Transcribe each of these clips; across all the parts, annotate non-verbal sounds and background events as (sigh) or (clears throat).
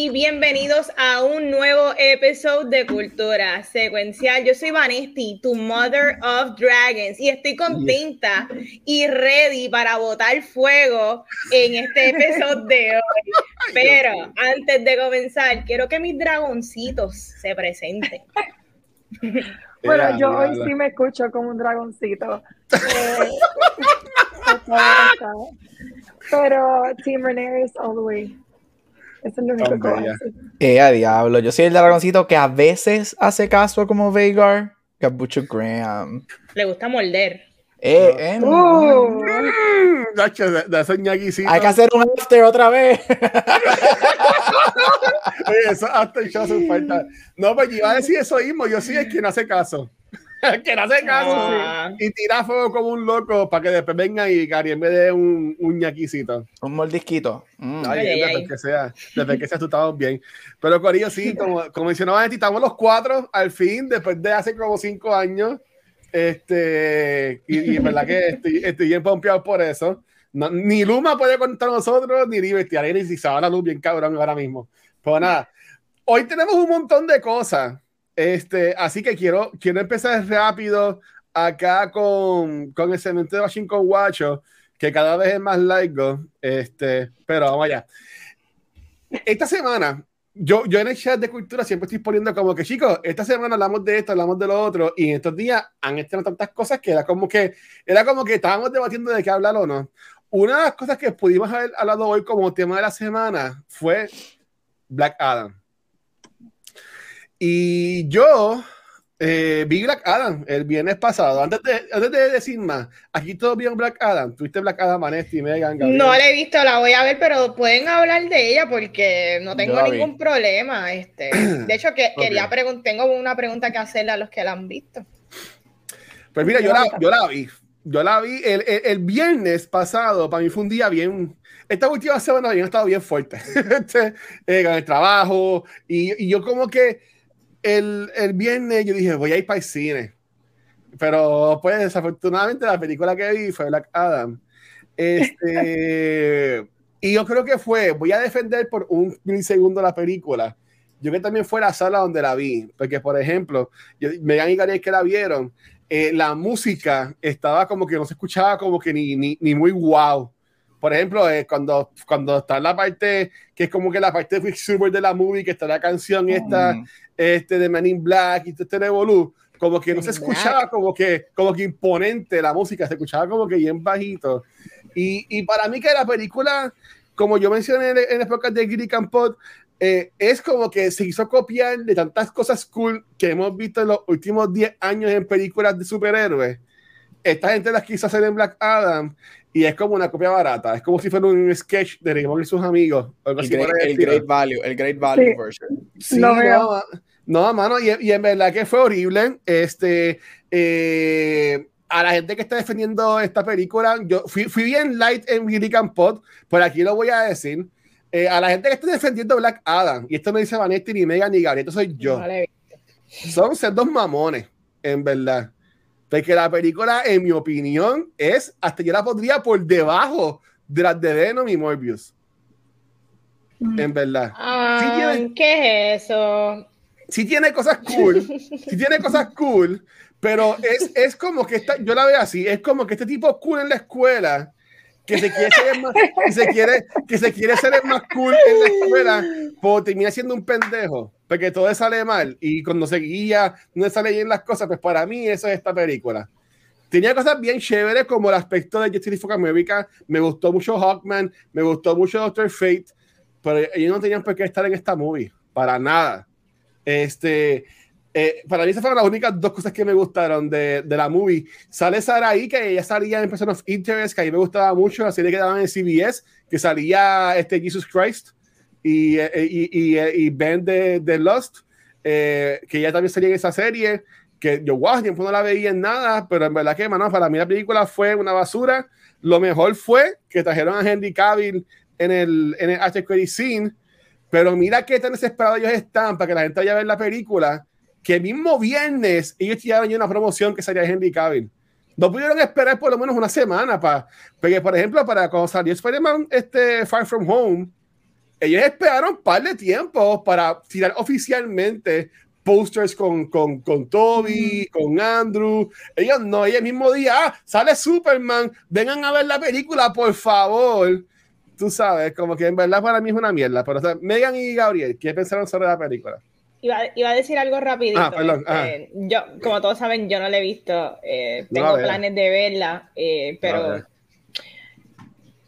Y bienvenidos a un nuevo episodio de Cultura Secuencial. Yo soy Vanesti, tu Mother of Dragons, y estoy contenta y ready para botar fuego en este episodio de hoy. (laughs) Pero antes de comenzar, quiero que mis dragoncitos se presenten. (laughs) Bueno, yo hoy sí me escucho como un dragoncito. (laughs) Eh, pero Team Rhaenyra all the way. Eso es lo único que voy a decir. Eh, a diablo. Yo soy el dragoncito que a veces hace caso como Veigar, Capucho Graham. Le gusta morder. Eh, eh, Nacho, de, de esos ñaquisitos. Hay que hacer un after otra vez. (laughs) Oye, esos after shows son falta. No, pues yo iba a decir eso mismo. Yo sí es quien hace caso. (laughs) Que no hace caso Ah. sí. y tira fuego como un loco para que después venga y Gary me dé un, un ñaquisito. un mordisquito. Mm. Ay, Ay, ay, desde ay. que sea, desde que sea tú estamos bien. Pero Corillo, sí, como, como mencionaba Andy, estamos los cuatro al fin, después de hace como cinco años. Este, y, y en verdad que estoy, estoy bien pompeado por eso. No- ni Luma puede contar nosotros, ni Liberty Arena, y si se va la luz bien cabrón ahora mismo. Pues nada, hoy tenemos un montón de cosas. Este, así que quiero, quiero empezar rápido acá con, con el cemento de Washington Guacho, que cada vez es más largo. Este, pero vamos allá. Esta semana, yo, yo en el chat de cultura siempre estoy poniendo como que, chicos, esta semana hablamos de esto, hablamos de lo otro, y en estos días han estado tantas cosas que era como que, era como que estábamos debatiendo de qué hablar o no. Una de las cosas que pudimos haber hablado hoy como tema de la semana fue Black Adam. Y yo eh, vi Black Adam el viernes pasado. Antes de, antes de decir más, aquí todos vieron Black Adam. Tuviste Black Adam, Vanesti, Megan, Gabriel. No la he visto, la voy a ver, pero pueden hablar de ella porque no tengo vi. ningún problema. Este. (clears throat) De hecho, que Ok. quería tengo una pregunta que hacerle a los que la han visto. Pues mira, yo la, yo la vi. Yo la vi el, el- el viernes pasado. Para mí fue un día bien. Esta última semana habían estado bien fuerte. (laughs) Este, eh, con el trabajo. Y, y yo, como que el, el viernes, yo dije, voy a ir para el cine. Pero, pues, desafortunadamente, la película que vi fue Black Adam. Este. (laughs) y yo creo que fue, voy a defender por un milisegundo la película. Yo que también fue la sala donde la vi. Porque, por ejemplo, yo, Megan y Gabriel que la vieron, eh, la música estaba como que no se escuchaba como que ni, ni, ni muy wow. Por ejemplo, eh, cuando, cuando está la parte que es como que la parte de super de la movie, que está la canción esta Mm. este, de Men in Black y todo este revolú, como que no se escuchaba como que, como que imponente la música, se escuchaba como que bien bajito. Y, y para mí que la película, como yo mencioné en, en el podcast de Giri Campot, eh, es como que se hizo copiar de tantas cosas cool que hemos visto en los últimos 10 años en películas de superhéroes. Esta gente las quiso hacer en Black Adam y es como una copia barata. Es como si fuera un sketch de Rick y sus amigos. algo El, así great, el value, el great value Sí. version. Sí, no, ma- no, mano, y, y en verdad que fue horrible. Este, eh, a la gente que está defendiendo esta película, yo fui, fui bien light en Billy Pot, por aquí lo voy a decir. Eh, a la gente que está defendiendo Black Adam, y esto no dice Vanetti, ni Megan, ni Gabriel, esto soy yo. No visto. Son ser dos mamones, en verdad. Porque la película, en mi opinión, es, hasta yo la pondría por debajo de las de Venom y Morbius. Mm. En verdad. Ah, tiene- ¿Qué es eso? sí tiene cosas cool, sí tiene cosas cool, pero es, es como que esta, yo la veo así, es como que este tipo cool en la escuela, que se quiere ser el más, que se quiere, que se quiere ser el más cool en la escuela, pero termina siendo un pendejo, porque todo le sale mal, y cuando se guía, no le sale bien las cosas, pues para mí eso es esta película. Tenía cosas bien chéveres como el aspecto de Justice for America, me gustó mucho Hawkman, me gustó mucho Doctor Fate, pero ellos no tenían por qué estar en esta movie, para nada. Este, eh, para mí esas fueron las únicas dos cosas que me gustaron de, de la movie. Sale Saraí, que ella salía en Person of Interest, que a mí me gustaba mucho, la serie que daban en CBS, que salía este Jesus Christ y, eh, y, y, y Ben de, de Lost, eh, que ella también salía en esa serie, que yo, wow, tiempo no la veía en nada, pero en verdad que, mano, para mí la película fue una basura. Lo mejor fue que trajeron a Henry Cavill en el, en el after credit scene, pero mira qué tan desesperados ellos están para que la gente vaya a ver la película, que el mismo viernes ellos ya una promoción que salía de Henry Cavill. No pudieron esperar por lo menos una semana para, porque por ejemplo, para cuando salió Spider-Man este, Far From Home, ellos esperaron un par de tiempo para tirar oficialmente posters con, con, con Toby, con Andrew. Ellos no, ellos el mismo día, ah, sale Superman, vengan a ver la película, por favor. Tú sabes, como que en verdad para mí es una mierda. Pero Megan y Gabriel, ¿qué pensaron sobre la película? Iba, iba a decir algo rapidito. Ah, perdón, este, yo, como todos saben, yo no la he visto. Eh, tengo planes de verla, eh, pero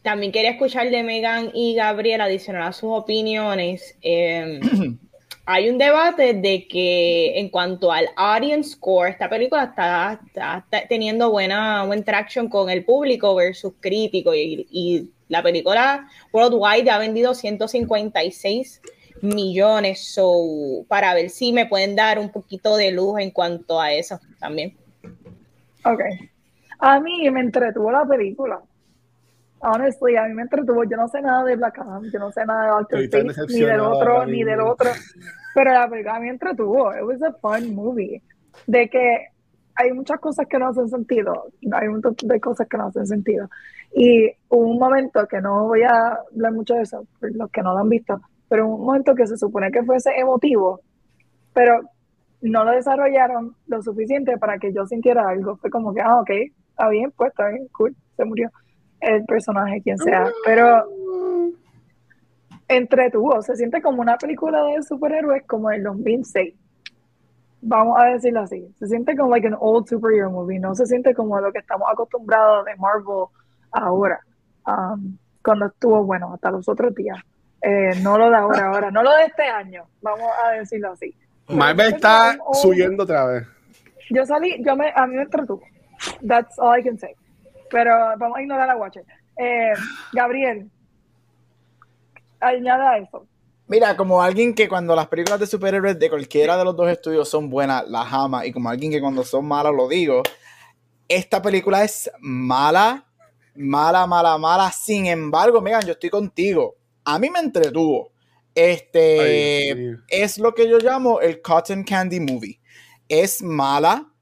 también quería escuchar de Megan y Gabriel adicional a sus opiniones. Eh, (clears throat) hay un debate de que en cuanto al audience score, esta película está, teniendo buena, buen traction con el público versus crítico y, la película worldwide ha vendido 156 millones, so, para ver si me pueden dar un poquito de luz en cuanto a eso también. Ok. A mí me entretuvo la película. Honestly, a mí me entretuvo. Yo no sé nada de Black Adam, yo no sé nada de Doctor Fate, ni del otro, ni del otro. Pero la película a mí entretuvo. It was a fun movie. De que hay muchas cosas que no hacen sentido. Hay un montón de cosas que no hacen sentido. Y hubo un momento que no voy a hablar mucho de eso, por los que no lo han visto, pero un momento que se supone que fuese emotivo, pero no lo desarrollaron lo suficiente para que yo sintiera algo. Fue como que, ah, ok, está bien, pues está bien, cool, se murió el personaje, quien sea. Pero entretuvo, se siente como una película de superhéroes como el 2006. Vamos a decirlo así. Se siente como like an old superhero movie, no se siente como lo que estamos acostumbrados de Marvel ahora. Um, cuando estuvo bueno, hasta los otros días. Eh, no lo de ahora, ahora, no lo de este año, vamos a decirlo así. Marvel está subiendo otra vez. Yo salí, yo me, a mí me entretuvo. That's all I can say. Pero vamos a ignorar a Watcher. Eh, Gabriel, añada eso. Mira, como alguien que cuando las películas de superhéroes de cualquiera de los dos estudios son buenas, las ama, y como alguien que cuando son malas lo digo, esta película es mala, mala, mala, mala. Sin embargo, Megan, yo estoy contigo. A mí me entretuvo. Este es lo que yo llamo el Cotton Candy Movie. Es mala,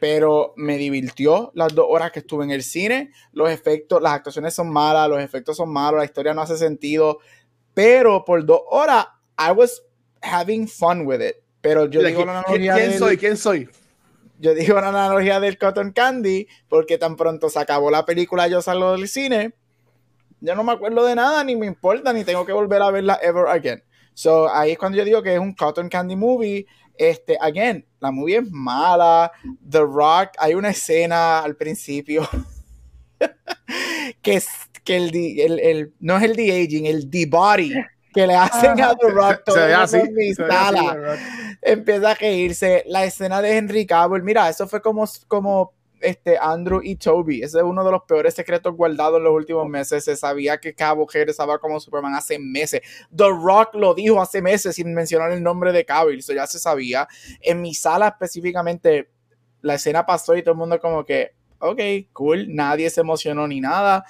pero me divirtió las dos horas que estuve en el cine. Los efectos, las actuaciones son malas, los efectos son malos, la historia no hace sentido. Pero por dos horas, I was having fun with it. Pero yo digo la analogía ¿Quién soy? ¿Quién soy? Yo digo la analogía del Cotton Candy, porque tan pronto se acabó la película, yo salgo del cine. Yo no me acuerdo de nada, ni me importa, ni tengo que volver a verla ever again. So ahí es cuando yo digo que es un Cotton Candy movie. Este, again, la movie es mala. The Rock, hay una escena al principio (laughs) que es que el, el, el, no es el de-aging, el de-body que le hacen a The Rock todo se, empieza a reírse la escena de Henry Cavill mira eso fue como, como este Andrew y Toby. Ese es uno de los peores secretos guardados en los últimos meses. Se sabía que Cabo regresaba como Superman hace meses. The Rock lo dijo hace meses sin mencionar el nombre de Cavill eso ya se sabía. En mi sala específicamente la escena pasó y todo el mundo como que ok, cool, nadie se emocionó ni nada.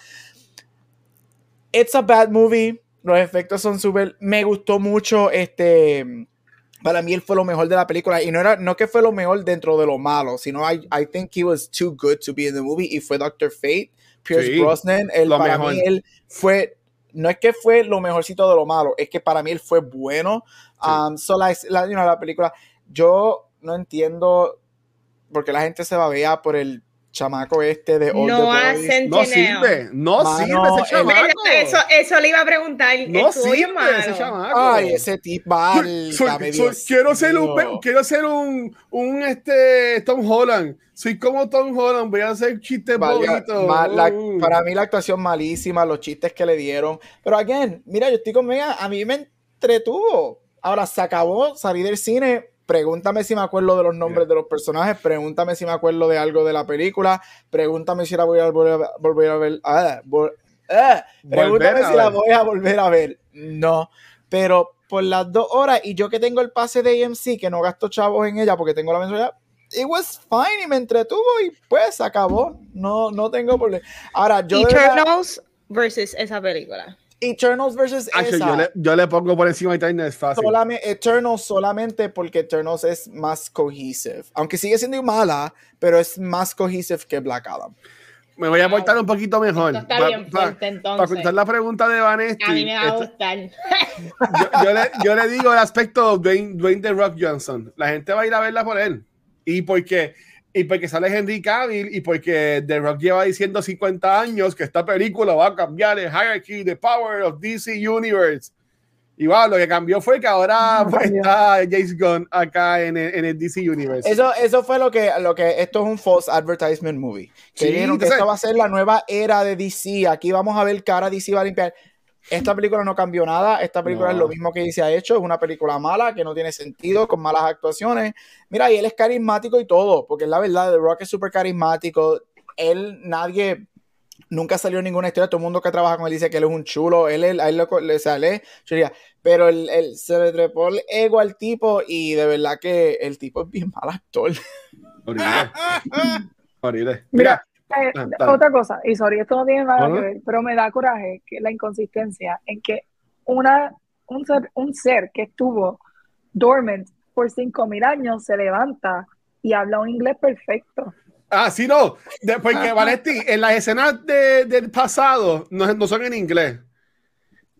It's a bad movie. Los efectos son súper. Me gustó mucho este. Para mí él fue lo mejor de la película. Y no era no que fue lo mejor dentro de lo malo, sino I, I think he was too good to be in the movie y fue Doctor Fate, Pierce Brosnan, él, para mí él fue no es que fue lo mejorcito de lo malo, es que para mí él fue bueno. Um, so la, la, la película, yo no entiendo porque la gente se babea por el chamaco este de Old no the No sirve, no sirve ese chamaco. Eso, eso le iba a preguntar. No sirve ese chamaco. Ay, ese tipo quiero ser un quiero ser un, un este Tom Holland. Soy como Tom Holland, voy a hacer chistes bonitos. Mm. para mí la actuación malísima, los chistes que le dieron. Pero again, mira, yo estoy con Mega, a mí me entretuvo. Ahora se acabó, salí del cine, pregúntame si me acuerdo de los nombres de los personajes, pregúntame si me acuerdo de algo de la película, pregúntame si la voy a volver a, ver. Ah, ah, pregúntame si la voy a volver a ver. No, pero por las dos horas y yo que tengo el pase de AMC, que no gasto chavos en ella porque tengo la mensualidad, it was fine y me entretuvo y pues acabó. No, no tengo problema. Ahora, yo. Eternals versus esa película. Eternals versus esa. Yo le, yo le, pongo por encima de es fácil. Solamente, Eternals solamente porque Eternals es más cohesive. Aunque sigue siendo mala, pero es más cohesive que Black Adam. Me voy a portar un poquito mejor. Está bien fuerte, entonces. Para contestar la pregunta de Vanessa. A mí me va a este, gustar. Yo, yo, le, yo, le, digo el aspecto de Dwayne, Dwayne The Rock Johnson. La gente va a ir a verla por él. Y porque y porque sale Henry Cavill y porque The Rock lleva diciendo 50 años que esta película va a cambiar el hierarchy, the power of DC Universe. Y wow, lo que cambió fue que ahora (laughs) pues, está James Gunn acá en el, en el, DC Universe. Eso, eso fue lo que, lo que esto es un false advertisement movie. Que dijeron que esto va a ser la nueva era de DC. Aquí vamos a ver cara DC va a limpiar. Esta película no cambió nada. Esta película es lo mismo que se ha hecho. Es una película mala que no tiene sentido, con malas actuaciones. Mira, y él es carismático y todo, porque es la verdad, The Rock es súper carismático. Él, nadie, nunca salió en ninguna historia. Todo el mundo que trabaja con él dice que él es un chulo. Él, él, él le sale, pero él, se le trepó el ego al tipo y de verdad que el tipo es bien mal actor. Horrible. (laughs) Mira, eh, otra cosa, y sorry, esto no tiene nada que ver, pero me da coraje que la inconsistencia en que una, un, ser, un ser que estuvo dormant por cinco mil años se levanta y habla un inglés perfecto. Ah, sí, no. Después que (laughs) Vanetti, en las escenas de, del pasado no, no, son en inglés.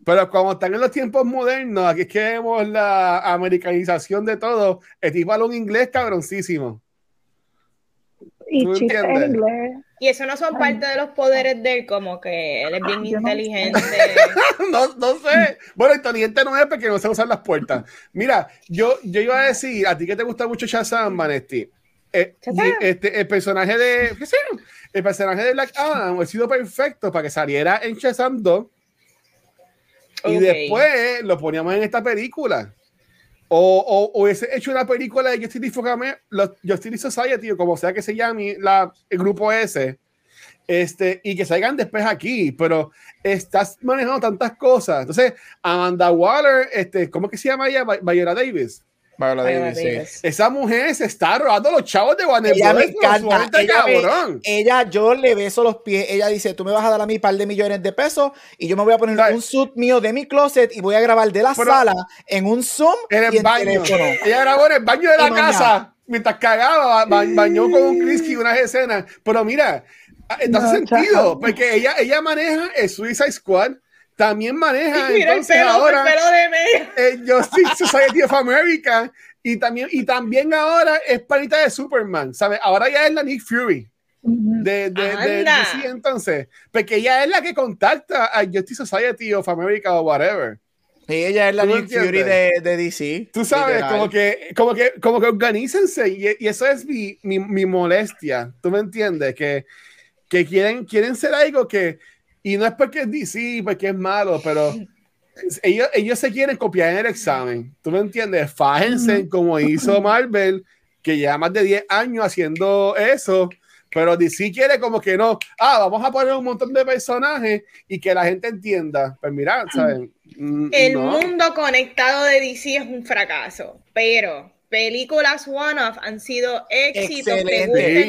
Pero como están en los tiempos modernos, aquí es que vemos la americanización de todo. El tipo habla un inglés cabroncísimo. Y chistes en inglés. Y eso no son parte de los poderes de él, como que él es bien inteligente. (laughs) No, no, sé. Bueno, inteligente no es porque no sé usar las puertas. Mira, yo, yo iba a decir, a ti que te gusta mucho Shazam, Vanesti, eh, este, el personaje de, ¿qué sé? El personaje de Black Adam ha sido perfecto para que saliera en Shazam 2 y después lo poníamos en esta película. O, o, hubiese hecho una película de Justice, Justice Society, o como sea que se llame la, el grupo ese, este, y que salgan después aquí, pero estás manejando tantas cosas. Entonces, Amanda Waller, este, ¿cómo que se llama ella? Viola Davis. Esa mujer se está robando los chavos de Warner ella Me encanta. Ella, yo le beso los pies. Ella dice: Tú me vas a dar a mí un par de millones de pesos y yo me voy a poner un suit mío de mi closet y voy a grabar de la sala en un Zoom. En el baño. ella grabó en el baño de la casa mientras cagaba, bañó con un Krisky unas escenas. Pero mira, da sentido, porque ella, ella maneja el Suicide Squad también maneja entonces ahora el Justice Society of America y también, y también ahora es panita de Superman, ¿sabes? Ahora ya es la Nick Fury de, de, de, DC entonces, porque ella es la que contacta a Justice Society of America o whatever. Y ella es la Nick Fury de, de, DC. Tú sabes, como que, como que, como que organícense y, y eso es mi, mi, mi, molestia. ¿Tú me entiendes? Que, que quieren, quieren ser algo que y no es porque es DC, porque es malo, pero ellos, ellos se quieren copiar en el examen. ¿Tú me entiendes? Fájense como hizo Marvel, que lleva más de 10 años haciendo eso, pero DC quiere como que no. Ah, vamos a poner un montón de personajes y que la gente entienda. Pues mira, ¿saben? Mm, el mundo conectado de DC es un fracaso, pero películas one-off han sido éxitos,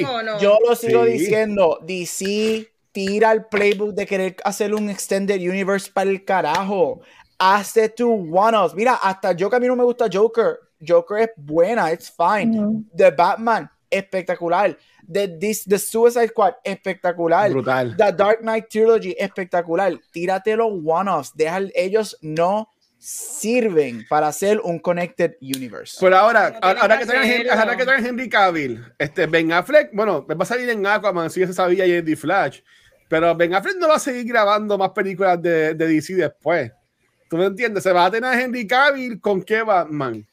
o no. Yo lo sigo diciendo, DC tira el playbook de querer hacer un extended universe para el carajo. Hace tu one-offs. Mira, hasta yo que a mí no me gusta Joker. Joker es buena, it's fine. The Batman, espectacular. The, this, the Suicide Squad, espectacular. Brutal. The Dark Knight Trilogy, espectacular. Tírate los one-offs. Deja, ellos no sirven para hacer un connected universe. Por ahora, ahora, que traen, ahora que Henry Cavill, este Ben Affleck, bueno, va a salir en Aquaman, si ya se sabía y en The Flash. Pero Ben Affleck no va a seguir grabando más películas de, de DC después. ¿Tú me entiendes? Se va a tener a Henry Cavill con qué Batman.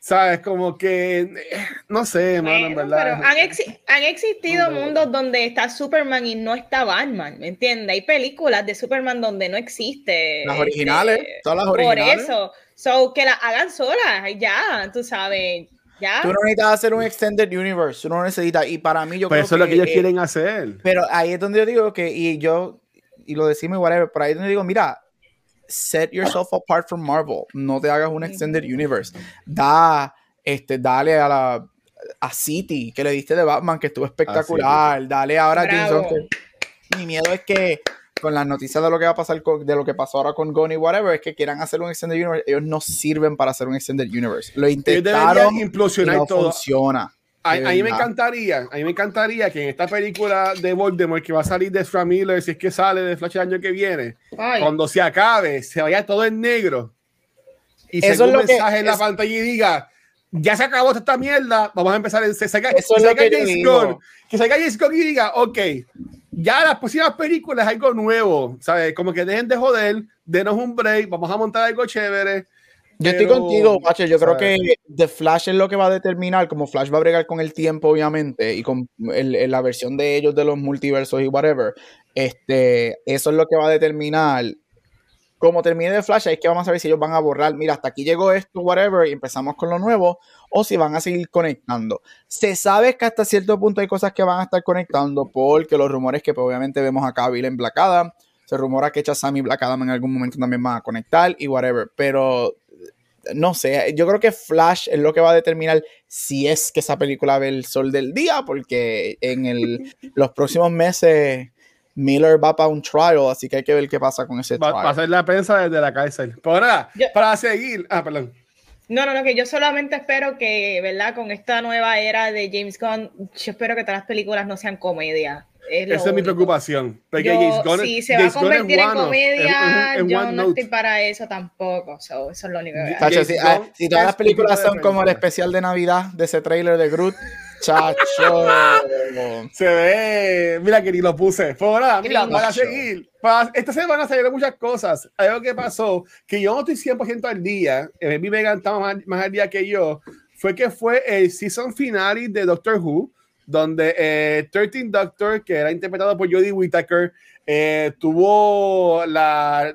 ¿Sabes? Como que, eh, no sé, mano, en verdad. Pero han, han existido mundos donde está Superman y no está Batman, ¿me entiendes? Hay películas de Superman donde no existe. Las originales, este, todas las originales. Por eso, so, que las hagan solas, ya, tú sabes. ¿Ya? Tú no necesitas hacer un extended universe, tú no necesitas. Y para mí, yo pero eso es lo que ellos quieren hacer. Pero ahí es donde yo digo que, y yo, y lo decimos whatever, pero ahí es donde digo, mira, set yourself apart from Marvel. No te hagas un extended universe. Da, este, dale a la, a City, que le diste de Batman, que estuvo espectacular. Dale ahora a James Mi miedo es que con las noticias de lo que va a pasar de lo que pasó ahora con Goni whatever es que quieran hacer un extended universe ellos no sirven para hacer un extended universe lo intentaron implosionar y no todo. funciona a, mí me encantaría a mí me encantaría que en esta película de Voldemort que va a salir de Frank Miller si es que sale de Flash el año que viene cuando se acabe se vaya todo en negro y se un mensaje en la pantalla y diga ya se acabó esta mierda, vamos a empezar. Se saca, Eso se saca que, que salga James Gunn y diga, ok, ya las próximas películas algo nuevo, ¿sabes? Como que dejen de joder, denos un break, vamos a montar algo chévere. Yo estoy contigo, Pache. Yo creo que The Flash es lo que va a determinar, como Flash va a bregar con el tiempo, obviamente, y con el, la versión de ellos de los multiversos y whatever. Este, eso es lo que va a determinar como termine de Flash, es que vamos a ver si ellos van a borrar, mira, hasta aquí llegó esto, whatever, y empezamos con lo nuevo, o si van a seguir conectando. Se sabe que hasta cierto punto hay cosas que van a estar conectando, porque los rumores que pues, obviamente vemos acá, Bill en Black Adam, se rumora que Shazam y Black Adam en algún momento también van a conectar y whatever, pero no sé, yo creo que Flash es lo que va a determinar si es que esa película ve el sol del día, porque en los próximos meses Miller va para un trial, así que hay que ver qué pasa con ese trial. Va, a ser la prensa desde la cárcel. Pero nada, para seguir. Ah, perdón. No, no, no, que yo solamente espero que, ¿verdad? Con esta nueva era de James Gunn, yo espero que todas las películas no sean comedia. Esa es mi preocupación. Porque James Gunn, si se va a convertir en comedia, yo no estoy para eso tampoco. eso es lo único que si, ah, si, todas las películas son como el especial de Navidad de ese trailer de Groot, Chacho. (laughs) Se ve. Mira que ni lo puse. Fue nada, mira, para seguir. Para, esta semana salieron muchas cosas. Algo que pasó, que yo no estoy 100% al día. Eh, mi Megan estaba más, más, al día que yo. Fue que fue el season finale de Doctor Who, donde eh, 13 Doctor, que era interpretado por Jodie Whittaker, eh, tuvo la.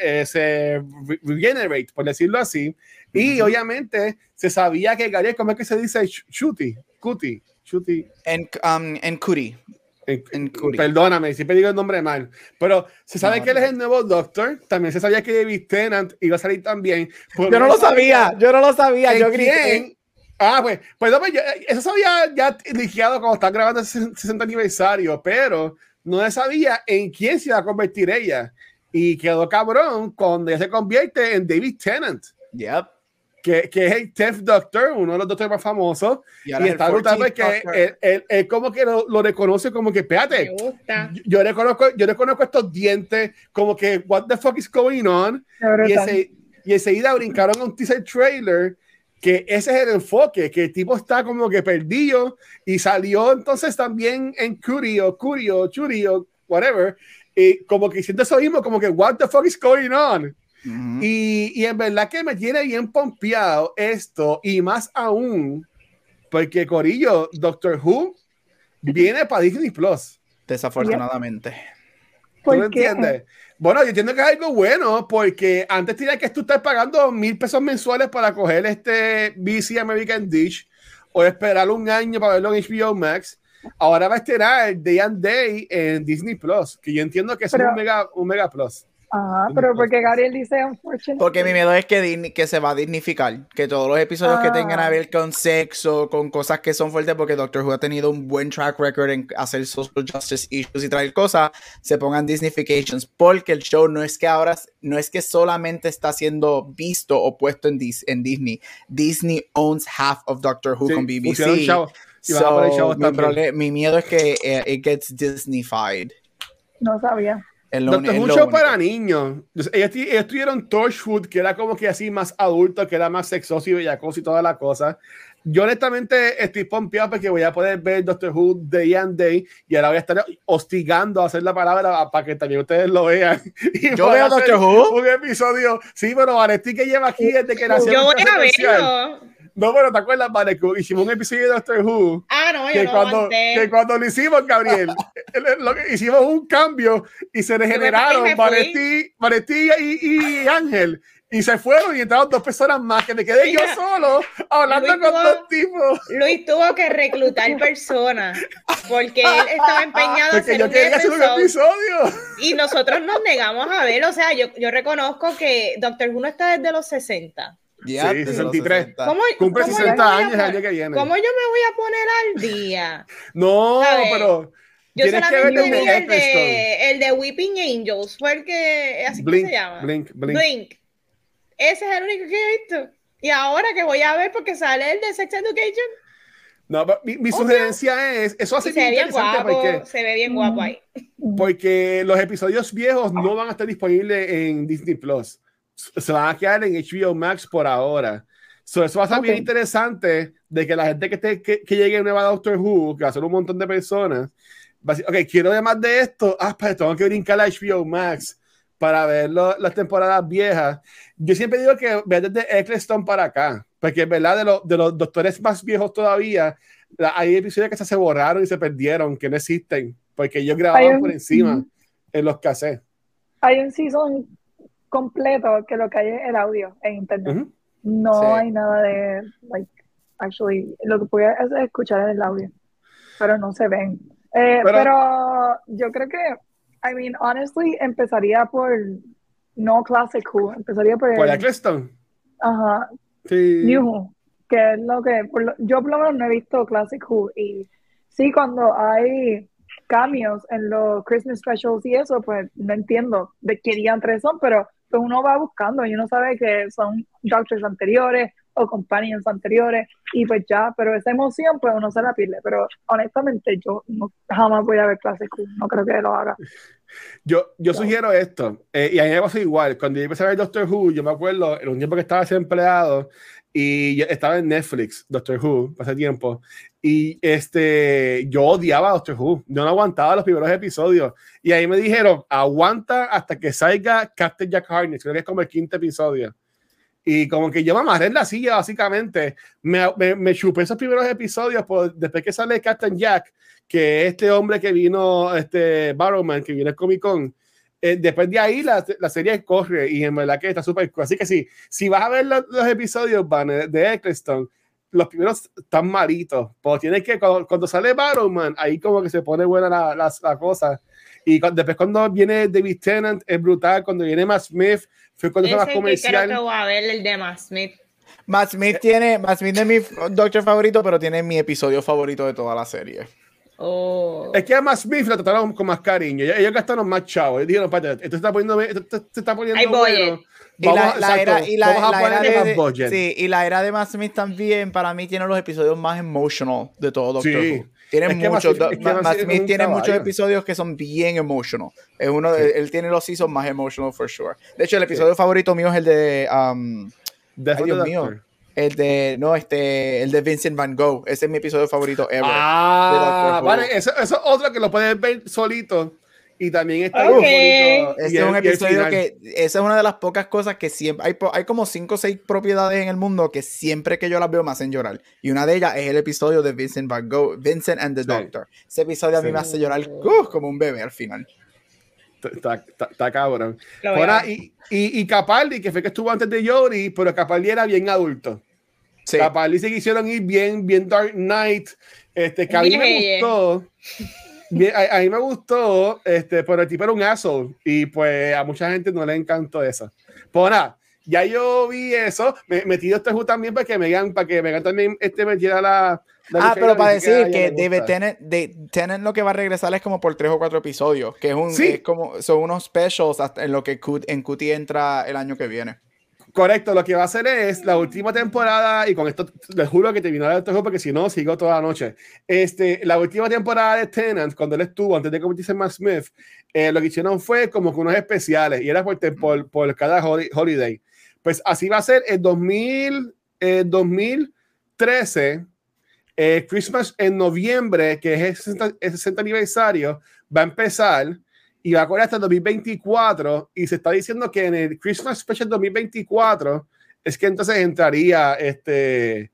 Eh, se regenerate, por decirlo así. Y obviamente se sabía que Gary, ¿cómo es que se dice? Shooty. Cutie, Chuti. En, um, en Cutie. En, Perdóname, siempre digo el nombre mal. Pero se sabe que él es el nuevo Doctor. También se sabía que David Tennant iba a salir también. yo no lo sabía, yo no lo sabía. Yo grité. Ah, pues, pues, pues eso se había ya liqueado cuando están grabando el 60 aniversario, pero no sabía en quién se iba a convertir ella. Y quedó cabrón cuando ella se convierte en David Tennant. Yep que, que, es el Tenth Doctor, uno de los doctores más famosos, y, está brutal que él, él, como que lo, lo, reconoce como que, espérate, yo, yo, reconozco, yo reconozco estos dientes, como que, what the fuck is going on, y, ese, y enseguida brincaron a un teaser trailer, que ese es el enfoque, que el tipo está como que perdido, y salió entonces también en Curio, Curio, Churio, whatever, y como que siento eso mismo, como que, what the fuck is going on, y, y, en verdad que me tiene bien pompeado esto, y más aún, porque Corillo, Doctor Who viene para Disney Plus. Desafortunadamente. ¿Tú lo entiendes? Bueno, yo entiendo que es algo bueno, porque antes tenía que tú estar pagando mil pesos mensuales para coger este BC American Dish o esperar un año para verlo en HBO Max. Ahora va a estrenar Day and Day en Disney Plus, que yo entiendo que es un mega, un mega plus. Ajá, pero porque Gabriel dice unfortunately. Porque mi miedo es que, que se va a dignificar. Que todos los episodios que tengan a ah. ver con sexo, con cosas que son fuertes, porque Doctor Who ha tenido un buen track record en hacer social justice issues y traer cosas, se pongan Disneyfications. Porque el show no es que ahora, no es que solamente está siendo visto o puesto en, en Disney. Disney owns half of Doctor Who con BBC. So, mi, mi, miedo es que eh, it gets Disneyfied. No sabía. Doctor Who show para niños. Ellos, ellos, tuvieron Torchwood, que era como que así más adulto, que era más sexoso y bellacoso y toda la cosa. Yo honestamente estoy pompeado porque voy a poder ver Doctor Who Day and Day y ahora voy a estar hostigando a hacer la palabra para que también ustedes lo vean. (laughs) Yo veo Doctor Who. Un episodio. Sí, pero Vanesti que lleva aquí desde que nació. Yo voy a verlo. No, pero ¿te acuerdas, Vale? hicimos un episodio de Doctor Who. Ah, no, que yo cuando, Que cuando lo hicimos, Gabriel, (laughs) lo que, hicimos un cambio y se regeneraron Vanetti, y, y Ángel. Y se fueron y entraron dos personas más, que me quedé yo solo hablando con dos tipos. Luis tuvo que reclutar personas porque él estaba empeñado en hacer, un, episodio. Y nosotros nos negamos a ver, o sea, yo, yo reconozco que Doctor Who no está desde los 60 Ya, sí, 63. ¿Cómo, Cumple cómo 60 yo me voy a años el poner- año que viene. ¿Cómo yo me voy a poner al día? (laughs) No, pero Yo tienes que ver solamente el de vi el de, el de Weeping Angels, fue el que, así que Blink, se llama. Blink, Blink. Blink. Ese es el único que he visto. Y ahora que voy a ver porque sale el de Sex Education, No, mi, mi sugerencia es, eso hace se ve bien interesante guapo, porque, se ve bien guapo ahí. porque los episodios viejos no van a estar disponibles en Disney Plus. Se van a quedar en HBO Max por ahora. So, eso va a ser bien Ok. interesante de que la gente que, esté, que, que llegue nueva a Doctor Who, que va a ser un montón de personas, va a decir, ok, quiero ver más de esto, ah, pues tengo que brincar a HBO Max para ver lo- las temporadas viejas. Yo siempre digo que ve desde Eccleston para acá, porque es verdad, de, los de los doctores más viejos todavía, la- hay episodios que se, se borraron y se perdieron, que no existen, porque ellos grababan un- por encima en los cassettes. Hay un season completo que lo que hay es el audio en internet. No Sí. hay nada de, like, actually, lo que hacer es escuchar el audio, pero no se ven. Eh, Pero- pero, yo creo que, I mean, honestly, empezaría por no Classic Who, empezaría por, Por el- Eccleston. ajá, Sí. New Who, que es lo que, por lo- yo por lo menos no he visto Classic Who, y sí, cuando hay cambios en los Christmas specials y eso, pues no entiendo de qué diantres son, pero pues uno va buscando y uno sabe que son Doctors anteriores o Companions anteriores y pues ya, pero esa emoción pues uno se la pierde, pero honestamente yo no- jamás voy a ver Who, no creo que lo haga. Yo, yo sugiero esto, eh, y a mí me pasó igual. Cuando yo empecé a ver Doctor Who, yo me acuerdo en un tiempo que estaba desempleado y estaba en Netflix, Doctor Who, hace tiempo, y este, yo odiaba Doctor Who. Yo no aguantaba los primeros episodios. Y ahí me dijeron, aguanta hasta que salga Captain Jack Harkness, creo que es como el quinto episodio. Y como que yo me en la silla, básicamente. Me, me, me chupé esos primeros episodios por, después que sale Captain Jack, que es este hombre que vino, este Barrowman, que viene al Comic Con. Eh, después de ahí la, la serie corre y en verdad que está súper cool. Así que sí, si vas a ver los, los episodios Van, de, Eccleston, los primeros están malitos. Pero tienes que, cuando, cuando sale Barrowman, ahí como que se pone buena la, la, la cosa. Y cu- después cuando viene David Tennant es brutal. Cuando viene Matt Smith, fue cuando fue más Ese que creo comercial. que voy a ver el de Matt Smith. Matt Smith tiene, Matt Smith es mi doctor favorito, pero tiene mi episodio favorito de toda la serie. Oh. Es que a Matt Smith lo trataron con más cariño. Ellos, gastaron más chavos. Ellos dijeron, espérate, esto se está poniendo, esto, esto se está poniendo Hay budget. bueno. Y la, Vamos, la exacto, era, y la, vamos a la era ponerle de, más budget. sí, y la era de Matt Smith también, para mí, tiene los episodios más emotional de todo Doctor Sí. Who. Tiene que Matt muchos, Smith- Matt Matt Smith tiene muchos caballo. episodios que son bien emotional. Es uno de- él tiene los seasons más emotional for sure. De hecho, el episodio favorito mío es el de um, Death Ay, of the Dios mío. Doctor. El de no este el de Vincent Van Gogh. Ese es mi episodio favorito ever. Ah, vale, eso, eso es otro que lo puedes ver solito y también está bien bonito. Ese Y es un episodio que, esa es una de las pocas cosas que siempre, hay, hay como cinco o seis propiedades en el mundo que siempre que yo las veo me hacen llorar. Y una de ellas es el episodio de Vincent Van Gogh, Vincent and the Sí. Doctor. Ese episodio a mí me hace llorar uh, como un bebé al final. Está, está- está cabrón. Ahora, y, y, y Capaldi, que fue que estuvo antes de Yori, pero Capaldi era bien adulto. Sí. Capaldi se quisieron ir bien, bien Dark Knight. Este, que a mí me gustó. Bien, a, a mí me gustó, este, pero el tipo era un asshole. Y pues a mucha gente no le encantó eso. Pues nada, ya yo vi eso. Me metí este juego también para que Megan, para que Megan también este, metiera la. la Ah, pero para que decir que le David. Tennant, de, Tennant lo que va a regresar es como por tres o cuatro episodios, que es un, Sí. es como, son unos specials hasta en lo que Cut- en Cutie entra el año que viene. Correcto, lo que va a hacer es la última temporada, y con esto les juro que terminaré este juego porque si no, sigo toda la noche. Este, la última temporada de Tenant, cuando él estuvo, antes de convertirse en Matt Smith, eh, lo que hicieron fue como que unos especiales, y era por, por, por cada holi- holiday. Pues así va a ser el 2000, eh, 2013, eh, Christmas en noviembre, que es el 60, el 60 aniversario, va a empezar y va a correr hasta el 2024 y se está diciendo que en el Christmas Special 2024 es que entonces entraría este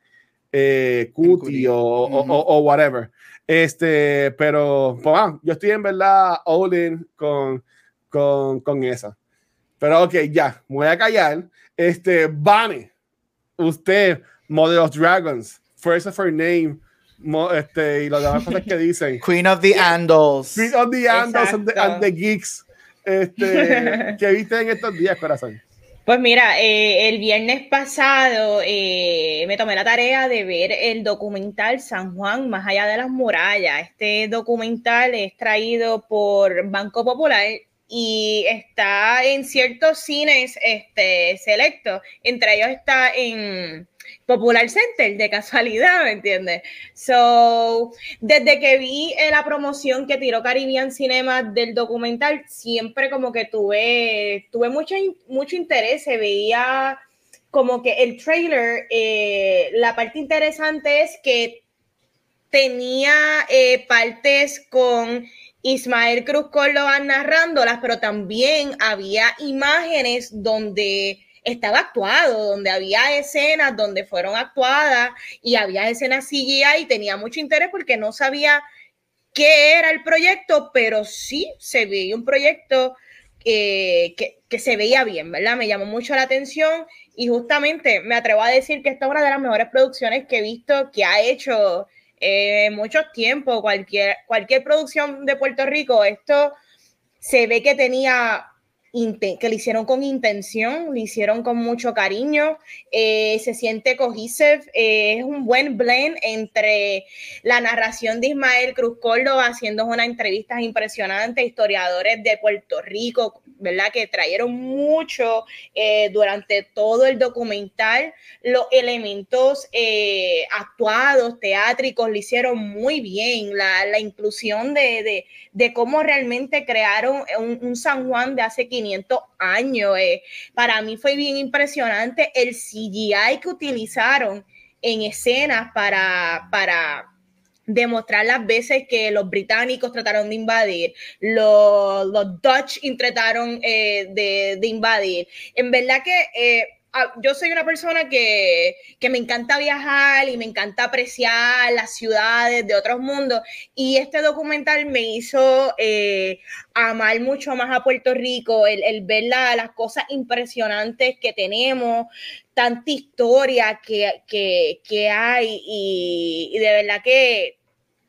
eh, Cutie o, o- o- o whatever. Este, pero pues, ah, yo estoy en verdad all in con, con, con esa. Pero ok, ya, me voy a callar. Este, Bunny, usted, Mother of Dragons, First of Her Name, este, y las demás cosas que dicen. (laughs) Queen of the Andals. Queen of the Andals and the, and the Geeks. Este, (laughs) que viste en estos días, corazón. Pues mira, eh, el viernes pasado eh, me tomé la tarea de ver el documental San Juan más allá de las murallas. Este documental es traído por Banco Popular y está en ciertos cines este, selectos. Entre ellos está en Popular Center, de casualidad, ¿me entiendes? So, desde que vi eh, la promoción que tiró Caribbean Cinema del documental, siempre como que tuve, tuve mucho, mucho interés, se veía como que el trailer, eh, la parte interesante es que tenía eh, partes con Ismael Cruz Córdoba narrándolas, pero también había imágenes donde estaba actuado, donde había escenas donde fueron actuadas y había escenas CGI y tenía mucho interés porque no sabía qué era el proyecto, pero sí se veía un proyecto eh, que, que, se veía bien, ¿verdad? Me llamó mucho la atención y justamente me atrevo a decir que esta es una de las mejores producciones que he visto que ha hecho eh, mucho tiempo, cualquier, cualquier producción de Puerto Rico, esto se ve que tenía que le hicieron con intención, le hicieron con mucho cariño, eh, se siente cohesive, eh, es un buen blend entre la narración de Ismael Cruz Córdoba haciendo unas entrevistas impresionantes, historiadores de Puerto Rico, ¿verdad? Que trajeron mucho eh, durante todo el documental, los elementos actuados, teátricos, le hicieron muy bien, la, inclusión de, de, cómo realmente crearon un, un San Juan de hace 500 años. Eh. Para mí fue bien impresionante el CGI que utilizaron en escenas para, para demostrar las veces que los británicos trataron de invadir, los, los Dutch intentaron eh, de, de, invadir. En verdad que eh, yo soy una persona que, me encanta viajar y me encanta apreciar las ciudades de otros mundos. Y este documental me hizo eh, amar mucho más a Puerto Rico, el, ver las cosas impresionantes que tenemos, tanta historia que, hay. Y de verdad que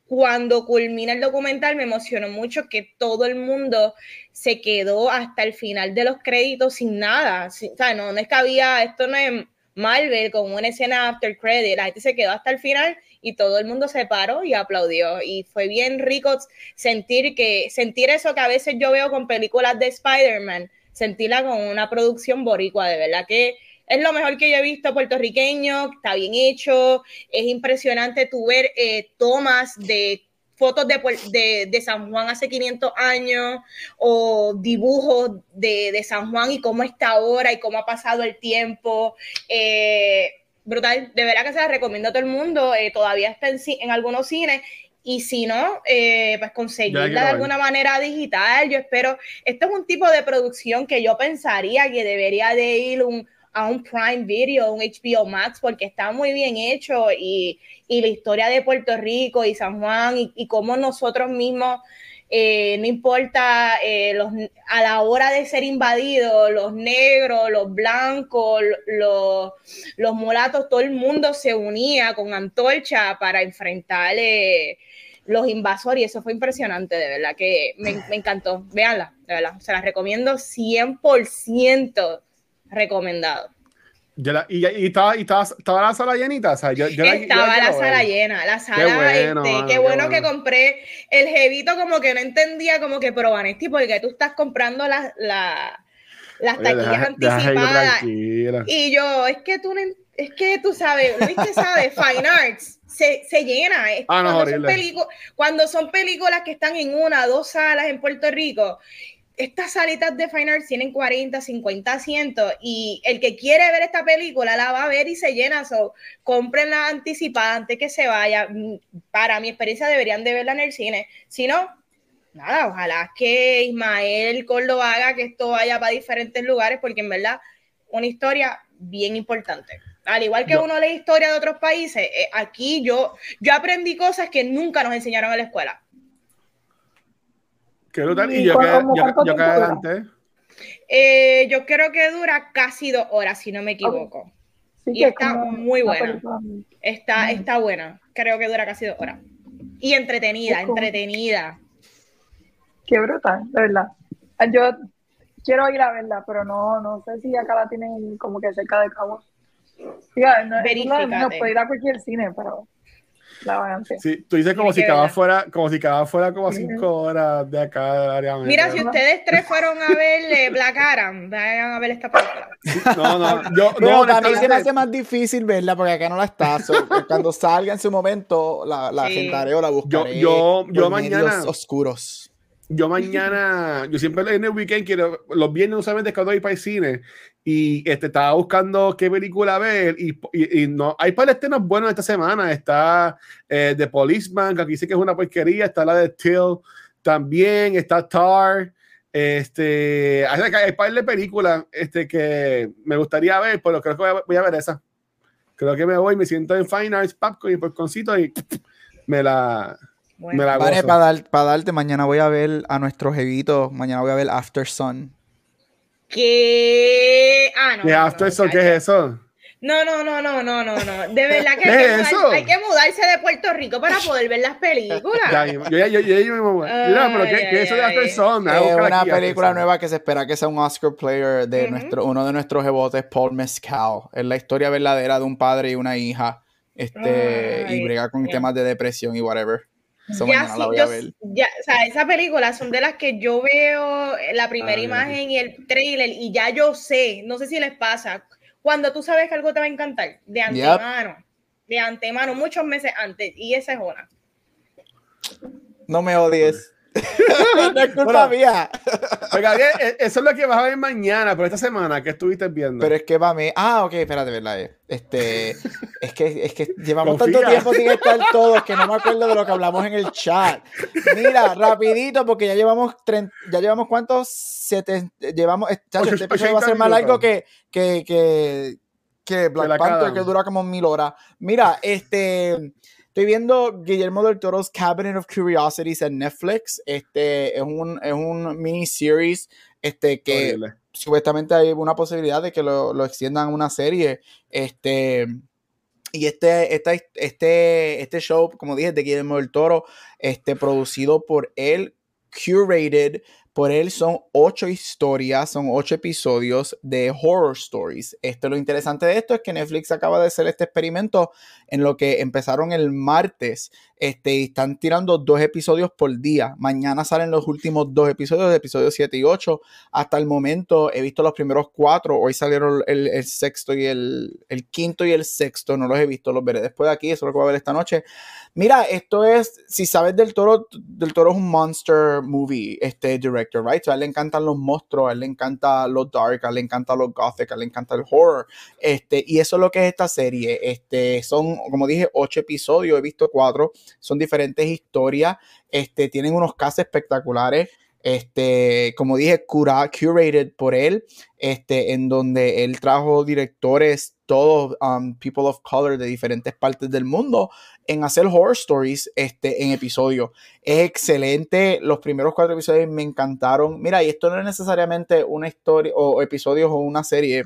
cuando culmina el documental me emocionó mucho que todo el mundo se quedó hasta el final de los créditos sin nada. o sea, no, no es que había, esto no es Marvel con una escena after credit, la gente se quedó hasta el final y todo el mundo se paró y aplaudió. Y fue bien rico sentir que, sentir eso que a veces yo veo con películas de Spider-Man, sentirla con una producción boricua, de verdad que es lo mejor que yo he visto puertorriqueño, está bien hecho, es impresionante tu ver eh, tomas de fotos de, de, San Juan hace 500 años o dibujos de, San Juan y cómo está ahora y cómo ha pasado el tiempo. Eh, brutal, de verdad que se la recomiendo a todo el mundo, eh, todavía está en, en, algunos cines y si no, pues conseguirla de alguna manera digital. Yo espero, esto es un tipo de producción que yo pensaría que debería de ir un, a un Prime Video, un HBO Max, porque está muy bien hecho y, y la historia de Puerto Rico y San Juan y, y cómo nosotros mismos, eh, no importa eh, los, a la hora de ser invadidos, los negros, los blancos, los, los mulatos, todo el mundo se unía con antorcha para enfrentar eh, los invasores y eso fue impresionante, de verdad que me, me encantó. Véanla, de verdad, se las recomiendo 100% recomendado. y, y, estaba, y estaba, estaba, la sala llenita, o sea, yo, yo estaba la, sala llena, la sala, qué bueno, este, qué bueno, que compré el jevito como que no entendía como que, pero Vanesti, porque tú estás comprando las la, las taquillas anticipadas. Y yo, es que tú es que tú sabes, Luis que sabe, Fine Arts se, se llena. Ah, no, cuando, son cuando son películas que están en una, dos salas en Puerto Rico estas salitas de Fine Arts tienen 40, 50 asientos y el que quiere ver esta película la va a ver y se llena. So, comprenla anticipada antes que se vaya. Mm, para mi experiencia deberían de verla en el cine. Si no, nada, ojalá que Ismael Córdoba haga que esto vaya para diferentes lugares porque en verdad una historia bien importante. Al igual que uno lee historia de otros países, eh, aquí yo, yo aprendí cosas que nunca nos enseñaron en la escuela y yo, que, adelante. Eh, yo creo que dura casi dos horas, si no me equivoco. y está muy buena. Está, está buena. Creo que dura casi dos horas. Y entretenida, entretenida. Qué brutal, de verdad. Yo quiero ir a verla, pero no, no sé si acá la tienen como que cerca de Cabo. Yeah, no, no, puede ir a cualquier cine, pero Sí, tú dices como si cada fuera, como si cada fuera como cinco horas de acá Mira, si ustedes tres fueron a ver Black Adam, vayan a ver esta película. no, no, (laughs) yo, no, a mí se me hace más difícil verla porque acá no la está. (laughs) cuando salga en su momento, la, la sí. o la buscaré. Yo, yo, yo mañana. oscuros yo mañana, yo siempre en el weekend quiero, los viernes usualmente cuando voy para el cine y este, estaba buscando qué película ver y, y, no, hay para estrenos buenos esta semana, está eh, The Policeman, que aquí dice que es una porquería, está la de Till también, está Tar, este, hay, hay par de películas este, que me gustaría ver, pero creo que voy a, voy a, ver esa. Creo que me voy, me siento en Fine Arts, Popcorn y Popcorncito y me la vale, para, dar, para darte, mañana voy a ver a nuestros jevitos, mañana voy a ver After Sun. ¿Qué? Ah, no. ¿Qué After Sun? ¿Qué es eso? No, no, no, no, no, no, no. De verdad que hay, que hay, que mudarse de Puerto Rico para poder ver las películas. ya, yo, yo, yo, yo, Mira, pero ¿qué, ¿qué es eso de After Sun? Es una película nueva que se espera que sea un Oscar player de nuestro, uno de nuestros jebotes, Paul Mescal. Es la historia verdadera de un padre y una hija. Este, y brega con temas de depresión y whatever ya, sí, yo, ya, o sea, esa película son de las que yo veo la primera imagen y el trailer y ya yo sé, no sé si les pasa, cuando tú sabes que algo te va a encantar, de antemano, de antemano, muchos meses antes, y esa es una. No me odies. (laughs) no es culpa mía. Oiga, e, eso es lo que vas a ver mañana, pero esta semana, ¿qué estuviste viendo? Pero es que va mí. Ah, ok, espérate, verdad. Eh. Este, (laughs) es que, es que llevamos tanto tiempo sin estar todos que no me acuerdo de lo que hablamos en el chat. Mira, rapidito, porque ya llevamos, ya llevamos cuántos, siete, llevamos, chacho, este episodio va a ser más largo que, que, que, que Black Panther, que dura como mil horas. Mira, este Estoy viendo Guillermo del Toro's Cabinet of Curiosities en Netflix. Este es un, es un miniseries este, que supuestamente hay una posibilidad de que lo, lo extiendan a una serie. Este, y este, este, este, este show, como dije, de Guillermo del Toro, este, producido por él, curated por él son ocho historias, son ocho episodios de horror stories. Esto, lo interesante de esto es que Netflix acaba de hacer este experimento en lo que empezaron el martes. Este, están tirando dos episodios por día. Mañana salen los últimos dos episodios, episodios 7 y 8. Hasta el momento he visto los primeros cuatro. Hoy salieron el, sexto y el, el, quinto y el sexto. No los he visto, los veré después de aquí. Eso es lo que voy a ver esta noche. Mira, esto es, si sabes del toro, del toro es un monster movie, este director, right? a él le encantan los monstruos, a él le encanta lo dark, a él le encanta lo gothic, a él le encanta el horror. Este, y eso es lo que es esta serie. Este, son, como dije, ocho episodios, he visto cuatro son diferentes historias, este, tienen unos casos espectaculares, este, como dije, cura, curated por él, este, en donde él trajo directores, todos um, people of color de diferentes partes del mundo, en hacer horror stories este, en episodios. Es excelente, los primeros cuatro episodios me encantaron. Mira, y esto no es necesariamente una historia o episodios o una serie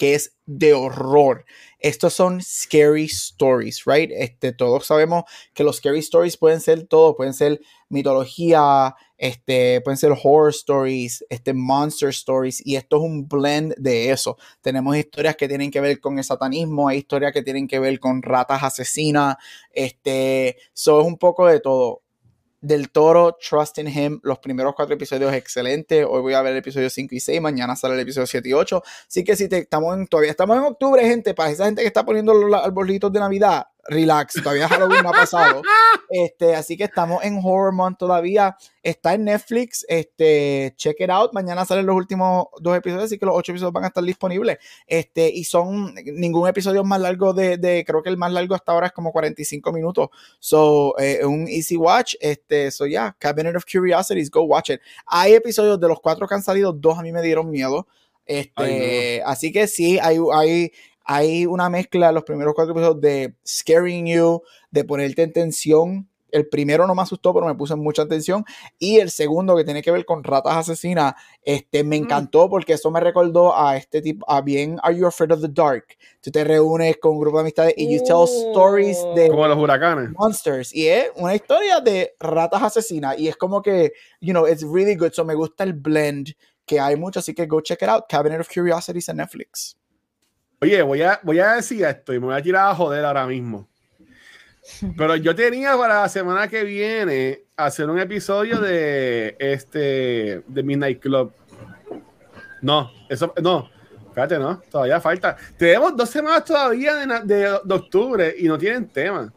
que es de horror. Estos son scary stories, right? Este, todos sabemos que los scary stories pueden ser todo, pueden ser mitología, este, pueden ser horror stories, este, monster stories, y esto es un blend de eso. Tenemos historias que tienen que ver con el satanismo, hay historias que tienen que ver con ratas asesinas, este, eso es un poco de todo del Toro, Trust in Him, los primeros cuatro episodios excelentes. Hoy voy a ver el episodio 5 y 6, mañana sale el episodio 7 y 8. Así que si te, estamos en, todavía estamos en octubre, gente, para esa gente que está poniendo los arbolitos de Navidad, relax, todavía Halloween no ha pasado. (laughs) Este, así que estamos en Horror Month todavía. Está en Netflix. Este, check it out. Mañana salen los últimos dos episodios, así que los ocho episodios van a estar disponibles. Este, y son ningún episodio más largo de, de creo que el más largo hasta ahora es como 45 minutos. So, eh, un easy watch. Este, so yeah, Cabinet of Curiosities, go watch it. Hay episodios de los cuatro que han salido, dos a mí me dieron miedo. Este, Así que sí, hay, hay, hay una mezcla los primeros cuatro episodios de scaring you, de ponerte en tensión. El primero no me asustó, pero me puse en mucha atención. Y el segundo, que tiene que ver con ratas asesinas, este, me mm. encantó porque eso me recordó a este tipo, a bien Are You Afraid of the Dark? Tú te reúnes con un grupo de amistades y you tell stories de... Como los huracanes. Monsters. Y es una historia de ratas asesinas. Y es como que, you know, it's really good. So me gusta el blend que hay mucho, así que go check it out. Cabinet of Curiosities en Netflix. Oye, voy a, voy a decir esto y me voy a tirar a joder ahora mismo. Pero yo tenía para la semana que viene hacer un episodio de este de Midnight Club. No, eso no. Fíjate, no, todavía falta. Tenemos dos semanas todavía de, de, octubre y no tienen tema.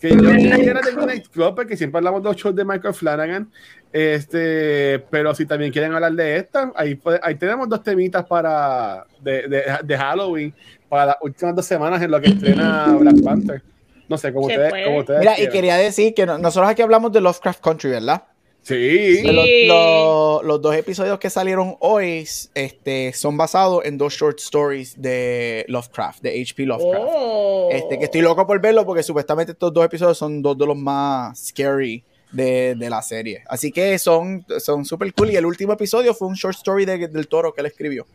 Que yo (laughs) quisiera de Midnight Club porque siempre hablamos de los shows de Michael Flanagan. Este, pero si también quieren hablar de esta, ahí, ahí tenemos dos temitas para de, de, de Halloween para las últimas dos semanas en lo que estrena Black Panther. No sé, como ustedes, Mira, y quería decir que nosotros aquí hablamos de Lovecraft Country, ¿verdad? Sí. Los, dos episodios que salieron hoy este, son basados en dos short stories de Lovecraft, de H.P. Lovecraft. Oh. Este, que estoy loco por verlo porque supuestamente estos dos episodios son dos de los más scary de, la serie. Así que son súper cool. Y el último episodio fue un short story del toro que él escribió.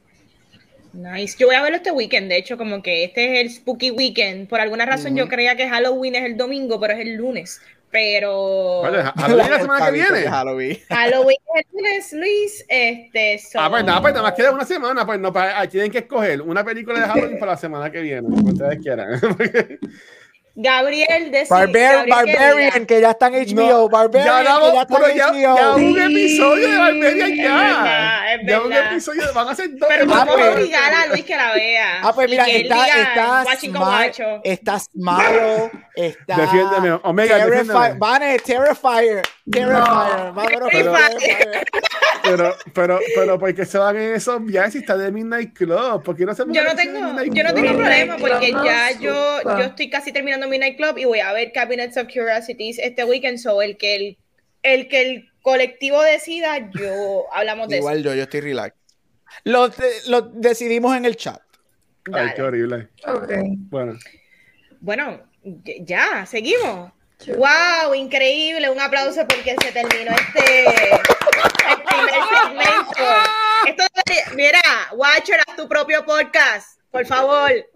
Nice. Yo voy a verlo este weekend, de hecho, como que este es el spooky weekend. Por alguna razón yo creía que Halloween es el domingo, pero es el lunes. Pero. Halloween es la semana que viene. Halloween. (laughs) Halloween es el lunes, Luis. Este, Ah, pues nada, pues nada más queda una semana. Pues no, pues, tienen que escoger una película de (laughs) Halloween para la semana que viene, como ustedes quieran. (laughs) Gabriel de Barbarian, que, ya está en HBO. Barbarian, ya que ya está en HBO. Ya un episodio de Barbarian ya. ya un episodio, van a ser dos. Pero vamos a obligar a Luis que la vea. Ah, pues mira, está, está, está, está Smile, (laughs) está... Defiéndeme, Omega, defiéndeme. Vane, Terrifier, Terrifier, vámonos. Pero, pero, pero, ¿por qué se van en esos viajes si está de Midnight Club? ¿Por qué no se Yo no tengo, yo no tengo problema porque ya yo, yo estoy casi terminando mi nightclub y voy a ver Cabinets of Curiosities este weekend. So, el que el, el, que el colectivo decida, yo hablamos de Igual eso. yo, yo estoy relax. Lo, lo decidimos en el chat. Ay, qué horrible. Bueno. Bueno, ya, seguimos. ¡Wow! Increíble. Un aplauso porque se terminó este, este primer segmento. Esto, mira, Watcher, haz tu propio podcast. Por favor. (laughs)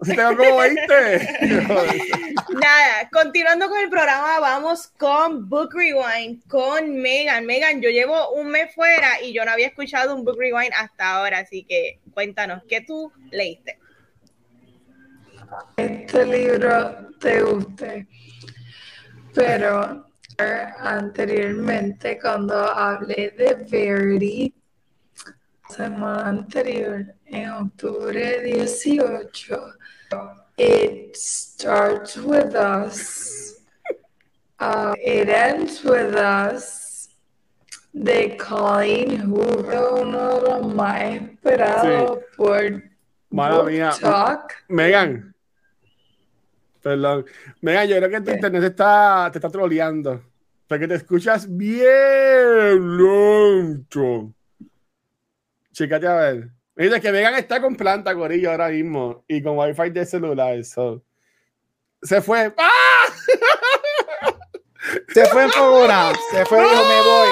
Nada, continuando con el programa, vamos con Book Rewind con Megan. Megan, yo llevo un mes fuera y yo no había escuchado un Book Rewind hasta ahora, así que cuéntanos, ¿qué tú leíste? Este libro te guste, pero anteriormente cuando hablé de Verity, semana anterior, en octubre 18, it starts with us. Uh, it ends with us. De Colleen Hoover, uno de los más esperados sí. por Mala mía. Talk. Megan. Perdón. Megan, yo creo que tu internet está, te está troleando. Porque te escuchas bien lento. Chécate a ver. Mira que Megan está con planta, gorillo, ahora mismo. Y con wifi de celular. So. Se fue. ¡Ah! Se fue en fogona. Se fue, dijo, me voy.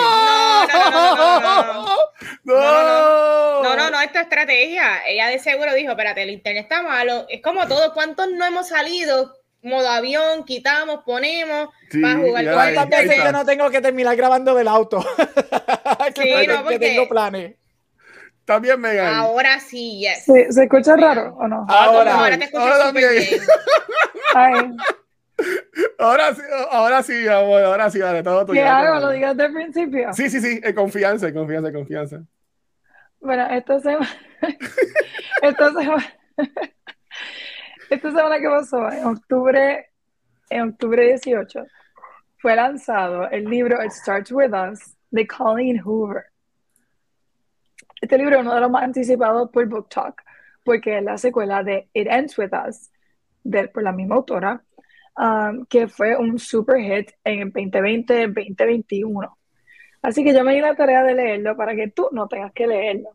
No, no, no, no, no, no, esta estrategia. Ella de seguro dijo, espérate, el internet está malo. Es como todo, ¿cuántos no hemos salido? Modo avión, quitamos, ponemos sí, para jugar. ¿Cuántas veces yo no tengo que terminar grabando del auto? (laughs) que, sí, no, porque... que tengo planes. También Megan. Ahora sí, yes. ¿Se, ¿Se escucha raro o no? Ahora, ahora te escucho ahora bien. (laughs) Ay. Ahora sí, ahora sí, amor, ahora sí, vale, todo tuyo. ¿Qué hago? ¿Lo digas del principio? Sí, sí, sí, en confianza, en confianza, en confianza. Bueno, esta semana, (laughs) esta semana, esta semana que pasó, en octubre, en octubre 18, fue lanzado el libro It Starts With Us de Colleen Hoover. Este libro es uno de los más anticipados por Book Talk, porque es la secuela de It Ends With Us, de, por la misma autora, um, que fue un super hit en el 2020-2021. Así que yo me di la tarea de leerlo para que tú no tengas que leerlo.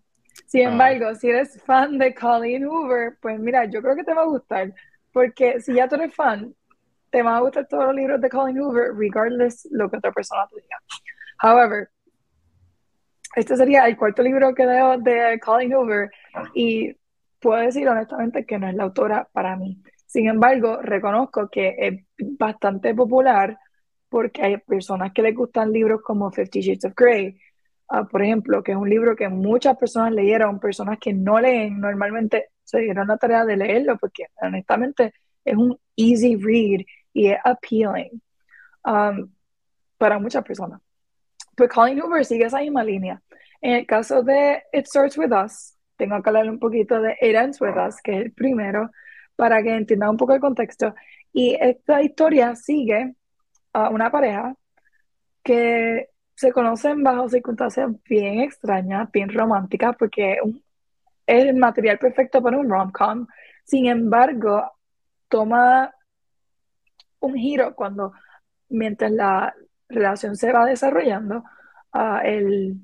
Sin embargo, si eres fan de Colleen Hoover, pues mira, yo creo que te va a gustar, porque si ya tú eres fan, te van a gustar todos los libros de Colleen Hoover, regardless lo que otra persona te diga. However, este sería el cuarto libro que leo de Colleen Hoover y puedo decir honestamente que no es la autora para mí. Sin embargo, reconozco que es bastante popular porque hay personas que les gustan libros como Fifty Shades of Grey, ah, por ejemplo, que es un libro que muchas personas leyeron, personas que no leen normalmente se dieron la tarea de leerlo porque honestamente es un easy read y es appealing um, para muchas personas. Pues Colin Hoover sigue esa misma línea. En el caso de It Starts With Us, tengo que hablar un poquito de It Ends With Us, que es el primero, para que entiendan un poco el contexto. Y esta historia sigue a una pareja que se conocen bajo circunstancias bien extrañas, bien románticas, porque es el material perfecto para un rom-com. Sin embargo, toma un giro cuando, mientras la relación se va desarrollando, el,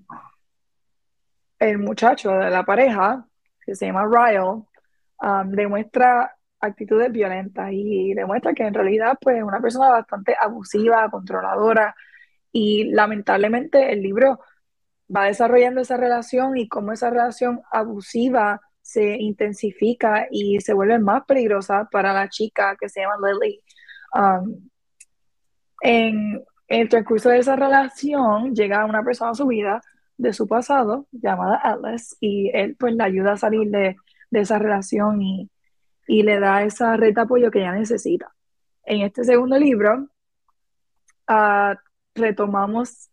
el muchacho de la pareja, que se llama Ryle, um, demuestra actitudes violentas y demuestra que en realidad pues, es una persona bastante abusiva, controladora y lamentablemente el libro va desarrollando esa relación y cómo esa relación abusiva se intensifica y se vuelve más peligrosa para la chica que se llama Lily. Um, en el transcurso de esa relación llega una persona a su vida de su pasado llamada Atlas y él pues le ayuda a salir de, esa relación y, le da esa red de apoyo que ella necesita. En este segundo libro uh, retomamos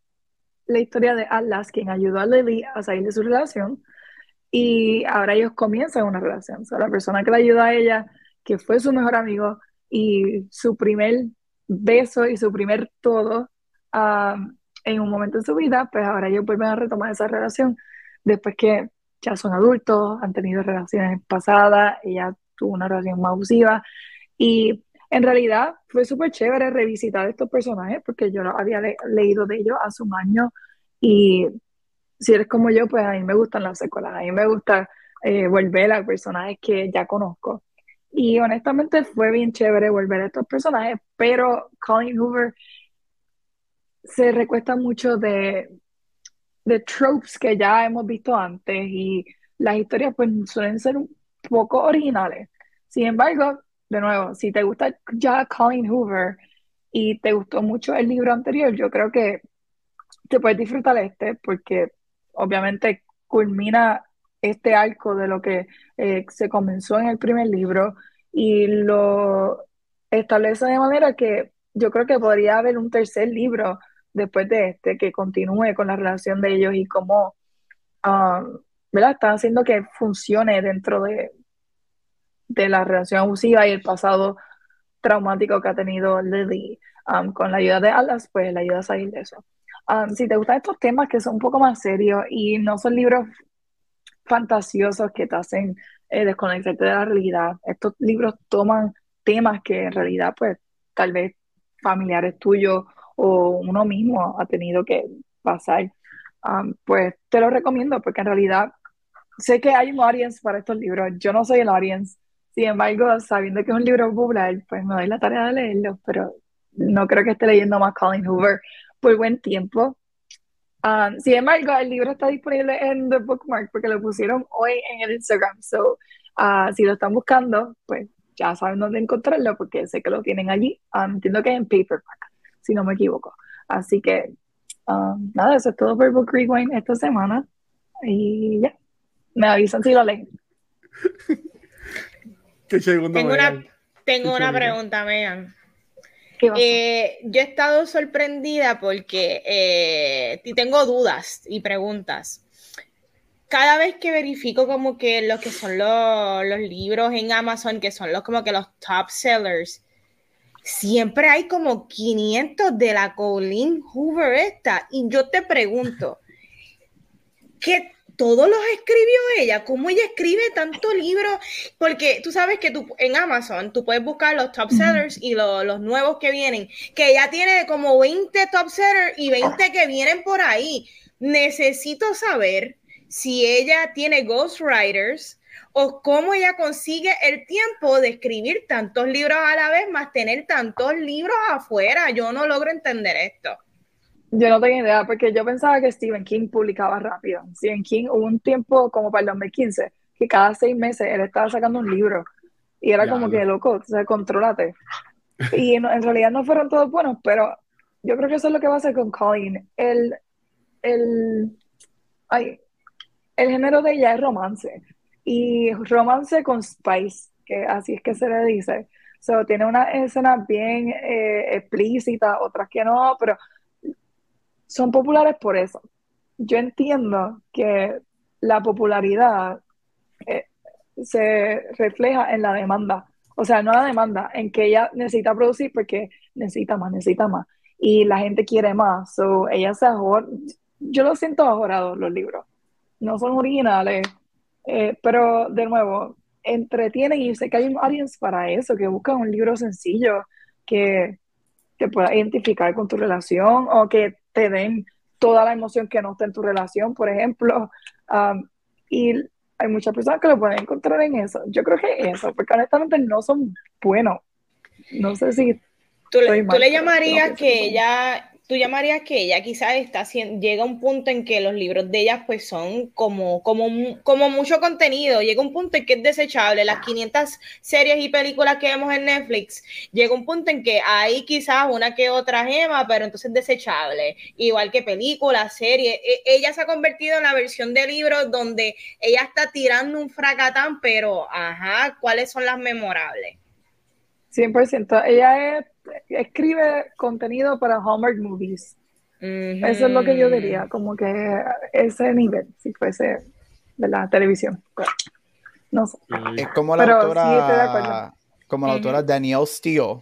la historia de Atlas, quien ayudó a Lily a salir de su relación y ahora ellos comienzan una relación. O sea, la persona que le ayuda a ella, que fue su mejor amigo y su primer beso y su primer todo en un momento de su vida, pues ahora ellos vuelven a retomar esa relación después que ya son adultos, han tenido relaciones pasadas, ella tuvo una relación más abusiva y en realidad fue súper chévere revisitar estos personajes porque yo había leído de ellos hace un año y si eres como yo, pues a mí me gustan las secuelas, a mí me gusta eh, volver a personajes que ya conozco. Y honestamente fue bien chévere volver a estos personajes, pero Colin Hoover se recuesta mucho de, de tropes que ya hemos visto antes y las historias pues suelen ser un poco originales. Sin embargo, de nuevo, si te gusta ya Colin Hoover y te gustó mucho el libro anterior, yo creo que te puedes disfrutar este porque obviamente culmina este arco de lo que eh, se comenzó en el primer libro y lo establece de manera que yo creo que podría haber un tercer libro después de este que continúe con la relación de ellos y cómo um, ¿verdad? están haciendo que funcione dentro de, de la relación abusiva y el pasado traumático que ha tenido Lily um, con la ayuda de Alas, pues la ayuda a salir de eso. Um, si te gustan estos temas que son un poco más serios y no son libros fantasiosos que te hacen eh, desconectarte de la realidad, estos libros toman temas que en realidad, pues, tal vez familiares tuyos o uno mismo ha tenido que pasar. Um, pues te lo recomiendo porque en realidad sé que hay un audience para estos libros. Yo no soy el audience. Sin embargo, sabiendo que es un libro popular, pues me doy la tarea de leerlo, pero no creo que esté leyendo más Colin Hoover por buen tiempo. Um, sin embargo, el libro está disponible en The Bookmark porque lo pusieron hoy en el Instagram. So, uh, si lo están buscando, pues ya saben dónde encontrarlo porque sé que lo tienen allí. Um, entiendo que es en paperback, si no me equivoco. Así que, um, nada, eso es todo por Book Rewind esta semana. Y ya, me avisan si lo leen. (laughs) tengo una, tengo una pregunta, Megan. Eh, yo he estado sorprendida porque eh, tengo dudas y preguntas. Cada vez que verifico como que lo que son los, los libros en Amazon, que son los como que los top sellers, siempre hay como 500 de la Colleen Hoover esta. Y yo te pregunto, ¿qué todos los escribió ella. ¿Cómo ella escribe tanto libro? Porque tú sabes que tú, en Amazon tú puedes buscar los top sellers y los nuevos que vienen, que ella tiene como 20 top sellers y 20 que vienen por ahí. Necesito saber si ella tiene ghostwriters o cómo ella consigue el tiempo de escribir tantos libros a la vez, más tener tantos libros afuera. Yo no logro entender esto. Yo no tengo idea, porque yo pensaba que Stephen King publicaba rápido. Stephen King hubo un tiempo como para el 2015, que cada seis meses él estaba sacando un libro. Y era como que, loco, o sea, contrólate. Y en, realidad no fueron todos buenos, pero yo creo que eso es lo que va a hacer con Colin. El, el, Ay, el género de ella es romance. Y romance con spice, que así es que se le dice. So, tiene una escena bien eh, explícita, otras que no, pero son populares por eso. Yo entiendo que la popularidad eh, se refleja en la demanda. O sea, no la demanda, en que ella necesita producir porque necesita más, necesita más. Y la gente quiere más. So, ella se Yo lo siento ajorado los libros. No son originales. Eh, pero, de nuevo, entretienen y sé que hay un audience para eso, que busca un libro sencillo que te pueda identificar con tu relación o que te den toda la emoción que no está en tu relación, por ejemplo. Um, y hay muchas personas que lo pueden encontrar en eso. Yo creo que eso, porque honestamente no son buenos. No sé si... Tú le, tú le llamarías que ella tú llamarías que ella quizás está llega un punto en que los libros de ella pues son como, como, como mucho contenido, llega un punto en que es desechable, las 500 series y películas que vemos en Netflix, llega un punto en que hay quizás una que otra gema, pero entonces desechable, igual que películas, series, e, ella se ha convertido en la versión de libros donde ella está tirando un fracatán, pero ajá, ¿cuáles son las memorables? 100%, ella es escribe contenido para Hallmark Movies. Eso es lo que yo diría, como que ese nivel, si fuese de la televisión. No sé. Es como la autora, como la autora Danielle Steele,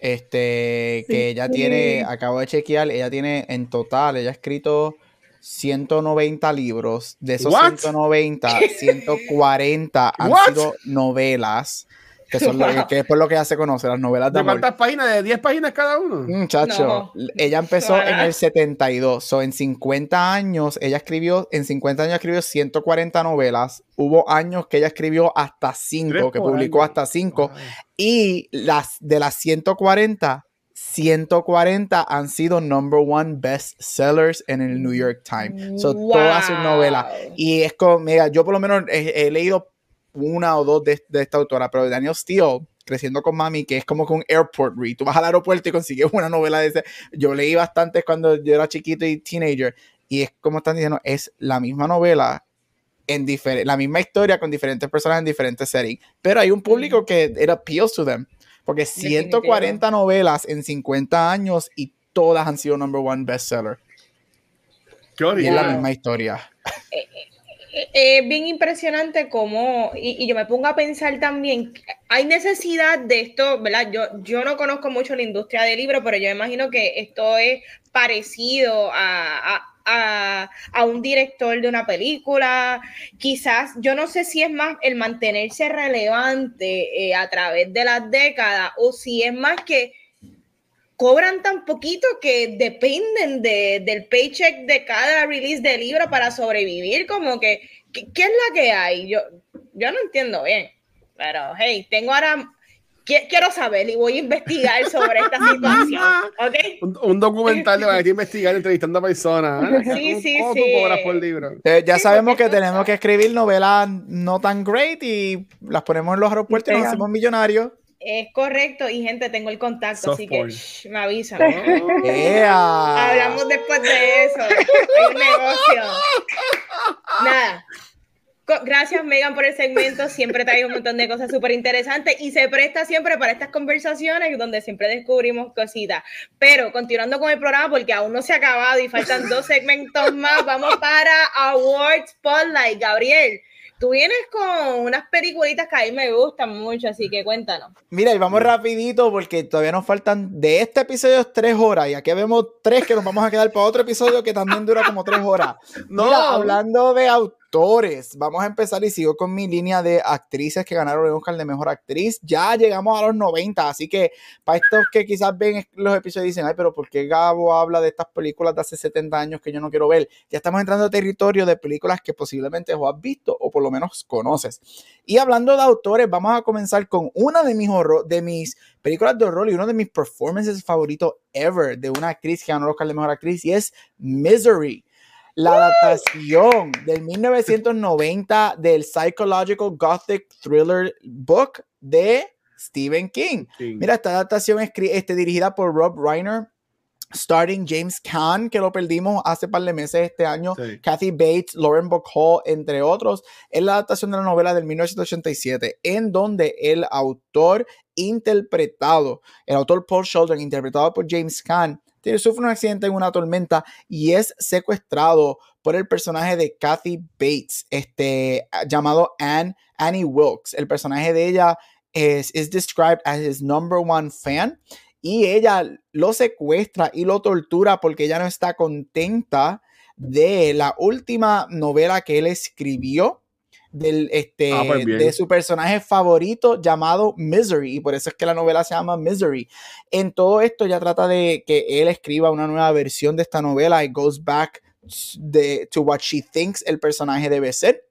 este, que ella tiene, acabo de chequear, ella tiene en total, ella ha escrito 190 libros, de esos 190, 140 han sido novelas que, son (laughs) que es por lo que ya se conoce, las novelas de, ¿De cuántas páginas? ¿De 10 páginas cada uno? Muchacho, ella empezó en el 72, o en 50 años, ella escribió, en 50 años escribió 140 novelas, hubo años que ella escribió hasta 5, que publicó hasta 5, y las de las 140, 140 han sido number one best sellers en el New York Times. Son todas sus novelas. Y es como, mira, yo por lo menos he leído una o dos de, esta autora, pero Daniel Steele, Creciendo con Mami, que es como que un airport read. Tú vas al aeropuerto y consigues una novela de ese. Yo leí bastante cuando yo era chiquito y teenager, y es como están diciendo, es la misma novela en la misma historia con diferentes personas en diferentes settings, pero hay un público que it appeals to them, porque 140 novelas en 50 años y todas han sido number one bestseller. Qué y es la misma historia. Es bien impresionante cómo, y, yo me pongo a pensar también, hay necesidad de esto, ¿verdad? Yo, yo no conozco mucho la industria del libro, pero yo imagino que esto es parecido a, un director de una película. Quizás, yo no sé si es más el mantenerse relevante eh, a través de las décadas o si es más que cobran tan poquito que dependen de, del paycheck de cada release de libro para sobrevivir, como que, ¿qué, es la que hay? Yo, yo no entiendo bien, pero hey, tengo ahora, quiero saber y voy a investigar sobre esta (laughs) situación, Un, documental de van a investigar entrevistando a personas. Sí, sí, sí. cobras por libro? Eh, ya sabemos que tenemos que escribir novelas no tan great y las ponemos en los aeropuertos y nos hacemos millonarios. Es correcto, y gente, tengo el contacto, así que me avisan. (laughs) Hablamos después de eso. Hay un negocio. Nada. Gracias, Megan, por el segmento. Siempre trae un montón de cosas súper interesantes y se presta siempre para estas conversaciones donde siempre descubrimos cositas. Pero continuando con el programa, porque aún no se ha acabado y faltan dos segmentos más, vamos para Awards Spotlight. Gabriel, Tú vienes con unas peliculitas que a mí me gustan mucho, así que cuéntanos. Mira, y vamos rapidito porque todavía nos faltan de este episodio tres horas y aquí vemos tres que nos vamos a quedar para otro episodio que también dura como tres horas. No, hablando de Vamos a empezar y sigo con mi línea de actrices que ganaron el Oscar de Mejor Actriz. Ya llegamos a los 90, así que para estos que quizás ven los episodios y dicen, ay, pero ¿por qué Gabo habla de estas películas de hace 70 años que yo no quiero ver? Ya estamos entrando a territorio de películas que posiblemente vos has visto o por lo menos conoces. Y hablando de autores, vamos a comenzar con una de mis, de mis películas de horror y uno de mis performances favoritos ever de una actriz que ganó el Oscar de Mejor Actriz y es Misery la adaptación del 1990 del Psychological Gothic Thriller Book de Stephen King. Mira, esta adaptación es este, dirigida por Rob Reiner starting James Caan, que lo perdimos hace par de meses este año, Kathy Bates, Lauren Bacall, entre otros. Es la adaptación de la novela del 1987, en donde el autor interpretado, el autor Paul Sheldon, interpretado por James Caan, sufre un accidente en una tormenta y es secuestrado por el personaje de Kathy Bates, este, llamado Anne, Annie Wilkes. El personaje de ella es, es described as his number one fan y ella lo secuestra y lo tortura porque ella no está contenta de la última novela que él escribió del, este, ah, pues de su personaje favorito llamado Misery y por eso es que la novela se llama Misery. En todo esto ya trata de que él escriba una nueva versión de esta novela y goes back to what she thinks el personaje debe ser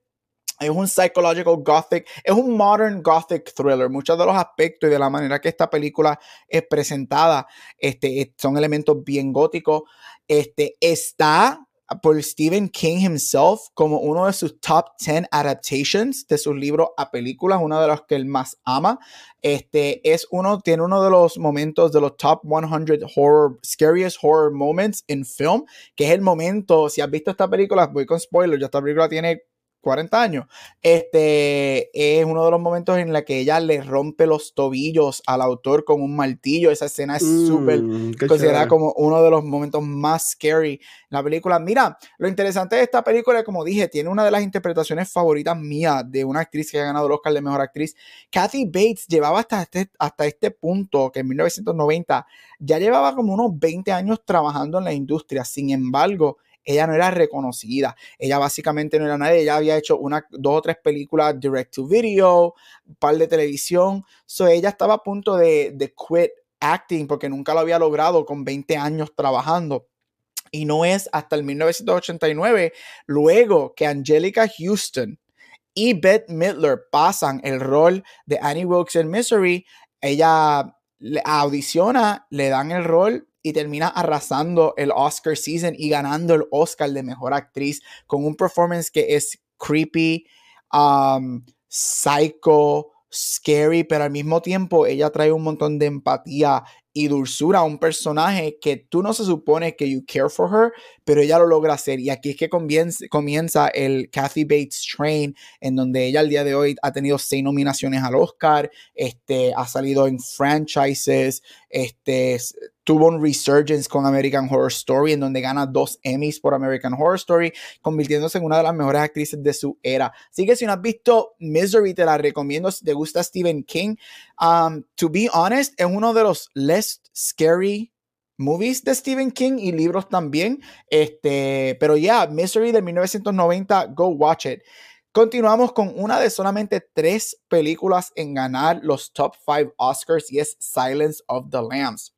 es un psychological gothic, es un modern gothic thriller. Muchos de los aspectos y de la manera que esta película es presentada este, son elementos bien góticos. Este, está por Stephen King himself como uno de sus top 10 adaptations de sus libros a películas, uno de los que él más ama. Este es uno, tiene uno de los momentos de los top 100 horror, scariest horror moments in film, que es el momento, si has visto esta película, voy con spoilers, ya esta película tiene 40 años, este es uno de los momentos en la que ella le rompe los tobillos al autor con un martillo. Esa escena es súper mm, considerada como uno de los momentos más scary en la película. Mira, lo interesante de esta película, como dije, tiene una de las interpretaciones favoritas mías de una actriz que ha ganado el Oscar de Mejor Actriz. Kathy Bates llevaba hasta este, hasta este punto, que en 1990 ya llevaba como unos 20 años trabajando en la industria. Sin embargo, ella no era reconocida. Ella básicamente no era nadie. Ella había hecho una, dos o tres películas direct to video, un par de televisión. So ella estaba a punto de, quit acting porque nunca lo había logrado con 20 años trabajando. Y no es hasta el 1989, luego que Angelica Houston y Bette Midler pasan el rol de Annie Wilkes en Misery, ella audiciona, le dan el rol y termina arrasando el Oscar season y ganando el Oscar de mejor actriz con un performance que es creepy, um, psycho, scary, pero al mismo tiempo ella trae un montón de empatía y dulzura a un personaje que tú no se supone que you care for her, pero ella lo logra hacer. Y aquí es que comienza, el Kathy Bates Train, en donde ella al día de hoy ha tenido seis nominaciones al Oscar, este, ha salido en franchises, este, tuvo un resurgence con American Horror Story, en donde gana dos Emmys por American Horror Story, convirtiéndose en una de las mejores actrices de su era. Así que si no has visto Misery, te la recomiendo. Si te gusta Stephen King, um, to be honest, es uno de los less scary movies de Stephen King y libros también. Este, pero ya, Misery de 1990, go watch it. Continuamos con una de solamente tres películas en ganar los top 5 Oscars y es Silence of the Lambs.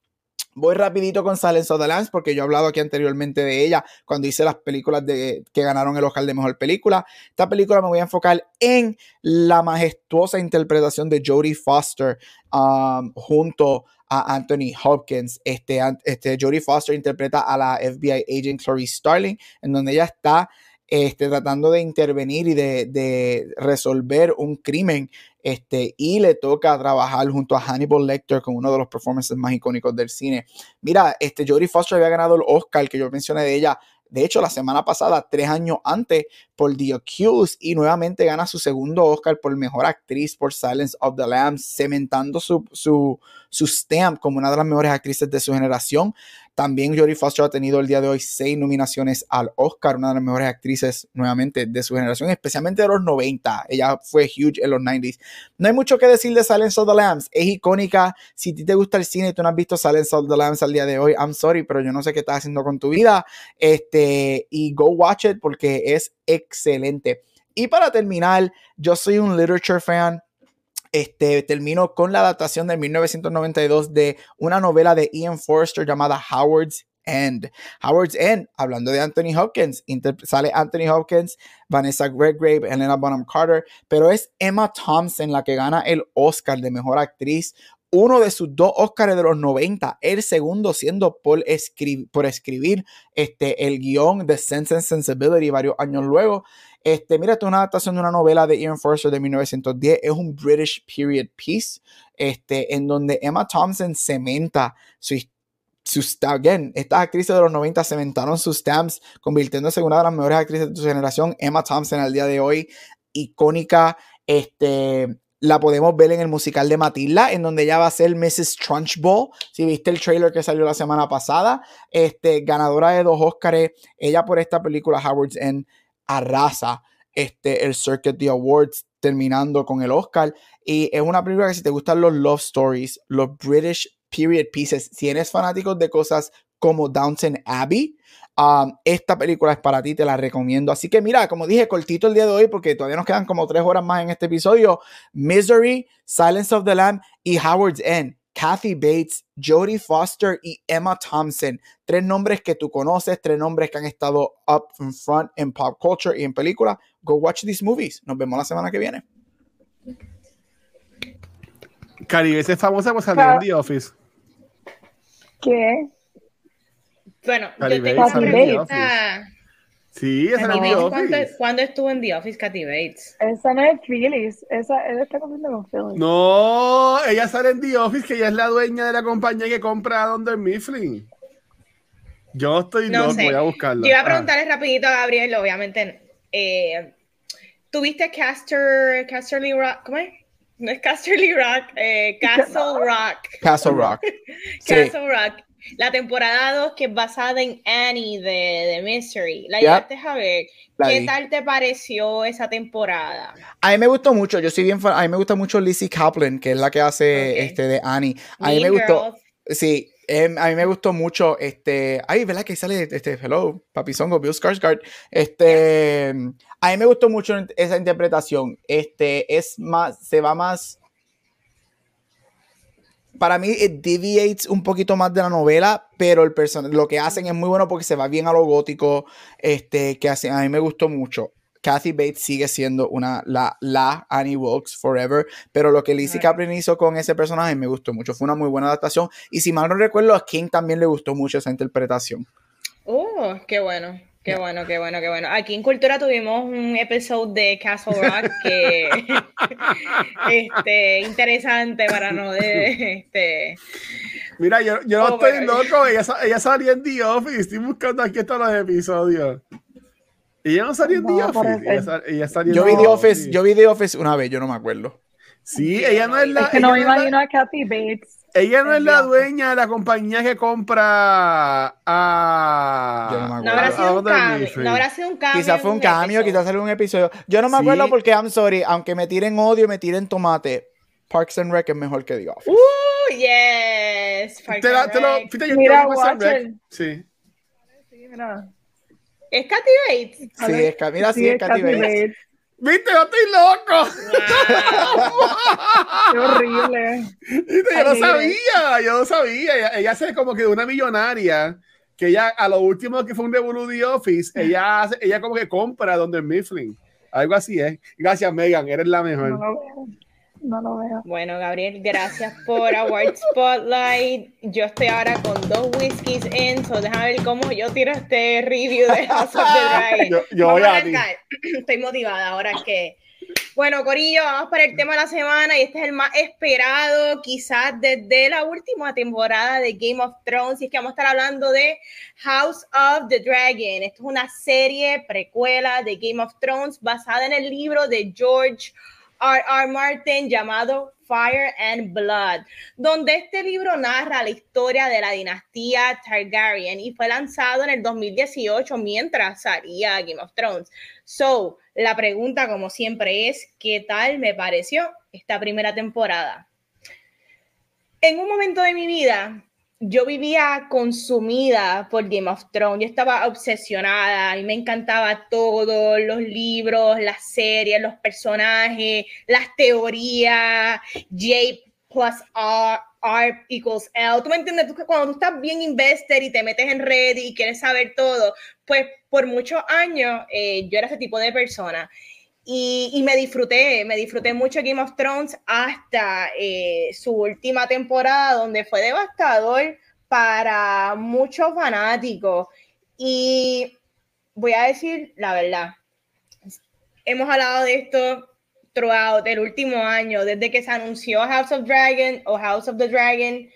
Voy rapidito con Silence of the Lambs porque yo he hablado aquí anteriormente de ella cuando hice las películas de, que ganaron el Oscar de Mejor Película. Esta película me voy a enfocar en la majestuosa interpretación de Jodie Foster um, junto a Anthony Hopkins. Este, este, Jodie Foster interpreta a la FBI agent Clarice Starling, en donde ella está este, tratando de intervenir y de, de, resolver un crimen este, y le toca trabajar junto a Hannibal Lecter con uno de los performances más icónicos del cine. Mira, este, Jodie Foster había ganado el Oscar que yo mencioné de ella de hecho, la semana pasada, tres años antes, por The Accused, y nuevamente gana su segundo Oscar por Mejor Actriz por Silence of the Lambs, cementando su, su, su stamp como una de las mejores actrices de su generación. También Jodie Foster ha tenido el día de hoy seis nominaciones al Oscar, una de las mejores actrices nuevamente de su generación, especialmente de los 90. Ella fue huge en los 90s. No hay mucho que decir de Silence of the Lambs. Es icónica. Si ti te gusta el cine y tú no has visto Silence of the Lambs al día de hoy, I'm sorry, pero yo no sé qué estás haciendo con tu vida. Este, y go watch it porque es excelente. Y para terminar, yo soy un literature fan este, termino con la adaptación de 1992 de una novela de Ian Forster llamada Howard's End. Howard's End, hablando de Anthony Hopkins, sale Anthony Hopkins, Vanessa Redgrave, Helena Bonham Carter, pero es Emma Thompson la que gana el Oscar de Mejor Actriz uno de sus dos Oscars de los 90, el segundo siendo por, por escribir este, el guion de Sense and Sensibility varios años luego. Este, mira, es una adaptación de una novela de Ian Forster de 1910. Es un British period piece, este, en donde Emma Thompson cementa su, sus, again, estas actrices de los 90 cementaron sus stamps, convirtiéndose en una de las mejores actrices de su generación. Emma Thompson al día de hoy, icónica, este, la podemos ver en el musical de Matilda, en donde ella va a ser Mrs. Trunchbull. Si viste el trailer que salió la semana pasada, este, ganadora de dos Oscars, ella por esta película Howard's End arrasa este, el Circuit the Awards, terminando con el Oscar. Y es una película que si te gustan los love stories, los British period pieces, si eres fanático de cosas como Downton Abbey, um, esta película es para ti, te la recomiendo. Así que mira, como dije, cortito el día de hoy, porque todavía nos quedan como tres horas más en este episodio. Misery, Silence of the Lamb y Howard's End. Kathy Bates, Jodie Foster y Emma Thompson. Tres nombres que tú conoces, tres nombres que han estado up in front en pop culture y en película. Go watch these movies. Nos vemos la semana que viene. Caribe es famosa por salir en The Office. ¿Qué? Bueno, yo tengo una Sí, esa en The Office. ¿Cuándo, estuvo en The Office Kathy Bates? Esa no es Phyllis. Esa, él está comiendo con Phyllis. No, ella sale en The Office, que ella es la dueña de la compañía que compra a Don Mifflin. Yo estoy no loco, voy a buscarla. Yo iba a ah. preguntarle rapidito a Gabriel, obviamente. Eh, ¿Tuviste Caster, Casterly Rock? ¿Cómo es? No es Casterly Rock, eh, (laughs) Castle Rock. Castle Rock. (laughs) Castle Rock. La temporada 2 que es basada en Annie de, de Mystery. ¿La llevaste a ver? ¿Qué tal te pareció esa temporada? A mí me gustó mucho. Yo soy bien A mí me gusta mucho Lizzie Kaplan, que es la que hace este de Annie. A mí me gustó. Sí, em, a mí me gustó mucho este. Ay, ¿verdad que sale este Hello, Papizongo, Bill Skarsgård? Este. A mí me gustó mucho esa interpretación. Este es más, se va más para mí it deviates un poquito más de la novela, pero el lo que hacen es muy bueno porque se va bien a lo gótico, este, que hace, a mí me gustó mucho. Kathy Bates sigue siendo una, la, la Annie Wilkes forever, pero lo que Lizzie Kaplan hizo con ese personaje me gustó mucho, fue una muy buena adaptación y si mal no recuerdo a King también le gustó mucho esa interpretación. Oh, qué bueno. Qué bueno, qué bueno, qué bueno. Aquí en Cultura tuvimos un episodio de Castle Rock que (laughs) este, interesante para no de, este. Mira, yo, yo no estoy loco, ella, ella salió en The Office, estoy buscando aquí todos los episodios. Ella no salió en The Office. Ella, salió yo vi The Office, yo vi The Office una vez, yo no me acuerdo. Sí, ella no es la. Es que no me imagino a Kathy Bates ella no es la dueña de la compañía que compra a. no, habrá sido un cambio. No habrá sido un cambio. Quizás fue un cambio, quizás salió un episodio. Yo no me acuerdo porque, I'm sorry, aunque me tiren odio, me tiren tomate. Parks and Rec es mejor que The Office. Uh, yes. Parks te, la, te lo, fíjate, yo mira, Rec. Sí. sí mira. ¿Es Katy Bates? Sí, es, mira, sí, es Katy Bates. Viste, yo estoy loco. (laughs) Qué horrible. Yo no sabía, yo no sabía. Ella, ella hace como que una millonaria que ella, a lo último que fue un debut de Office, ella, hace, ella como que compra donde Mifflin. Algo así es. Gracias, Megan, eres la mejor. No lo veo. Bueno, Gabriel, gracias por Award Spotlight. Yo estoy ahora con dos whiskies en, so déjame ver cómo yo tiro este review de House of the Dragon. (laughs) Yo, voy a, Estoy motivada ahora que. Bueno, Corillo, vamos para el tema de la semana y este es el más esperado, quizás desde la última temporada de Game of Thrones. Y es que vamos a estar hablando de House of the Dragon. Esto es una serie precuela de Game of Thrones basada en el libro de George R. R. Martin llamado Fire and Blood, donde este libro narra la historia de la dinastía Targaryen y fue lanzado en el 2018 mientras salía Game of Thrones. So, la pregunta como siempre es, ¿qué tal me pareció esta primera temporada? En un momento de mi vida yo vivía consumida por Game of Thrones, yo estaba obsesionada, a mí me encantaba todo, los libros, las series, los personajes, las teorías, J plus R, R equals L. ¿Tú me entiendes? Tú, cuando tú estás bien invested y te metes en red y quieres saber todo, pues por muchos años eh, yo era ese tipo de persona. Y, me disfruté, me disfruté mucho Game of Thrones hasta eh, su última temporada, donde fue devastador para muchos fanáticos. Y voy a decir la verdad, hemos hablado de esto throughout el último año, desde que se anunció House of Dragon o House of the Dragon,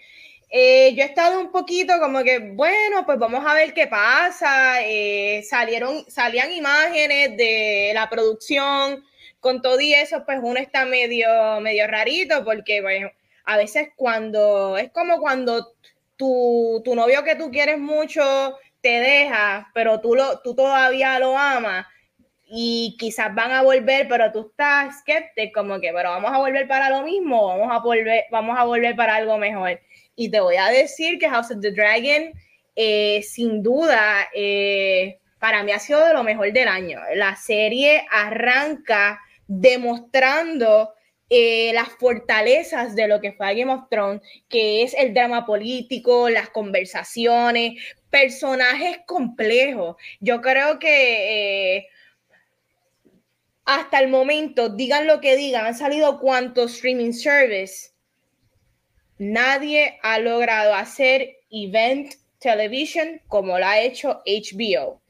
Eh, yo he estado un poquito como que, bueno, pues vamos a ver qué pasa. Eh, salieron, salían imágenes de la producción con todo y eso, pues uno está medio, medio rarito porque bueno, a veces cuando, es como cuando tu, tu novio que tú quieres mucho te deja, pero tú, lo, tú todavía lo amas y quizás van a volver, pero tú estás escéptico, como que, pero vamos a volver para lo mismo, vamos a volver, vamos a volver para algo mejor. Y te voy a decir que House of the Dragon, eh, sin duda, eh, para mí ha sido de lo mejor del año. La serie arranca demostrando eh, las fortalezas de lo que fue Game of Thrones, que es el drama político, las conversaciones, personajes complejos. Yo creo que hasta el momento, digan lo que digan, han salido cuantos streaming service nadie ha logrado hacer event television como lo ha hecho HBO.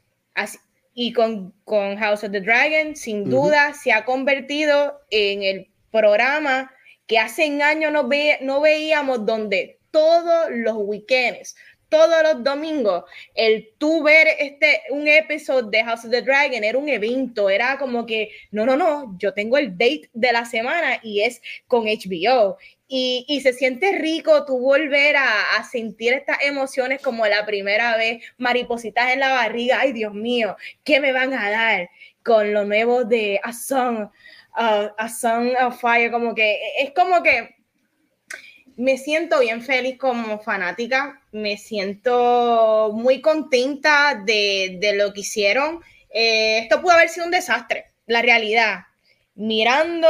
y con, House of the Dragon, sin duda, se ha convertido en el programa que hace años no, no veíamos donde todos los weekends, todos los domingos, el tú ver este, un episodio de House of the Dragon era un evento, era como que, no, no, no, yo tengo el date de la semana y es con HBO. Y, se siente rico tú volver a, sentir estas emociones como la primera vez, maripositas en la barriga, ay Dios mío, ¿qué me van a dar con lo nuevo de A Song, A Song of Fire? Como que es como que me siento bien feliz como fanática, me siento muy contenta de, lo que hicieron. Eh, esto pudo haber sido un desastre, la realidad. Mirando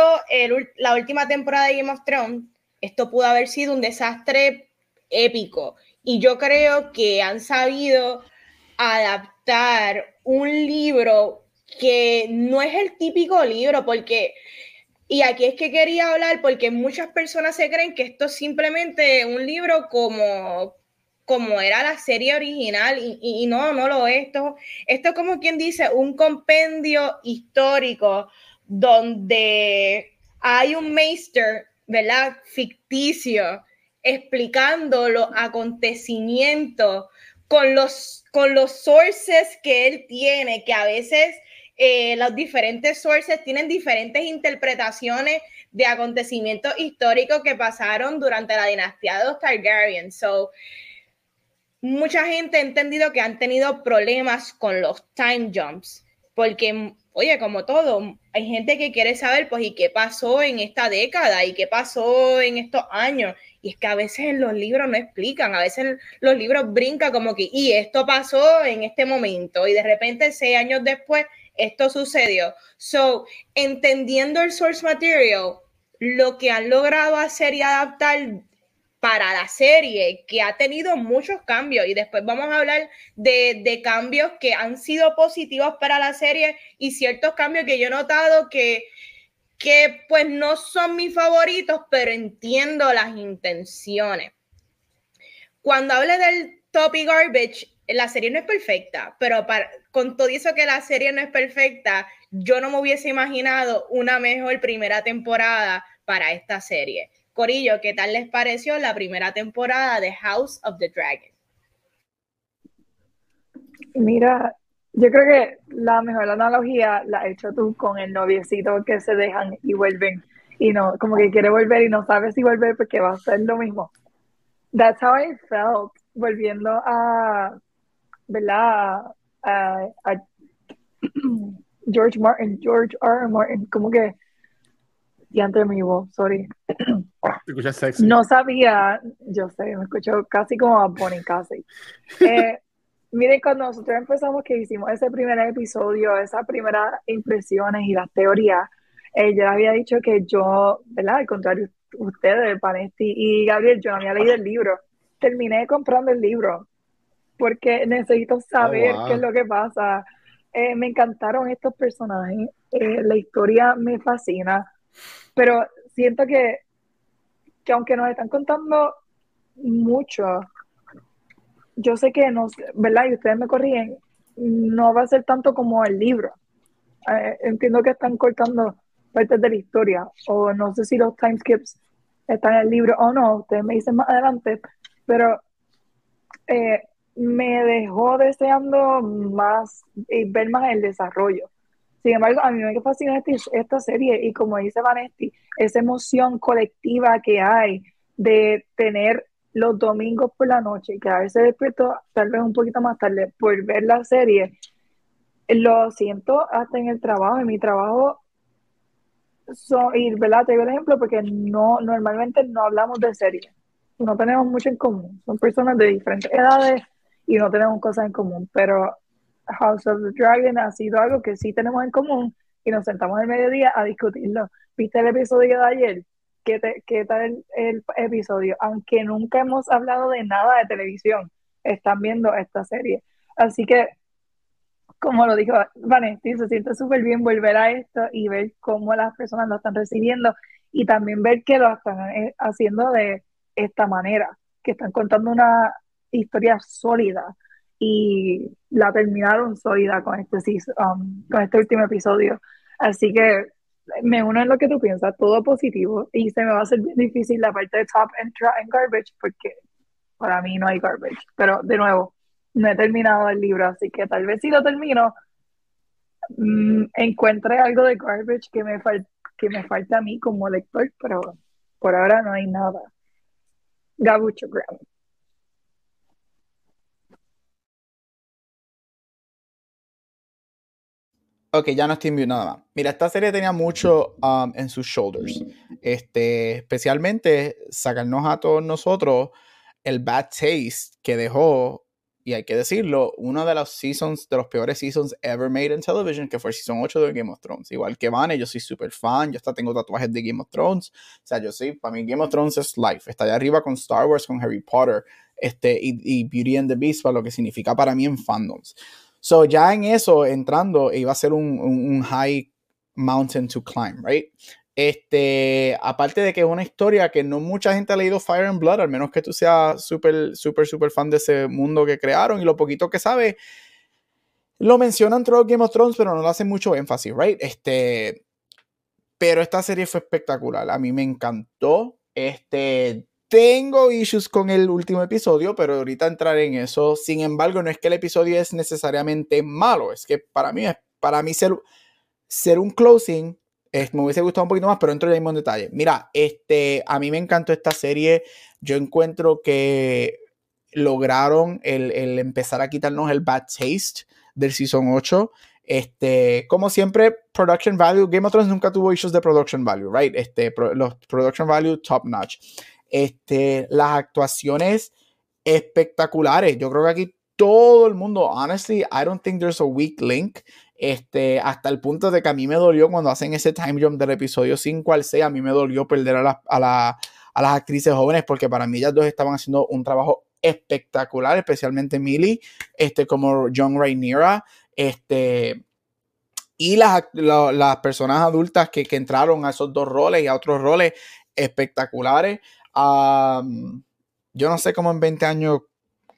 la última temporada de Game of Thrones, esto pudo haber sido un desastre épico. Y yo creo que han sabido adaptar un libro que no es el típico libro, porque, y aquí es que quería hablar, porque muchas personas se creen que esto es simplemente un libro como, como era la serie original, y, no, no lo es. Esto, esto es como quien dice, un compendio histórico donde hay un meister ¿verdad? Ficticio, explicando los acontecimientos con los, con los sources que él tiene, que a veces eh, los diferentes sources tienen diferentes interpretaciones de acontecimientos históricos que pasaron durante la dinastía de los Targaryen. So, mucha gente ha entendido que han tenido problemas con los time jumps, porque oye, como todo, hay gente que quiere saber, pues, ¿y qué pasó en esta década? ¿Y qué pasó en estos años? Y es que a veces en los libros no explican, a veces los libros brincan como que, y esto pasó en este momento, y de repente seis años después, esto sucedió. So, entendiendo el source material, lo que han logrado hacer y adaptar para la serie, que ha tenido muchos cambios y después vamos a hablar de, cambios que han sido positivos para la serie y ciertos cambios que yo he notado que, que pues no son mis favoritos, pero entiendo las intenciones. Cuando hable del topic garbage, la serie no es perfecta, pero con todo eso que la serie no es perfecta, yo no me hubiese imaginado una mejor primera temporada para esta serie. Corillo, ¿qué tal les pareció la primera temporada de House of the Dragon? Mira, yo creo que la mejor analogía la has hecho tú con el noviecito que se dejan y vuelven y no, como que quiere volver y no sabe si volver porque va a ser lo mismo. That's how I felt volviendo a, ¿verdad? A, George Martin, George R. Martin, como que y antes mi No sabía, yo sé, me escucho casi como a Bonnie, casi. Eh, miren, cuando nosotros empezamos, que hicimos ese primer episodio, esas primeras impresiones y las teorías, eh, yo había dicho que yo, ¿verdad? Al contrario, ustedes, Panesti y Gabriel, yo no había leído el libro. Terminé comprando el libro porque necesito saber oh, qué es lo que pasa. Eh, me encantaron estos personajes, eh, la historia me fascina pero siento que, que aunque nos están contando mucho, yo sé que no, ¿verdad? Y ustedes me corrigen, no va a ser tanto como el libro. Eh, entiendo que están cortando partes de la historia, o no sé si los timeskips están en el libro o no, ustedes me dicen más adelante, pero eh, me dejó deseando más y ver más el desarrollo. Sin embargo, a mí me fascina este, esta serie y como dice Vanesti, esa emoción colectiva que hay de tener los domingos por la noche y quedarse despierto tal vez un poquito más tarde por ver la serie, lo siento hasta en el trabajo, en mi trabajo son, y verdad, te digo el ejemplo porque no, normalmente no hablamos de series, no tenemos mucho en común, son personas de diferentes edades y no tenemos cosas en común, pero House of the Dragon ha sido algo que sí tenemos en común y nos sentamos el mediodía a discutirlo. ¿Viste el episodio de ayer? ¿Qué, tal el, episodio? Aunque nunca hemos hablado de nada de televisión, están viendo esta serie. Así que, como lo dijo Vanessa, se siente súper bien volver a esto y ver cómo las personas lo están recibiendo y también ver que lo están eh, haciendo de esta manera, que están contando una historia sólida y la terminaron sólida con este, um, con este último episodio. Así que me uno en lo que tú piensas, todo positivo, y se me va a hacer bien difícil la parte de top and, garbage, porque para mí no hay garbage. Pero de nuevo, no he terminado el libro, así que tal vez si lo termino, mm, encuentre algo de garbage que me, que me falta a mí como lector, pero por ahora no hay nada. Gabucho Graham. Ok, ya no estoy en nada más. Mira, esta serie tenía mucho um, en sus shoulders. Este, especialmente sacarnos a todos nosotros el bad taste que dejó, y hay que decirlo, uno de los seasons, de los peores seasons ever made in television, que fue el season 8 de Game of Thrones. Igual que Vane, yo soy súper fan, yo hasta tengo tatuajes de Game of Thrones. O sea, yo sí, para mí Game of Thrones es life. Está allá arriba con Star Wars, con Harry Potter, este, y, y Beauty and the Beast, para lo que significa para mí en fandoms. So ya en eso, entrando, iba a ser un, un, high mountain to climb, right? Este, aparte de que es una historia que no mucha gente ha leído Fire and Blood, al menos que tú seas súper, súper, súper fan de ese mundo que crearon y lo poquito que sabe, lo mencionan todo Game of Thrones, pero no lo hacen mucho énfasis, right? Este, pero esta serie fue espectacular, a mí me encantó. Este, tengo issues con el último episodio, pero ahorita entraré en eso. Sin embargo, no es que el episodio es necesariamente malo, es que para mí, para mí ser, ser un closing me hubiese gustado un poquito más, pero entro ya mismo en detalle. Mira, este, a mí me encantó esta serie. Yo encuentro que lograron el, el, empezar a quitarnos el bad taste del season 8. Este, como siempre, production value. Game of Thrones nunca tuvo issues de production value, right? Este, los production value top notch. Este, las actuaciones espectaculares. Yo creo que aquí todo el mundo, honestly, I don't think there's a weak link. Este, hasta el punto de que a mí me dolió cuando hacen ese time jump del episodio 5 al 6, a mí me dolió perder a, a, a las actrices jóvenes porque para mí ellas dos estaban haciendo un trabajo espectacular, especialmente Millie, este, como John Rhaenyra, este, y las, las personas adultas que, que, entraron a esos dos roles y a otros roles espectaculares yo no sé cómo en 20 años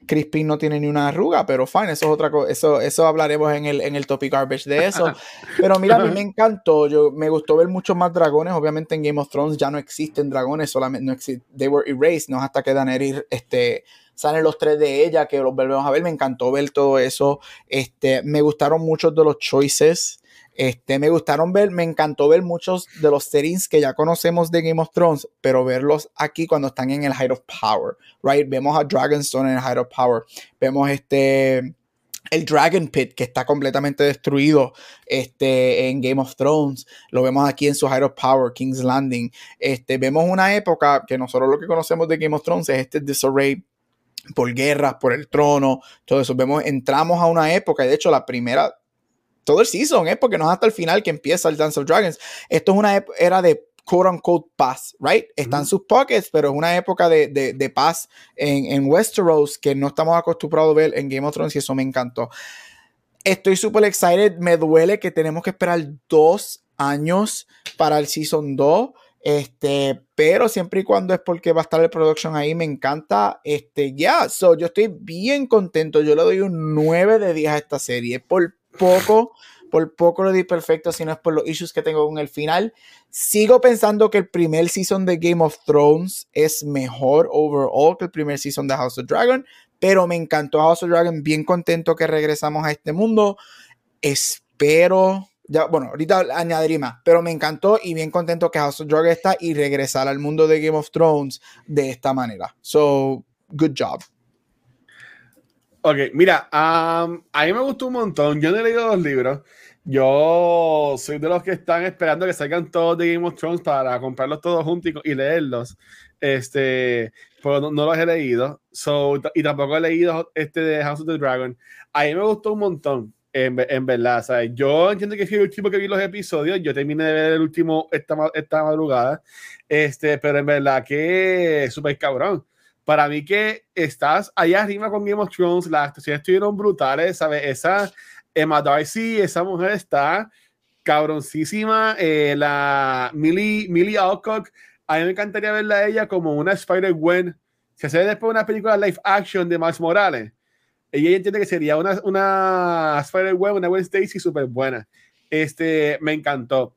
Crispin no tiene ni una arruga, pero fine, eso es otra cosa, eso, eso hablaremos en el, en el topic garbage de eso. (laughs) Pero mira, a mí me encantó, yo, me gustó ver muchos más dragones, obviamente en Game of Thrones ya no existen dragones, solamente no existen, they were erased, no hasta que Daenerys, este, salen los tres de ella, que los volvemos a ver, me encantó ver todo eso, este, me gustaron muchos de los choices, este, me gustaron ver, me encantó ver muchos de los settings que ya conocemos de Game of Thrones, pero verlos aquí cuando están en el Height of Power, right? Vemos a Dragonstone en el Height of Power, vemos este el Dragon Pit que está completamente destruido este, en Game of Thrones. Lo vemos aquí en su Height of Power, King's Landing. Este, vemos una época que nosotros lo que conocemos de Game of Thrones es este disarray por guerras, por el trono, todo eso. Vemos, entramos a una época, y de hecho la primera todo el season, ¿eh? porque no es hasta el final que empieza el Dance of Dragons. Esto es una era de quote unquote paz, right? Están sus pockets, pero es una época de, de, paz en, en, Westeros que no estamos acostumbrados a ver en Game of Thrones y eso me encantó. Estoy súper excited, me duele que tenemos que esperar dos años para el Season 2. Este, pero siempre y cuando es porque va a estar el production ahí, me encanta. Este, ya, so yo estoy bien contento. Yo le doy un 9 de 10 a esta serie. Por poco, por poco lo di perfecto, si no es por los issues que tengo con el final. Sigo pensando que el primer season de Game of Thrones es mejor overall que el primer season de House of Dragon, pero me encantó House of Dragon, bien contento que regresamos a este mundo. Espero, ya, bueno, ahorita añadiré más, pero me encantó y bien contento que House of Dragon está y regresar al mundo de Game of Thrones de esta manera. So, good job. Ok, mira, a mí me gustó un montón. Yo no he leído los libros. Yo soy de los que están esperando que salgan todos de Game of Thrones para comprarlos todos juntos y, leerlos. Este, pero no, los he leído. So, y tampoco he leído este de House of the Dragon. A mí me gustó un montón, en, en verdad. ¿sabes? Yo entiendo que fui el último que vi los episodios. Yo terminé de ver el último esta, esta madrugada. Este, pero en verdad que súper cabrón para mí que estás allá arriba con Game of Thrones, las actuaciones estuvieron brutales, ¿sabes? Esa Emma Darcy, esa mujer está cabroncísima, eh, la Millie, Millie Alcock, a mí me encantaría verla a ella como una Spider-Gwen, se hace después una película live action de Max Morales, ella entiende que sería una, una Spider-Gwen, una Gwen Stacy súper buena. Este, me encantó.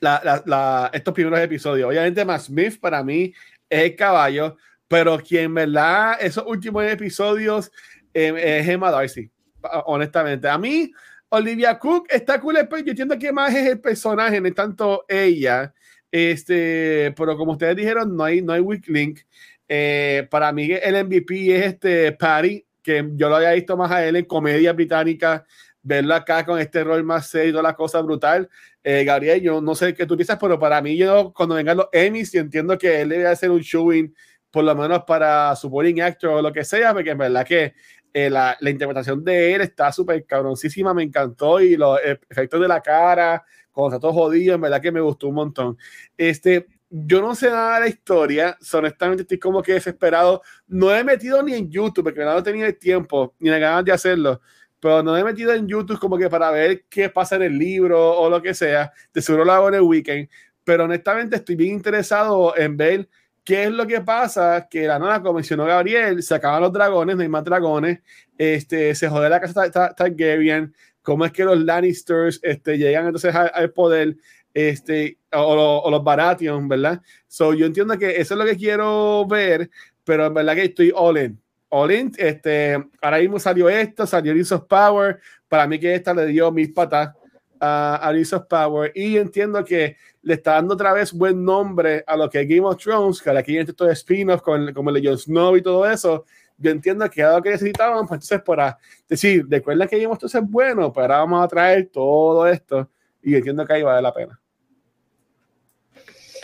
La, la, estos primeros episodios. Obviamente, Matt Smith para mí es el caballo. Pero quien, ¿verdad? Esos últimos episodios eh, es Emma Darcy, honestamente. A mí, Olivia Cook está cool, pero yo entiendo que más es el personaje, no es tanto ella. Este, pero como ustedes dijeron, no hay, no hay weak link. Eh, para mí el MVP es este Patty, que yo lo había visto más a él en comedia británica, verlo acá con este rol más serio, toda la cosa brutal. Eh, Gabriel, yo no sé qué tú piensas, pero para mí yo cuando vengan los Emmys, yo entiendo que él debe hacer un showing por lo menos para supporting actor o lo que sea, porque en verdad que eh, la, la, interpretación de él está súper cabroncísima, me encantó y los efectos de la cara, cuando está todo jodido, en verdad que me gustó un montón. Este, yo no sé nada de la historia, honestamente estoy como que desesperado. No he metido ni en YouTube, porque no tenido el tiempo ni la ganas de hacerlo, pero no he metido en YouTube como que para ver qué pasa en el libro o lo que sea. De seguro lo hago en el weekend, pero honestamente estoy bien interesado en ver ¿Qué es lo que pasa? Que la nada, como mencionó Gabriel, se acaban los dragones, no hay más dragones, este, se jode la casa Targaryen, cómo es que los Lannisters este, llegan entonces al, poder, este, o, los Baratheon, ¿verdad? So, yo entiendo que eso es lo que quiero ver, pero en verdad que estoy all in. All in, este, ahora mismo salió esto, salió Rings of Power, para mí que esta le dio mis patas a, a Power y entiendo que le está dando otra vez buen nombre a lo que es Game of Thrones, que aquí viene todo spin-off como el Jon Snow y todo eso. Yo entiendo que era lo que necesitaban, pues entonces para decir, recuerda que Game of Thrones es bueno, pero ahora vamos a traer todo esto y entiendo que ahí vale la pena.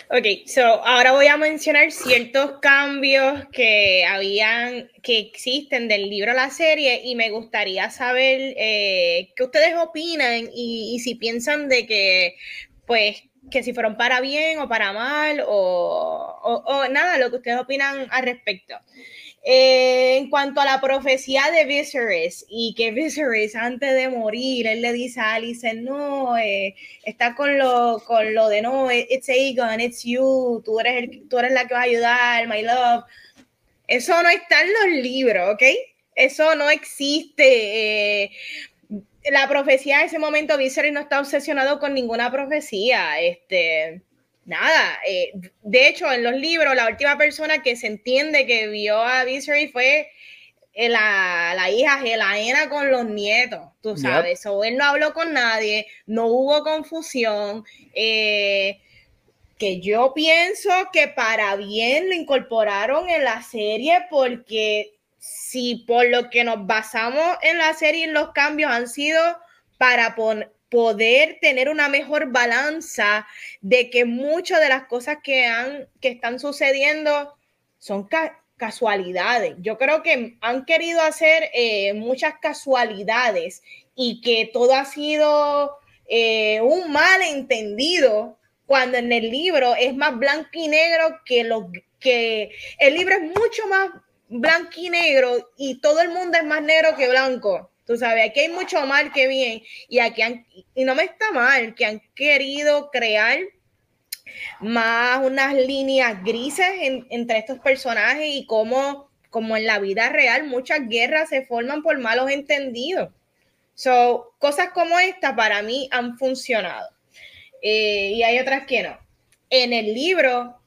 Ok, so ahora voy a mencionar ciertos cambios que habían, que existen del libro a la serie y me gustaría saber eh, qué ustedes opinan y, si piensan de que, pues, que si fueron para bien o para mal o, nada, lo que ustedes opinan al respecto. Eh, en cuanto a la profecía de Viserys y que Viserys antes de morir, él le dice a Alice, no, eh, está con lo, con lo de no, it's Aegon, it's you, tú eres, tú eres la que va a ayudar, my love. Eso no está en los libros, ¿ok? Eso no existe. Eh, la profecía en ese momento, Viserys no está obsesionado con ninguna profecía. Este, nada. Eh, de hecho, en los libros, la última persona que se entiende que vio a Viserys fue eh, la, la, hija Gelaena con los nietos, tú sabes. O él no habló con nadie, no hubo confusión. Eh, que yo pienso que para bien lo incorporaron en la serie porque si por lo que nos basamos en la serie en los cambios han sido para poder tener una mejor balanza de que muchas de las cosas que, han, que están sucediendo son casualidades. Yo creo que han querido hacer eh, muchas casualidades y que todo ha sido eh, un malentendido cuando en el libro es más blanco y negro que lo que el libro es mucho más blanco y negro y todo el mundo es más negro que blanco. Tú sabes, aquí hay mucho mal que bien y aquí y no me está mal que han querido crear más unas líneas grises entre estos personajes y como, como en la vida real muchas guerras se forman por malos entendidos. So, cosas como esta para mí han funcionado. Eh, y hay otras que no. En el libro,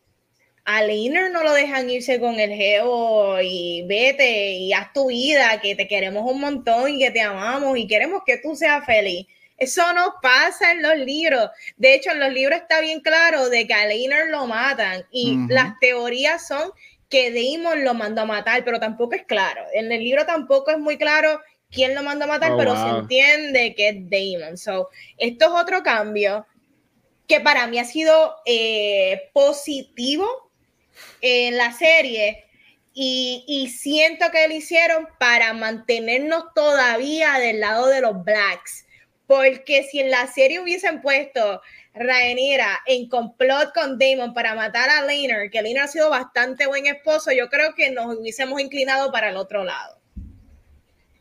a Leiner no lo dejan irse con el geo y vete y haz tu vida, que te queremos un montón y que te amamos y queremos que tú seas feliz. Eso no pasa en los libros. De hecho, en los libros está bien claro de que a Leiner lo matan y las teorías son que Damon lo mandó a matar, pero tampoco es claro. En el libro tampoco es muy claro quién lo mandó a matar, oh, pero se entiende que es Damon. So, esto es otro cambio que para mí ha sido eh, positivo en la serie y, y, siento que lo hicieron para mantenernos todavía del lado de los blacks. Porque si en la serie hubiesen puesto Rhaenyra en complot con Damon para matar a Lainer, que Lainer ha sido bastante buen esposo, yo creo que nos hubiésemos inclinado para el otro lado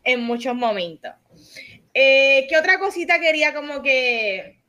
en muchos momentos. Eh, ¿Qué otra cosita quería como que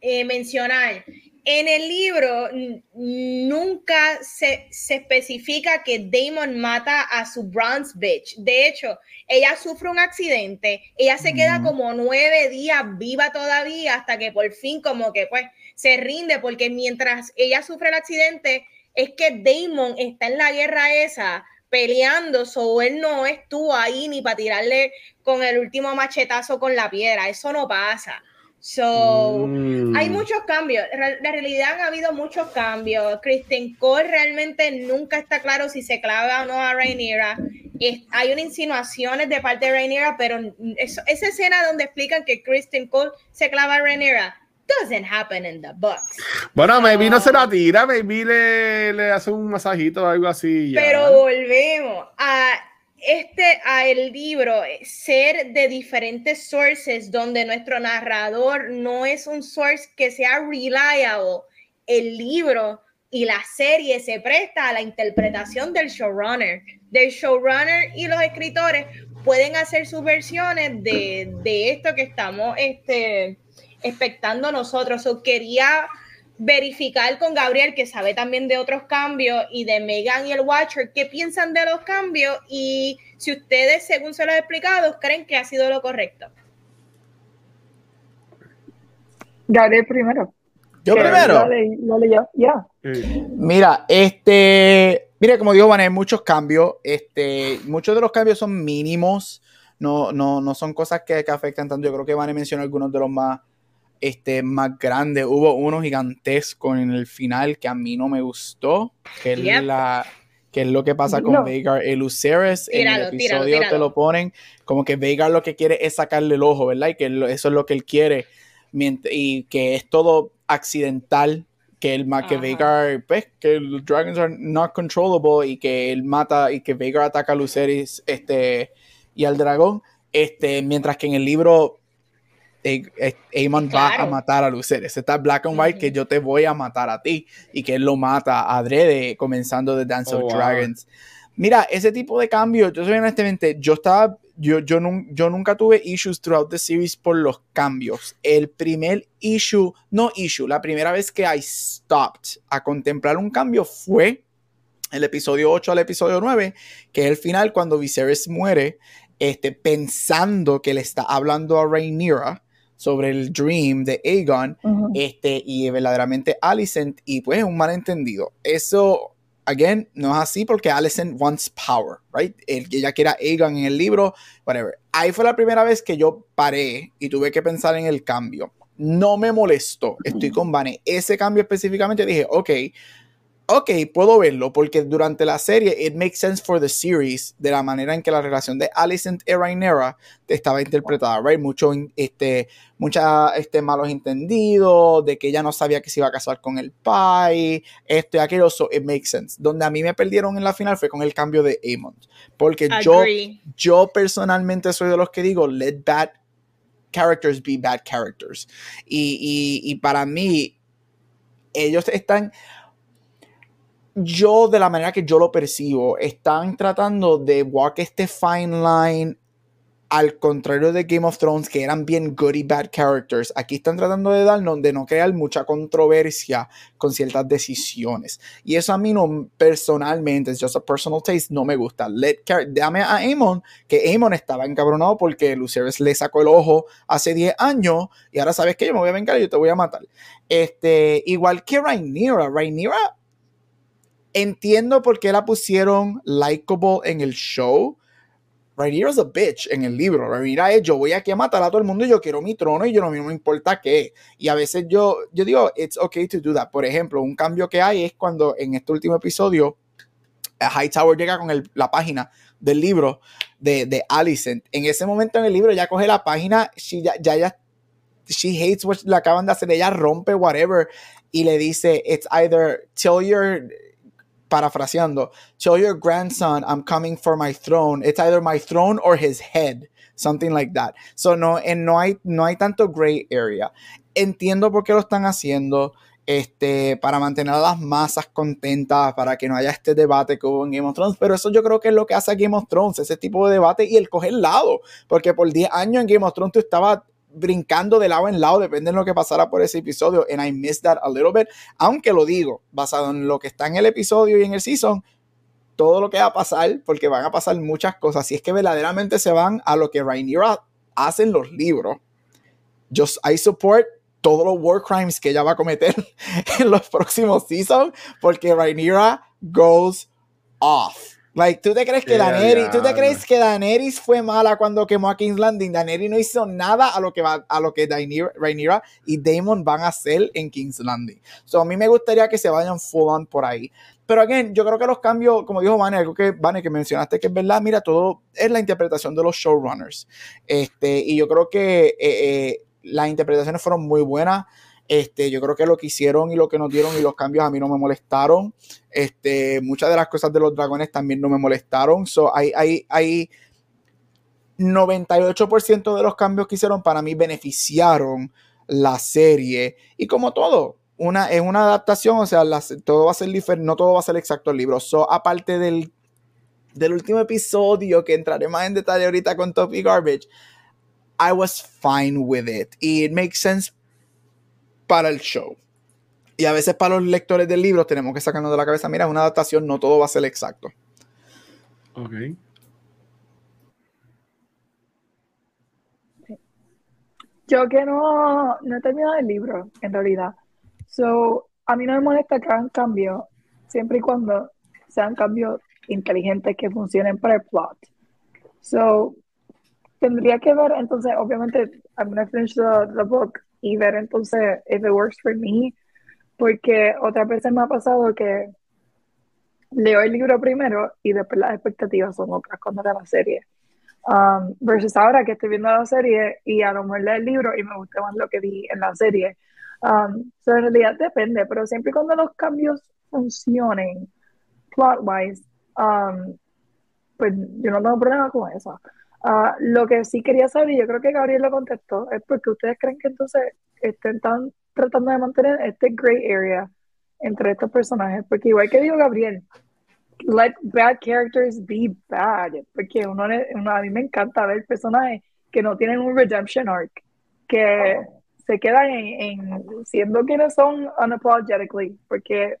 eh, mencionar? En el libro nunca se, especifica que Damon mata a su bronze bitch. De hecho, ella sufre un accidente, ella se queda como nueve días viva todavía hasta que por fin como que pues se rinde porque mientras ella sufre el accidente es que Damon está en la guerra esa peleando, so él no estuvo ahí ni para tirarle con el último machetazo con la piedra, eso no pasa. So, mm. hay muchos cambios. La realidad ha habido muchos cambios. Kristen Cole realmente nunca está claro si se clava o no a Rhaenyra. hay unas insinuaciones de parte de Rhaenyra, pero esa escena donde explican que Kristen Cole se clava a Rhaenyra doesn't happen in the books. Bueno, maybe no se la tira, maybe le, le hace un masajito o algo así. Pero volvemos a este a el libro ser de diferentes sources donde nuestro narrador no es un source que sea reliable el libro y la serie se presta a la interpretación del showrunner. Del showrunner y los escritores pueden hacer sus versiones de, de esto que estamos este, expectando nosotros. O quería verificar con Gabriel, que sabe también de otros cambios, y de Megan y el Watcher, qué piensan de los cambios y si ustedes, según se lo he explicado, creen que ha sido lo correcto. Gabriel primero. Yo primero. ya. Mira, este, mira, como digo, van a haber muchos cambios. Este, muchos de los cambios son mínimos. No, no, no son cosas que, que afectan tanto. Yo creo que van a mencionar algunos de los más este, más grande. Hubo uno gigantesco en el final que a mí no me gustó, que, es, la, que es lo que pasa con Veigar y Lucerys. en el episodio te lo ponen como que Veigar lo que quiere es sacarle el ojo, ¿verdad? Y que eso es lo que él quiere. Y que es todo accidental que el que Veigar, pues, que los dragons are not controllable y que él mata y que Veigar ataca a Lucerys este, y al dragón, este, mientras que en el libro Aemon va a matar a Lucerys. Está Black and White que yo te voy a matar a ti y que él lo mata a Drede comenzando de Dance of oh, Dragons. Mira, ese tipo de cambios, yo soy honestamente, yo estaba, yo, yo, yo nunca tuve issues throughout the series por los cambios. El primer issue, no issue, la primera vez que I stopped a contemplar un cambio fue el episodio 8 al episodio 9, que es el final cuando Viserys muere, este, pensando que le está hablando a Rhaenyra sobre el dream de Aegon este, y verdaderamente Alicent y pues un malentendido. Eso, again, no es así porque Alicent wants power, right? El que ella quiera Aegon en el libro, whatever. Ahí fue la primera vez que yo paré y tuve que pensar en el cambio. No me molestó, estoy con Vane. Ese cambio específicamente dije, ok, ok, puedo verlo, porque durante la serie, it makes sense for the series, de la manera en que la relación de Alicent y Rhaenyra estaba interpretada, right? Mucho, este, mucha, este, malos entendidos, de que ella no sabía que se iba a casar con el pai, esto y aquello, so it makes sense. Donde a mí me perdieron en la final fue con el cambio de Aemon, porque yo, yo personalmente soy de los que digo, let bad characters be bad characters. Y, y, y para mí, ellos están yo, de la manera que yo lo percibo, están tratando de walk este fine line al contrario de Game of Thrones, que eran bien good y bad characters, aquí están tratando de darnos, de no crear mucha controversia con ciertas decisiones. Y eso a mí no, personalmente, es just a personal taste, no me gusta. Let dame a Aemon, que Aemon estaba encabronado porque Lucerys le sacó el ojo hace 10 años y ahora sabes que yo me voy a vengar y yo te voy a matar. Este, igual que Rhaenyra, Rhaenyra entiendo por qué la pusieron likable en el show, Rhaenyra es a bitch en el libro. Rhaenyra es yo voy aquí a matar a todo el mundo y yo quiero mi trono y yo no me importa qué. Y a veces yo, yo digo, it's okay to do that. Por ejemplo, un cambio que hay es cuando en este último episodio Hightower llega con la página del libro de, de Alicent. En ese momento en el libro ya coge la página, ya, ya, ya, she hates what le acaban de hacer, ella rompe whatever y le dice, it's either tell your parafraseando, tell your grandson I'm coming for my throne. It's either my throne or his head, something like that. So no, en, no hay, no hay tanto gray area. Entiendo por qué lo están haciendo. Este, para mantener a las masas contentas, para que no haya este debate que hubo en Game of Thrones, pero eso yo creo que es lo que hace Game of Thrones, ese tipo de debate y el coger lado, porque por 10 años en Game of Thrones tú estabas brincando de lado en lado, depende de lo que pasara por ese episodio. And I missed that a little bit. Aunque lo digo, basado en lo que está en el episodio y en el season, todo lo que va a pasar, porque van a pasar muchas cosas. Si es que verdaderamente se van a lo que Rhaenyra hace en los libros, yo I support todos los war crimes que ella va a cometer (laughs) en los próximos seasons, porque Rhaenyra goes off. Like, ¿tú te crees que Daenerys, ¿tú te crees que Daenerys fue mala cuando quemó a King's Landing? Daenerys no hizo nada a lo que va, a lo que Rhaenyra y Daemon van a hacer en King's Landing. So, a mí me gustaría que se vayan full on por ahí. Pero again, yo creo que los cambios, como dijo Vane, algo que Vane que mencionaste que es verdad, mira, todo es la interpretación de los showrunners. Este, y yo creo que eh, eh, las interpretaciones fueron muy buenas. Este, yo creo que lo que hicieron y lo que nos dieron y los cambios a mí no me molestaron. Este, muchas de las cosas de los dragones también no me molestaron. So, hay, hay, hay 98% de los cambios que hicieron para mí beneficiaron la serie. Y como todo, una, es una adaptación, o sea, todo va a ser diferente, no todo va a ser exacto el libro. So, aparte del, del último episodio, que entraré más en detalle ahorita con Topic Garbage, I was fine with it. It makes sense para el show. Y a veces para los lectores del libro tenemos que sacarnos de la cabeza, mira, es una adaptación, no todo va a ser exacto. Ok. Yo que no, no he terminado el libro, en realidad. So, a mí no me molesta que hagan cambios, siempre y cuando sean cambios inteligentes que funcionen para el plot. So, tendría que ver, entonces, obviamente, I'm going to finish the book y ver entonces if it works for me, porque otras veces me ha pasado que leo el libro primero y después las expectativas son otras cuando veo la serie. Um, versus ahora que estoy viendo la serie y a lo mejor leo el libro y me gusta más lo que vi en la serie. Um, so en realidad depende, pero siempre y cuando los cambios funcionen plot-wise, um, pues yo no tengo problema con eso. Uh, lo que sí quería saber, yo creo que Gabriel lo contestó, es porque ustedes creen que entonces estén tan, tratando de mantener este gray area entre estos personajes, porque igual que dijo Gabriel, let bad characters be bad, porque uno, a mí me encanta ver personajes que no tienen un redemption arc, que se quedan en, siendo quienes son unapologetically, porque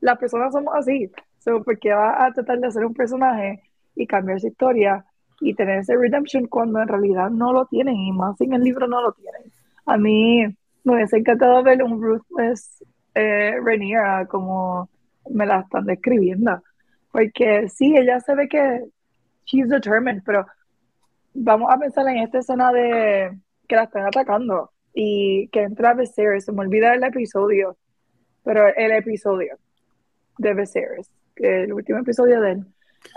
las personas somos así, so, porque va a tratar de hacer un personaje y cambiar su historia y tener ese redemption cuando en realidad no lo tienen y más en el libro no lo tienen. A mí me hubiese encantado ver un ruthless eh, como me la están describiendo, porque sí, ella se ve que she's determined, pero vamos a pensar en esta escena de que la están atacando y que entra Viserys, se me olvida el episodio, pero el episodio de Viserys, el último episodio de él,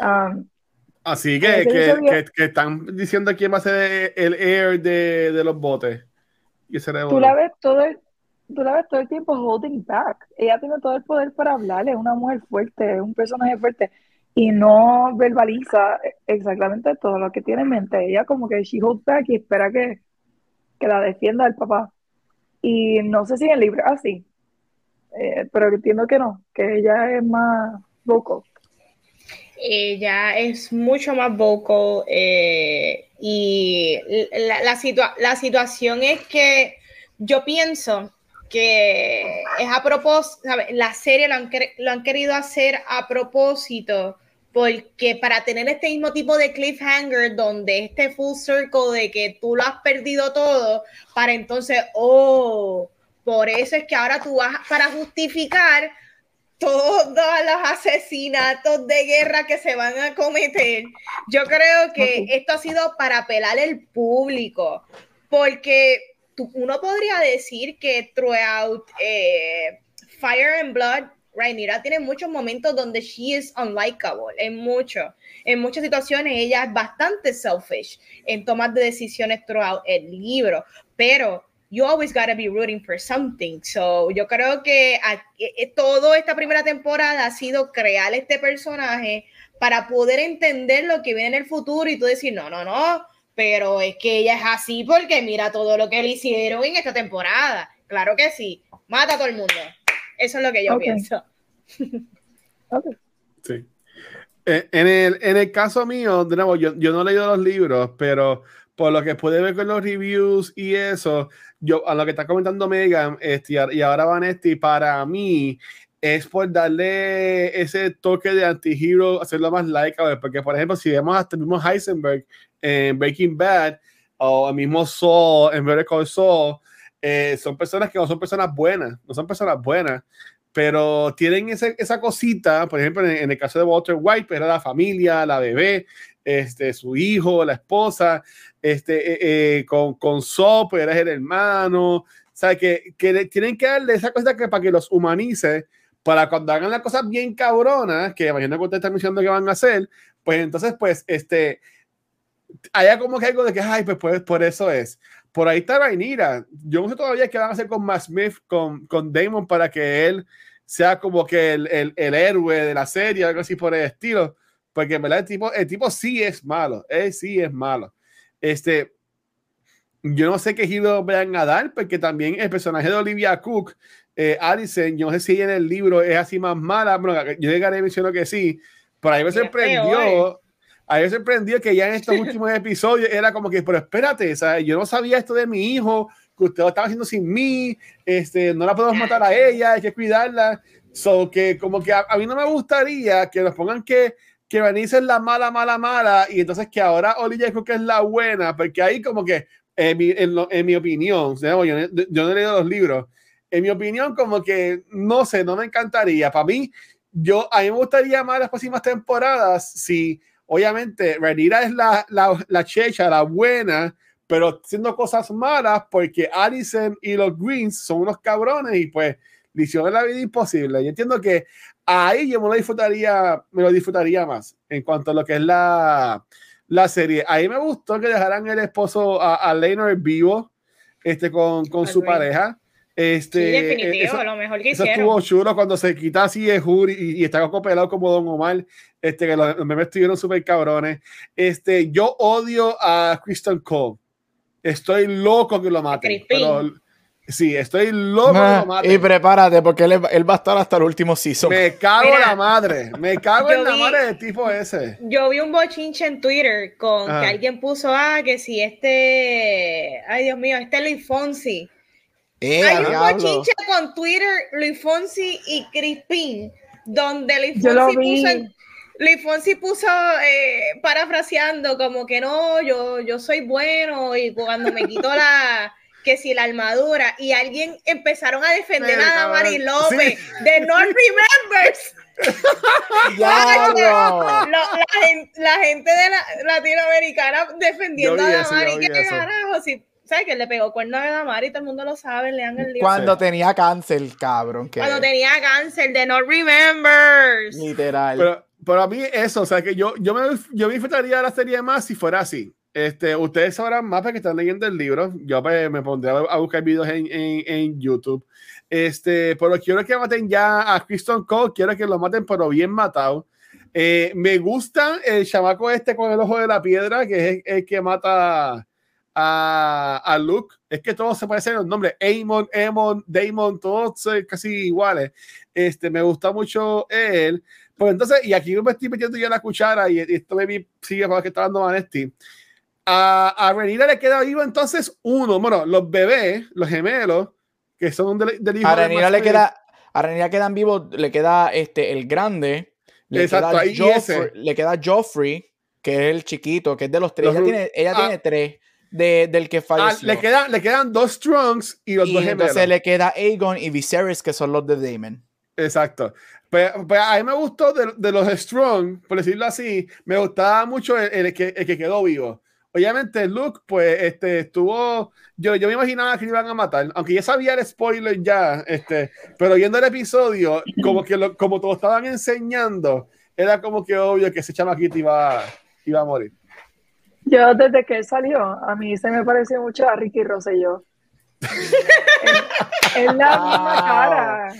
um, Así que, que, que, están diciendo quién va a ser el air de, de los botes. Y tú, la ves todo el, tú la ves todo el tiempo holding back. Ella tiene todo el poder para hablarle, es una mujer fuerte, es un personaje fuerte. Y no verbaliza exactamente todo lo que tiene en mente. Ella como que she holds back y espera que, que la defienda el papá. Y no sé si en el libro así, eh, pero entiendo que no, que ella es más vocal. Ella es mucho más vocal eh, y la, la, situación es que yo pienso que es a propósito, la serie lo han, lo han querido hacer a propósito porque para tener este mismo tipo de cliffhanger donde este full circle de que tú lo has perdido todo, para entonces, oh, por eso es que ahora tú vas para justificar todos los asesinatos de guerra que se van a cometer. Yo creo que esto ha sido para apelar el público, porque uno podría decir que throughout eh, Fire and Blood, Rhaenyra tiene muchos momentos donde she is unlikable, en mucho, en muchas situaciones ella es bastante selfish en tomar de decisiones throughout el libro, pero you always gotta be rooting for something. So, yo creo que eh, toda esta primera temporada ha sido crear este personaje para poder entender lo que viene en el futuro y tú decir, no, no, no, pero es que ella es así porque mira todo lo que le hicieron en esta temporada. Claro que sí, mata a todo el mundo. Eso es lo que yo pienso. (laughs) Sí. Eh, en el, en el caso mío, de nuevo, yo, yo no he leído los libros, pero por lo que puede ver con los reviews y eso, yo a lo que está comentando Megan este, y ahora Vanetti, para mí es por darle ese toque de anti-hero, hacerlo más likeable, porque por ejemplo, si vemos hasta el mismo Heisenberg en Breaking Bad o el mismo Saul en Better Call Saul, eh, son personas que no son personas buenas, no son personas buenas, pero tienen ese, esa cosita, por ejemplo, en, el caso de Walter White, pero la familia, la bebé, este, su hijo, la esposa, este, eh, eh, con, con Sop, eres el hermano, o sea, que, que tienen que darle esa cosa que, para que los humanice, para cuando hagan las cosas bien cabronas, que imagino que usted está diciendo que van a hacer, pues entonces, pues, este, haya como que algo de que, ay, pues, pues por eso es. Por ahí está Rainira. Yo no sé todavía qué van a hacer con Matt Smith, con, con Damon, para que él sea como que el, el, el héroe de la serie, algo así por el estilo porque en verdad el tipo, el tipo sí es malo, él sí es malo. Este, yo no sé qué giro vayan a dar, porque también el personaje de Olivia Cook, eh, Alison, yo no sé si en el libro es así más mala, bueno, yo llegaré a mencionar que sí, pero ahí me sorprendió, ahí me sorprendió que ya en estos (laughs) últimos episodios era como que, pero espérate, ¿sabes? yo no sabía esto de mi hijo, que usted lo estaba haciendo sin mí, este, no la podemos matar a ella, hay que cuidarla, so que como que a, a mí no me gustaría que nos pongan que que Vanice es la mala, mala, mala, y entonces que ahora Olivia que es la buena, porque ahí como que, en mi, en, mi opinión, yo, yo, no he leído los libros, en mi opinión como que, no sé, no me encantaría. Para mí, yo, a mí me gustaría más las próximas temporadas si, obviamente, Renira es la, la, la checha, la buena, pero haciendo cosas malas porque Allison y los Greens son unos cabrones y pues le hicieron la vida imposible. Yo entiendo que ahí yo me lo disfrutaría, me lo disfrutaría más en cuanto a lo que es la, la serie. Ahí me gustó que dejaran el esposo a, a vivo este, con, con su pareja. Este, sí, definitivo, lo mejor que eso estuvo chulo cuando se quita así de Juri y, y está copelado como Don Omar. Este, que los, memes estuvieron súper cabrones. Este, yo odio a Christian Cole. Estoy loco que lo maten. Pero, Sí, estoy loco Y prepárate, porque él, él, va a estar hasta el último season. Me cago en la madre. Me cago en la madre del tipo ese. Yo vi un bochinche en Twitter con que alguien puso, ah, que si este. Ay, Dios mío, este Luis Fonsi. Eh, Hay un bochinche con Twitter, Luis Fonsi y Crispin, donde Luis Fonsi puso. Luis Fonsi puso eh, parafraseando como que no, yo, yo soy bueno y cuando me quito la que si la armadura y alguien empezaron a defender a Damari López de (laughs) No Remembers. (laughs) la, la, gente de la latinoamericana defendiendo a Damari, ¿qué carajo? Si, ¿Sabes que le pegó cuerno a Damari? Todo el mundo lo sabe, lean el libro. Cuando tenía cáncer, cabrón. Cuando tenía cáncer de No Remembers. Literal. Pero, pero a mí eso, o sea, que yo, yo, me, yo me disfrutaría la serie más si fuera así. Este, ustedes sabrán más porque están leyendo el libro. Yo pues, me pondré a buscar videos en, en, en, YouTube. Este, pero quiero que maten ya a Kristen Cole. Quiero que lo maten, pero bien matado. Eh, me gusta el chamaco este con el ojo de la piedra, que es el, que mata a, a Luke. Es que todos se parecen los nombres. Amon, Amon, Damon, todos casi iguales. Este, me gusta mucho él. Pues entonces, y aquí me estoy metiendo ya la cuchara y, esto me sigue para que está dando Vanesti. A, a Renira le queda vivo entonces uno, bueno, los bebés, los gemelos, que son del, del hijo A Renira le queda, a Renira quedan vivos, le queda este, el grande, le, Exacto, queda Joffrey, le queda Joffrey, que es el chiquito, que es de los tres. ella tiene, ella tiene ah. tres de, del que ah, falleció. le, quedan, le quedan dos Strongs y los dos gemelos. Entonces le queda Aegon y Viserys, que son los de Daemon. Exacto. Pues, pues, a mí me gustó de, de, los Strong, por decirlo así, me gustaba mucho el, que, el que quedó vivo. Obviamente, Luke, pues, este, estuvo. Yo, yo me imaginaba que lo iban a matar, aunque ya sabía el spoiler ya, este, pero viendo el episodio, como que lo, como todos estaban enseñando, era como que obvio que ese chamaquito iba, iba a morir. Yo, desde que él salió, a mí se me pareció mucho a Ricky Rosselló. (laughs) es, la misma cara.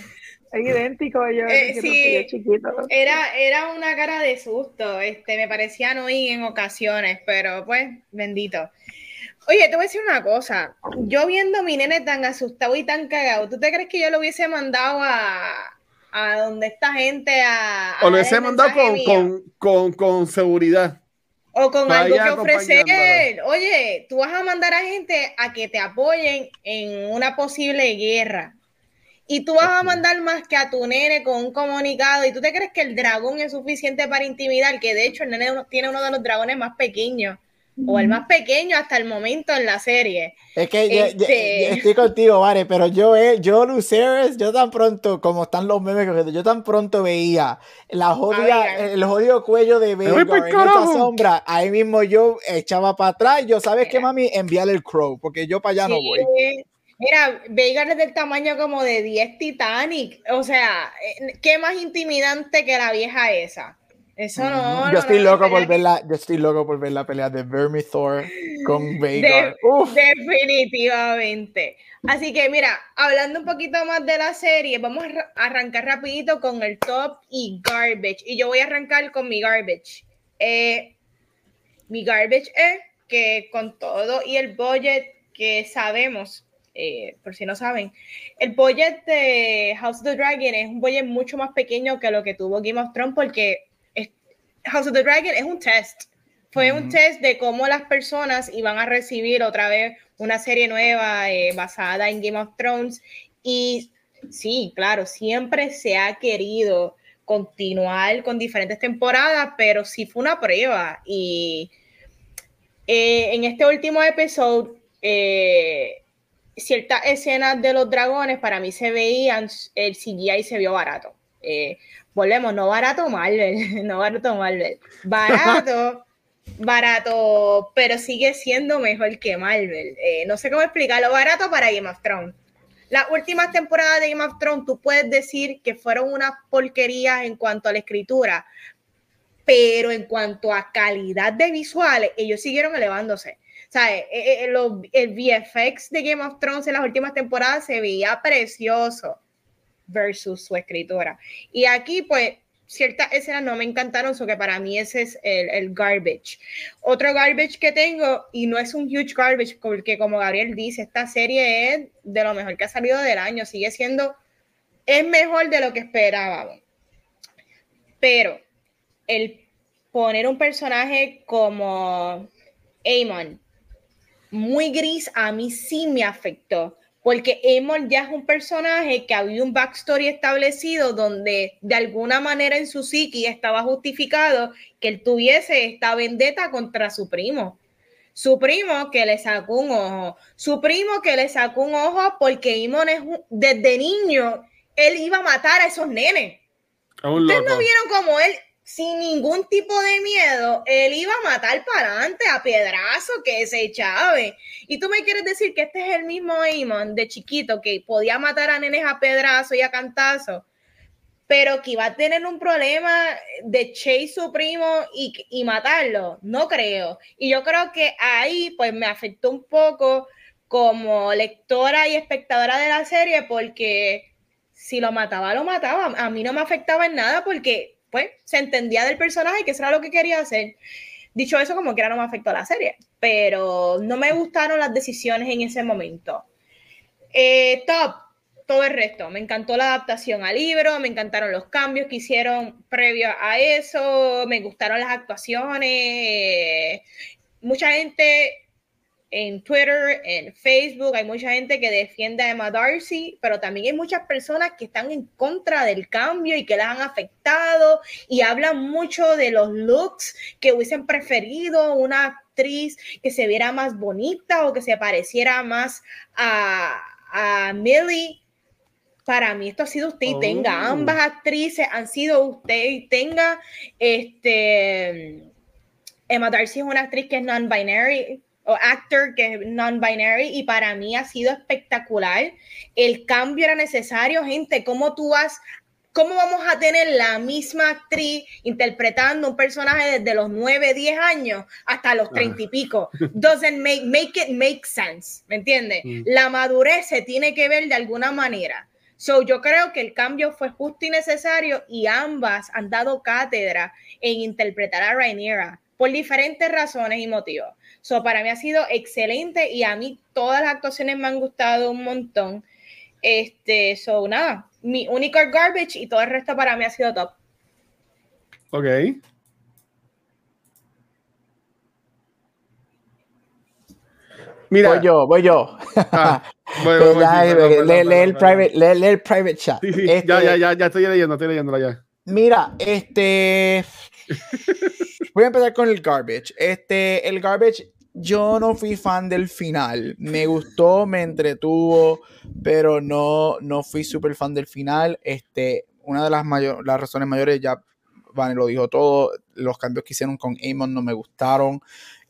Es idéntico yo, eh, sí, chiquito. Era, era una cara de susto, este, me parecía no ir en ocasiones, pero pues, bendito. Oye, te voy a decir una cosa. Yo viendo a mi nene tan asustado y tan cagado, ¿tú te crees que yo lo hubiese mandado a, a donde esta gente a... o lo hubiese mandado con, con, con, con, seguridad. O con algo que ofrecer. Oye, tú vas a mandar a gente a que te apoyen en una posible guerra y tú vas a mandar más que a tu nene con un comunicado y tú te crees que el dragón es suficiente para intimidar, que de hecho el nene tiene uno de los dragones más pequeños o el más pequeño hasta el momento en la serie. Es que yo, este estoy contigo, Vare, pero yo, eh, yo, Luceres, yo tan pronto, como están los memes, yo tan pronto veía la jodida, el jodido cuello de Veigar en esta sombra, ahí mismo yo echaba para atrás, yo, ¿sabes qué, mami? Enviarle el crow, porque yo para allá no voy. Mira, Veigar es del tamaño como de 10 Titanic. O sea, eh, ¿qué más intimidante que la vieja esa? Eso no. Yo estoy loco por ver la, yo estoy loco por ver la pelea de Vermithor con Veigar. definitivamente. Así que mira, hablando un poquito más de la serie, vamos a arrancar rapidito con el top y garbage. Y yo voy a arrancar con mi garbage. Eh, mi garbage es que con todo y el budget que sabemos eh, por si no saben, el budget de House of the Dragon es un budget mucho más pequeño que lo que tuvo Game of Thrones porque House of the Dragon es un test. Fue un test de cómo las personas iban a recibir otra vez una serie nueva eh, basada en Game of Thrones. Y sí, claro, siempre se ha querido continuar con diferentes temporadas, pero sí fue una prueba. Y eh, en este último episodio, ciertas escenas de los dragones para mí se veían, el CGI se vio barato. Eh, volvemos, no barato Marvel, (laughs) no barato Marvel, barato, (laughs) barato, pero sigue siendo mejor que Marvel. Eh, no sé cómo explicarlo, barato para Game of Thrones. Las últimas temporadas de Game of Thrones, tú puedes decir que fueron una porquería en cuanto a la escritura, pero en cuanto a calidad de visuales, ellos siguieron elevándose sea, eh, eh, el VFX de Game of Thrones en las últimas temporadas se veía precioso versus su escritora. Y aquí, pues, ciertas escenas no me encantaron, so que para mí ese es el, el, garbage. Otro garbage que tengo, y no es un huge garbage, porque como Gabriel dice, esta serie es de lo mejor que ha salido del año, sigue siendo, es mejor de lo que esperábamos. Pero el poner un personaje como Amon, muy gris a mí sí me afectó, porque Amon ya es un personaje que había un backstory establecido donde de alguna manera en su psiqui estaba justificado que él tuviese esta vendetta contra su primo. Su primo que le sacó un ojo, su primo que le sacó un ojo porque Amon es desde niño, él iba a matar a esos nenes. Ustedes no vieron como él, sin ningún tipo de miedo, él iba a matar para adelante a piedrazo que ese Chávez. Y tú me quieres decir que este es el mismo Amon de chiquito que podía matar a nenes a pedrazo y a cantazo, pero que iba a tener un problema de chase su primo y, y matarlo. No creo. Y yo creo que ahí pues me afectó un poco como lectora y espectadora de la serie porque si lo mataba, lo mataba. A mí no me afectaba en nada porque pues se entendía del personaje que eso era lo que quería hacer. Dicho eso, como que era no me afectó la serie. pero no me gustaron las decisiones en ese momento. Eh, top, todo el resto. Me encantó la adaptación al libro, me encantaron los cambios que hicieron previo a eso, me gustaron las actuaciones. mucha gente en Twitter, en Facebook, hay mucha gente que defiende a Emma Darcy, pero también hay muchas personas que están en contra del cambio y que las han afectado y hablan mucho de los looks que hubiesen preferido una actriz que se viera más bonita o que se pareciera más a, a Millie. Para mí esto ha sido usted y tenga. Oh. Ambas actrices han sido usted y tenga. Este, Emma Darcy es una actriz que es non-binary o actor que es non-binary y para mí ha sido espectacular. El cambio era necesario, gente. ¿Cómo tú vas ¿Cómo vamos a tener la misma actriz interpretando un personaje desde los 9, 10 años hasta los 30 y pico? Doesn't make, make it make sense, ¿me entiendes? Mm. La madurez se tiene que ver de alguna manera. So, yo creo que el cambio fue justo y necesario y ambas han dado cátedra en interpretar a Rhaenyra por diferentes razones y motivos. So, para mí ha sido excelente y a mí todas las actuaciones me han gustado un montón. Este, so, nada, mi único garbage y todo el resto para mí ha sido top. Ok. Mira. Voy yo, voy yo. Ah, lee, el private, lee, el private chat. Sí, sí, este, ya, ya, ya, ya estoy leyendo, estoy leyendo ya. Mira, este. (laughs) Voy a empezar con el garbage. Este, el garbage, yo no fui fan del final. Me gustó, me entretuvo, pero no, no fui súper fan del final. Este, una de las, mayor, las razones mayores, ya Van lo dijo todo, los cambios que hicieron con Amon no me gustaron.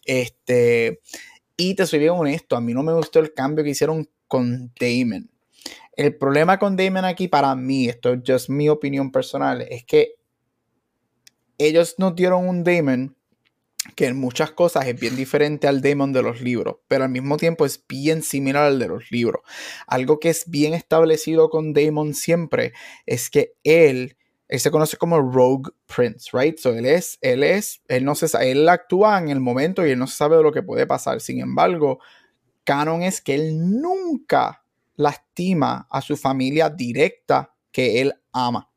Este, y te soy bien honesto, a mí no me gustó el cambio que hicieron con Damon. El problema con Damon aquí para mí, esto es just mi opinión personal, es que ellos nos dieron un Damon que en muchas cosas es bien diferente al Damon de los libros, pero al mismo tiempo es bien similar al de los libros. Algo que es bien establecido con Damon siempre es que él, él se conoce como Rogue Prince, right? So él es, él es, él no se él actúa en el momento y él no sabe de lo que puede pasar. Sin embargo, canon es que él nunca lastima a su familia directa que él ama.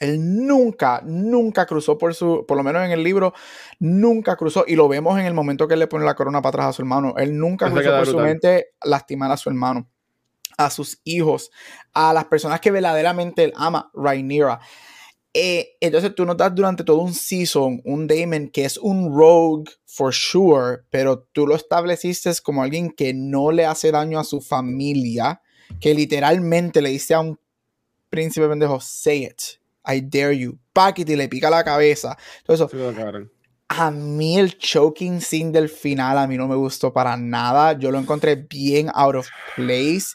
Él nunca, nunca cruzó por su, por lo menos en el libro, nunca cruzó, y lo vemos en el momento que él le pone la corona para atrás a su hermano. Él nunca cruzó por su mente lastimar a su hermano, a sus hijos, a las personas que verdaderamente él ama, Rhaenyra. Eh, entonces tú notas durante todo un season un Damon que es un rogue for sure, pero tú lo estableciste como alguien que no le hace daño a su familia, que literalmente le dice a un príncipe pendejo, say it I dare you. Paquiti le pica la cabeza. Todo a mí el choking scene del final a mí no me gustó para nada. Yo lo encontré bien out of place.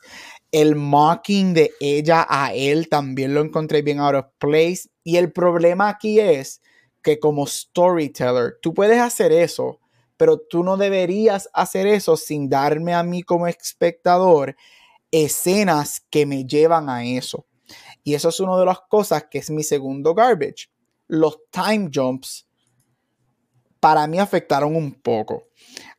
El mocking de ella a él también lo encontré bien out of place. Y el problema aquí es que como storyteller, tú puedes hacer eso, pero tú no deberías hacer eso sin darme a mí como espectador escenas que me llevan a eso. Y eso es una de las cosas que es mi segundo garbage. Los time jumps para mí afectaron un poco.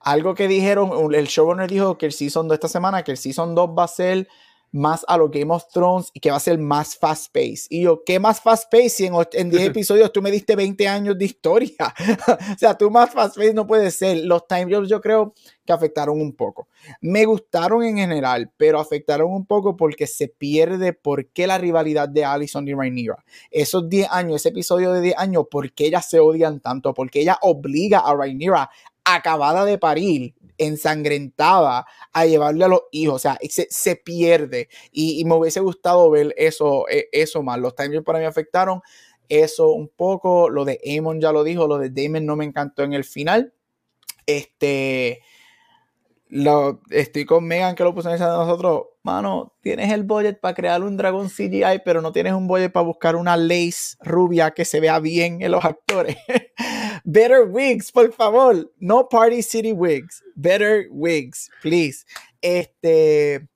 Algo que dijeron, el showrunner dijo que el season 2 de esta semana, que el season 2 va a ser más a lo Game of Thrones y que va a ser más fast pace. Y yo, ¿qué más fast pace? Si en, 10 (laughs) episodios tú me diste 20 años de historia. (laughs) o sea, tú más fast pace no puede ser. Los time jumps yo creo que afectaron un poco. Me gustaron en general, pero afectaron un poco porque se pierde por qué la rivalidad de Allison y Rhaenyra. Esos 10 años, ese episodio de 10 años, ¿por qué ellas se odian tanto? Porque ella obliga a Rhaenyra acabada de parir ensangrentada a llevarle a los hijos. O sea, se, se pierde. Y, me hubiese gustado ver eso, e, eso más. Los timers para mí afectaron eso un poco. Lo de Amon ya lo dijo. Lo de Damon no me encantó en el final. Este. Lo, estoy con Megan que lo puso en esa de nosotros. Mano, tienes el budget para crear un dragón CGI, pero no tienes un budget para buscar una lace rubia que se vea bien en los actores. (laughs) Better wigs, por favor. No Party City wigs. Better wigs, please. Este.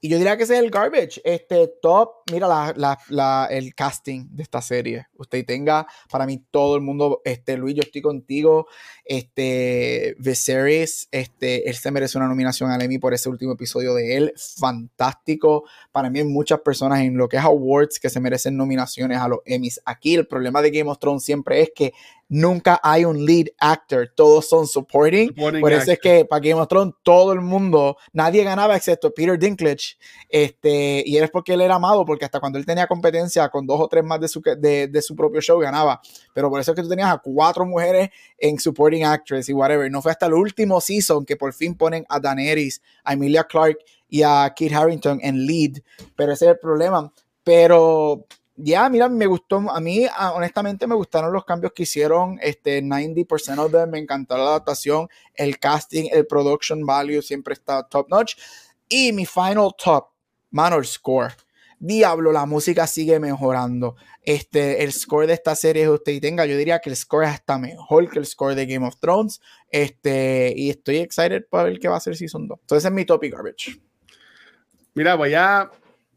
y yo diría que ese es el garbage. Este top, mira la, la, el casting de esta serie. Usted tenga, para mí, todo el mundo, este, Luis, yo estoy contigo. Este, Viserys, este, él se merece una nominación al Emmy por ese último episodio de él. Fantástico. Para mí hay muchas personas en lo que es awards que se merecen nominaciones a los Emmys. Aquí el problema de Game of Thrones siempre es que nunca hay un lead actor, todos son supporting. Por eso es que para Game of Thrones todo el mundo, nadie ganaba excepto Peter Dinklage. Este, y es porque él era amado, porque hasta cuando él tenía competencia con dos o tres más de su, de, de su propio show ganaba. Pero por eso es que tú tenías a cuatro mujeres en supporting actress y whatever. No fue hasta el último season que por fin ponen a Daenerys, a Emilia Clarke y a Kit Harrington en lead. Pero ese es el problema. Pero ya, mira, me gustó, a mí honestamente me gustaron los cambios que hicieron, este 90% de them, me encantó la adaptación, el casting, el production value siempre está top notch. Y mi final top, mano, score. Diablo, la música sigue mejorando. Este, el score de esta serie, usted tenga, yo diría que el score está mejor que el score de Game of Thrones. Este, y estoy excited para ver qué va a ser Season 2. Entonces, es mi topic garbage. Mira, voy a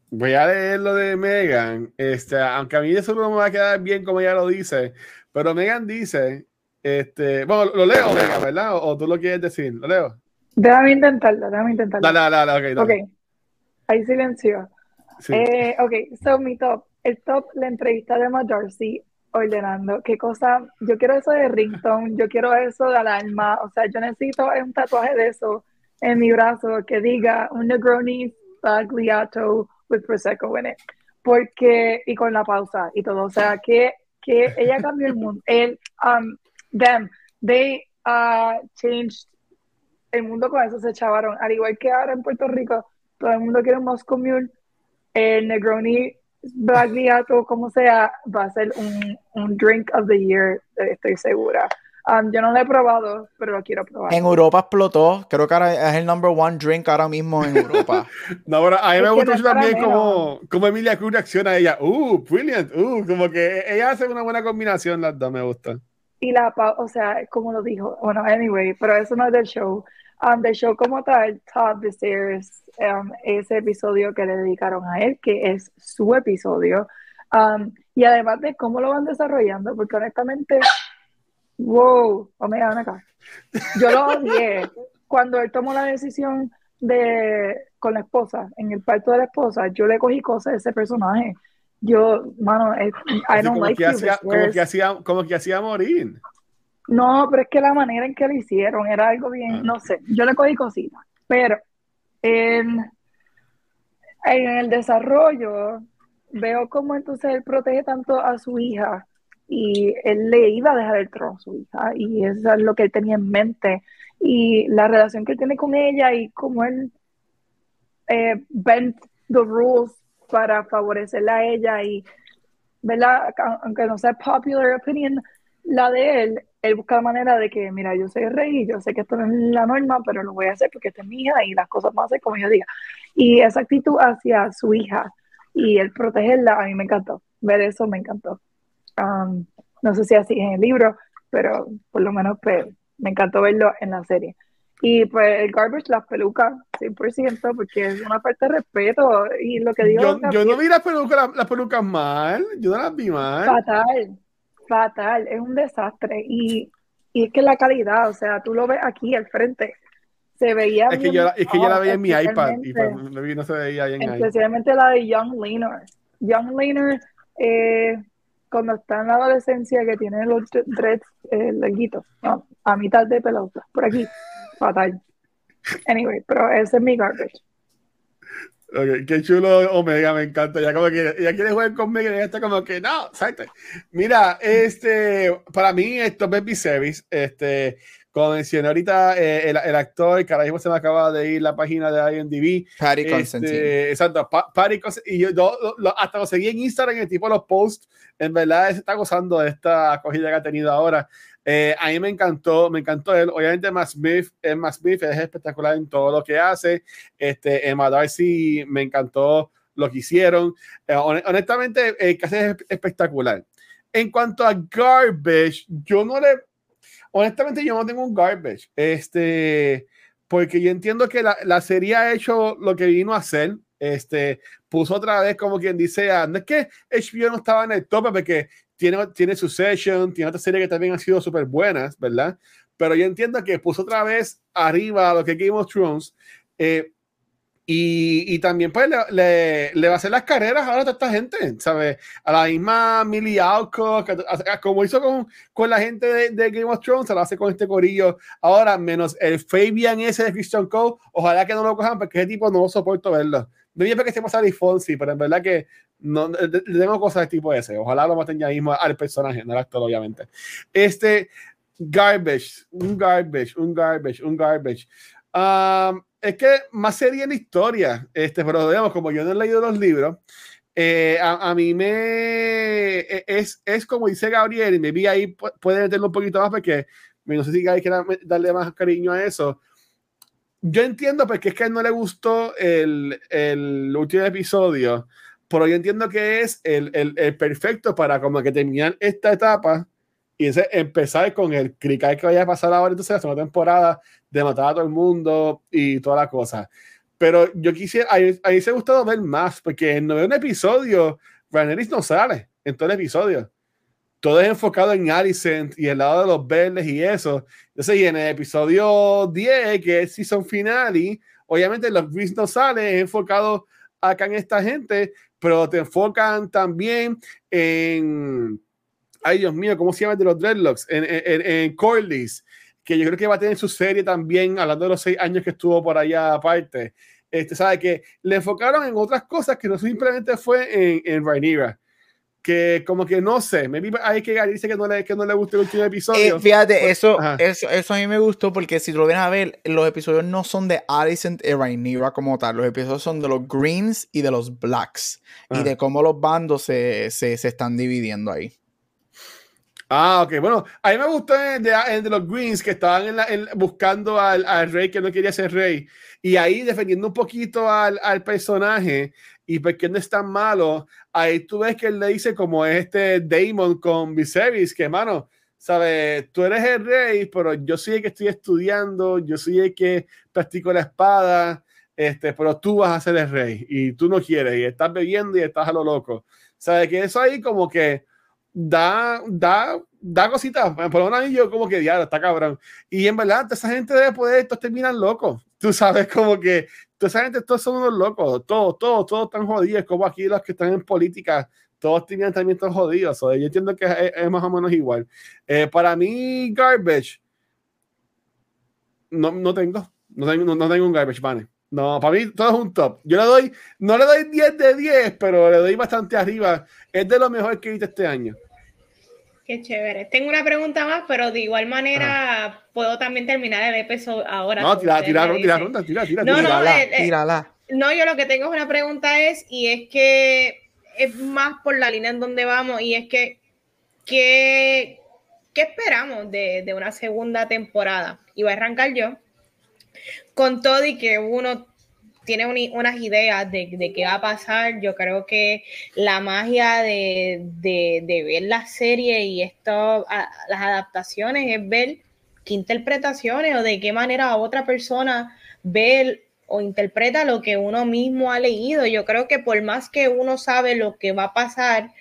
Voy a leer lo de Megan, este, aunque a mí eso no me va a quedar bien como ella lo dice, pero Megan dice, este, bueno, lo leo, Megan, ¿verdad? O, tú lo quieres decir, lo leo. Déjame intentarlo, déjame intentarlo. Dale, dale, dale, ok. okay. Ahí silencio. Eh, ok, so mi top, el top, la entrevista de Darcy ordenando, qué cosa, yo quiero eso de ringtone, yo quiero eso de alarma, o sea, yo necesito un tatuaje de eso en mi brazo que diga un Negroni Bagliato with Prosecco in it. Porque, y con la pausa y todo, o sea, que, que ella cambió el mundo. El, um, them, they uh, changed el mundo con eso, se chavaron. Al igual que ahora en Puerto Rico, todo el mundo quiere un Moscow el Negroni Black como sea, va a ser un, un drink of the year, estoy segura. Um, yo no lo he probado, pero lo quiero probar. En Europa explotó. Creo que ahora es el number one drink ahora mismo en Europa. (laughs) no, pero a mí me gusta mucho también como, como Emilia Cruz reacciona a ella. Uh, brilliant. Uh, como que ella hace una buena combinación, las dos me gustan. Y la, o sea, como lo dijo, bueno, anyway, pero eso no es del show. Um, del show como tal, Top the Stairs, um, ese episodio que le dedicaron a él, que es su episodio. Um, y además de cómo lo van desarrollando, porque honestamente wow, Omega, ven acá. Yo lo odié cuando él tomó la decisión de con la esposa, en el parto de la esposa, yo le cogí cosas de ese personaje. Yo, mano, I don't como like que hacía, como que hacía, como que hacía morir. No, pero es que la manera en que lo hicieron era algo bien, ah. no sé, yo le cogí cositas, pero en, en el desarrollo veo cómo entonces él protege tanto a su hija y él le iba a dejar el su hija y eso es lo que él tenía en mente. Y la relación que él tiene con ella y cómo él eh, bent the rules para favorecerla a ella y ¿verdad? aunque no sea popular opinion la de él él busca la manera de que mira yo soy rey yo sé que esto no es la norma pero lo voy a hacer porque esta es mi hija y las cosas van a ser como yo diga y esa actitud hacia su hija y el protegerla a mí me encantó. Ver eso me encantó Um, no sé si así en el libro, pero por lo menos pues, me encantó verlo en la serie. Y pues el garbage, las pelucas, 100%, porque es una falta de respeto. Y lo que digo. Yo, yo no vi las pelucas, las, pelucas mal, yo no las vi mal. Fatal, fatal, es un desastre. Y, y es que la calidad, o sea, tú lo ves aquí al frente, se veía. Es que, yo, es que yo la veía en mi iPad y pues, no se veía en Especialmente la de Young Leaner. Young Leaner, eh, cuando está en la adolescencia que tiene los dreads eh, larguitos, no, a mitad de pelota, por aquí, fatal. Anyway, pero ese es mi garbage. Okay, qué chulo Omega, me encanta. Ya como que ya quiere jugar conmigo y está como que no, salte. Mira, este, para mí esto es mi service. Este, como mencioné ahorita, eh, el, el, actor, carajo, se me acaba de ir la página de IMDb. Patty este, Constantine. Exacto, Patty Y yo hasta lo seguí en Instagram, el tipo los posts. En verdad, se está gozando de esta acogida que ha tenido ahora. Eh, a mí me encantó, me encantó él. Obviamente, Matt Smith, Matt Smith es espectacular en todo lo que hace. Este, Emma Darcy, me encantó lo que hicieron. Eh, honestamente, eh, casi es espectacular. En cuanto a Garbage, yo no le honestamente yo no tengo un garbage, este, porque yo entiendo que la, la serie ha hecho lo que vino a hacer, Este, puso otra vez como quien dice, ah, no es que HBO no estaba en el tope porque tiene, tiene su session, tiene otra serie que también han sido súper buenas, ¿verdad? Pero yo entiendo que puso otra vez arriba lo que Game of Thrones. Eh, y, y, también pues le, le, va a hacer las carreras ahora a toda esta gente, ¿sabes? A la misma Millie Alcock, como hizo con, con la gente de, de, Game of Thrones, se lo hace con este corillo. Ahora, menos el Fabian ese de Christian Cole, ojalá que no lo cojan porque ese tipo no lo soporto verlo. No es porque estemos a Fonsi, pero en verdad que no tenemos cosas de tipo ese. Ojalá lo maten ya mismo al personaje, no al actor, obviamente. Este, garbage, un garbage, un garbage, un garbage. Um, es que más sería en historia, este, pero digamos, como yo no he leído los libros, eh, a, mí me e, es, es como dice Gabriel, y me vi ahí, puede meterlo un poquito más porque no sé si Gabriel quiere darle más cariño a eso. Yo entiendo porque es que no le gustó el, el último episodio, pero yo entiendo que es el, el, el perfecto para como que terminar esta etapa y ese, empezar con el crical que vaya a pasar ahora, entonces la segunda temporada de matar a todo el mundo y toda la cosa. Pero yo quisiera, ahí, ahí se ha gustado ver más, porque en un episodio, Rhaenyra no sale en todo el episodio. Todo es enfocado en Alicent y el lado de los verdes y eso. Entonces, y en el episodio 10, que es season finale, obviamente los Greens no salen, es enfocado acá en esta gente, pero te enfocan también en ay Dios mío, ¿cómo se llama de los Dreadlocks? En, en, en Corlys, que yo creo que va a tener su serie también, hablando de los seis años que estuvo por allá aparte. Este, sabe que le enfocaron en otras cosas que no simplemente fue en, en Rhaenyra que como que no sé, me hay que dice que no le, que no le gustó el último episodio. Eh, fíjate, eso, eso, eso, a mí me gustó porque si lo ven a ver, los episodios no son de Alicent y Rhaenyra como tal, los episodios son de los Greens y de los Blacks y de cómo los bandos se, se, se están dividiendo ahí. Ah, ok. Bueno, a mí me gustó el de, los Greens que estaban buscando al, al, rey que no quería ser rey. Y ahí defendiendo un poquito al, al personaje y porque no es tan malo. Ahí tú ves que él le dice como este Damon con Viserys, que mano, sabes, tú eres el rey, pero yo soy el que estoy estudiando, yo soy el que practico la espada, este, pero tú vas a ser el rey y tú no quieres y estás bebiendo y estás a lo loco. Sabes que eso ahí como que da, da, da cositas. Por un anillo, como que diablo, está cabrón. Y en verdad, esa gente debe poder, estos terminan locos. Tú sabes, como que toda esa gente, todos son unos locos. Todos, todos, todos están jodidos. Como aquí los que están en política, todos tenían también están jodidos. yo entiendo que es, más o menos igual. Eh, para mí, garbage, no, no tengo. No tengo, no, tengo un garbage, vale. No, para mí todo es un top. Yo le doy, no le doy 10 de 10, pero le doy bastante arriba. Es de lo mejor que he este año. Qué chévere. Tengo una pregunta más, pero de igual manera puedo también terminar el episodio ahora. No, tira, tira, tira, ronda, tira, tira, no, no, eh, eh, no, yo lo que tengo es una pregunta es, y es que es más por la línea en donde vamos, y es que, ¿qué, qué esperamos de, de una segunda temporada? Y voy a arrancar yo. Con todo y que uno tiene unas ideas de, qué va a pasar. Yo creo que la magia de, ver la serie y esto, las adaptaciones es ver qué interpretaciones o de qué manera otra persona ve o interpreta lo que uno mismo ha leído. Yo creo que por más que uno sabe lo que va a pasar,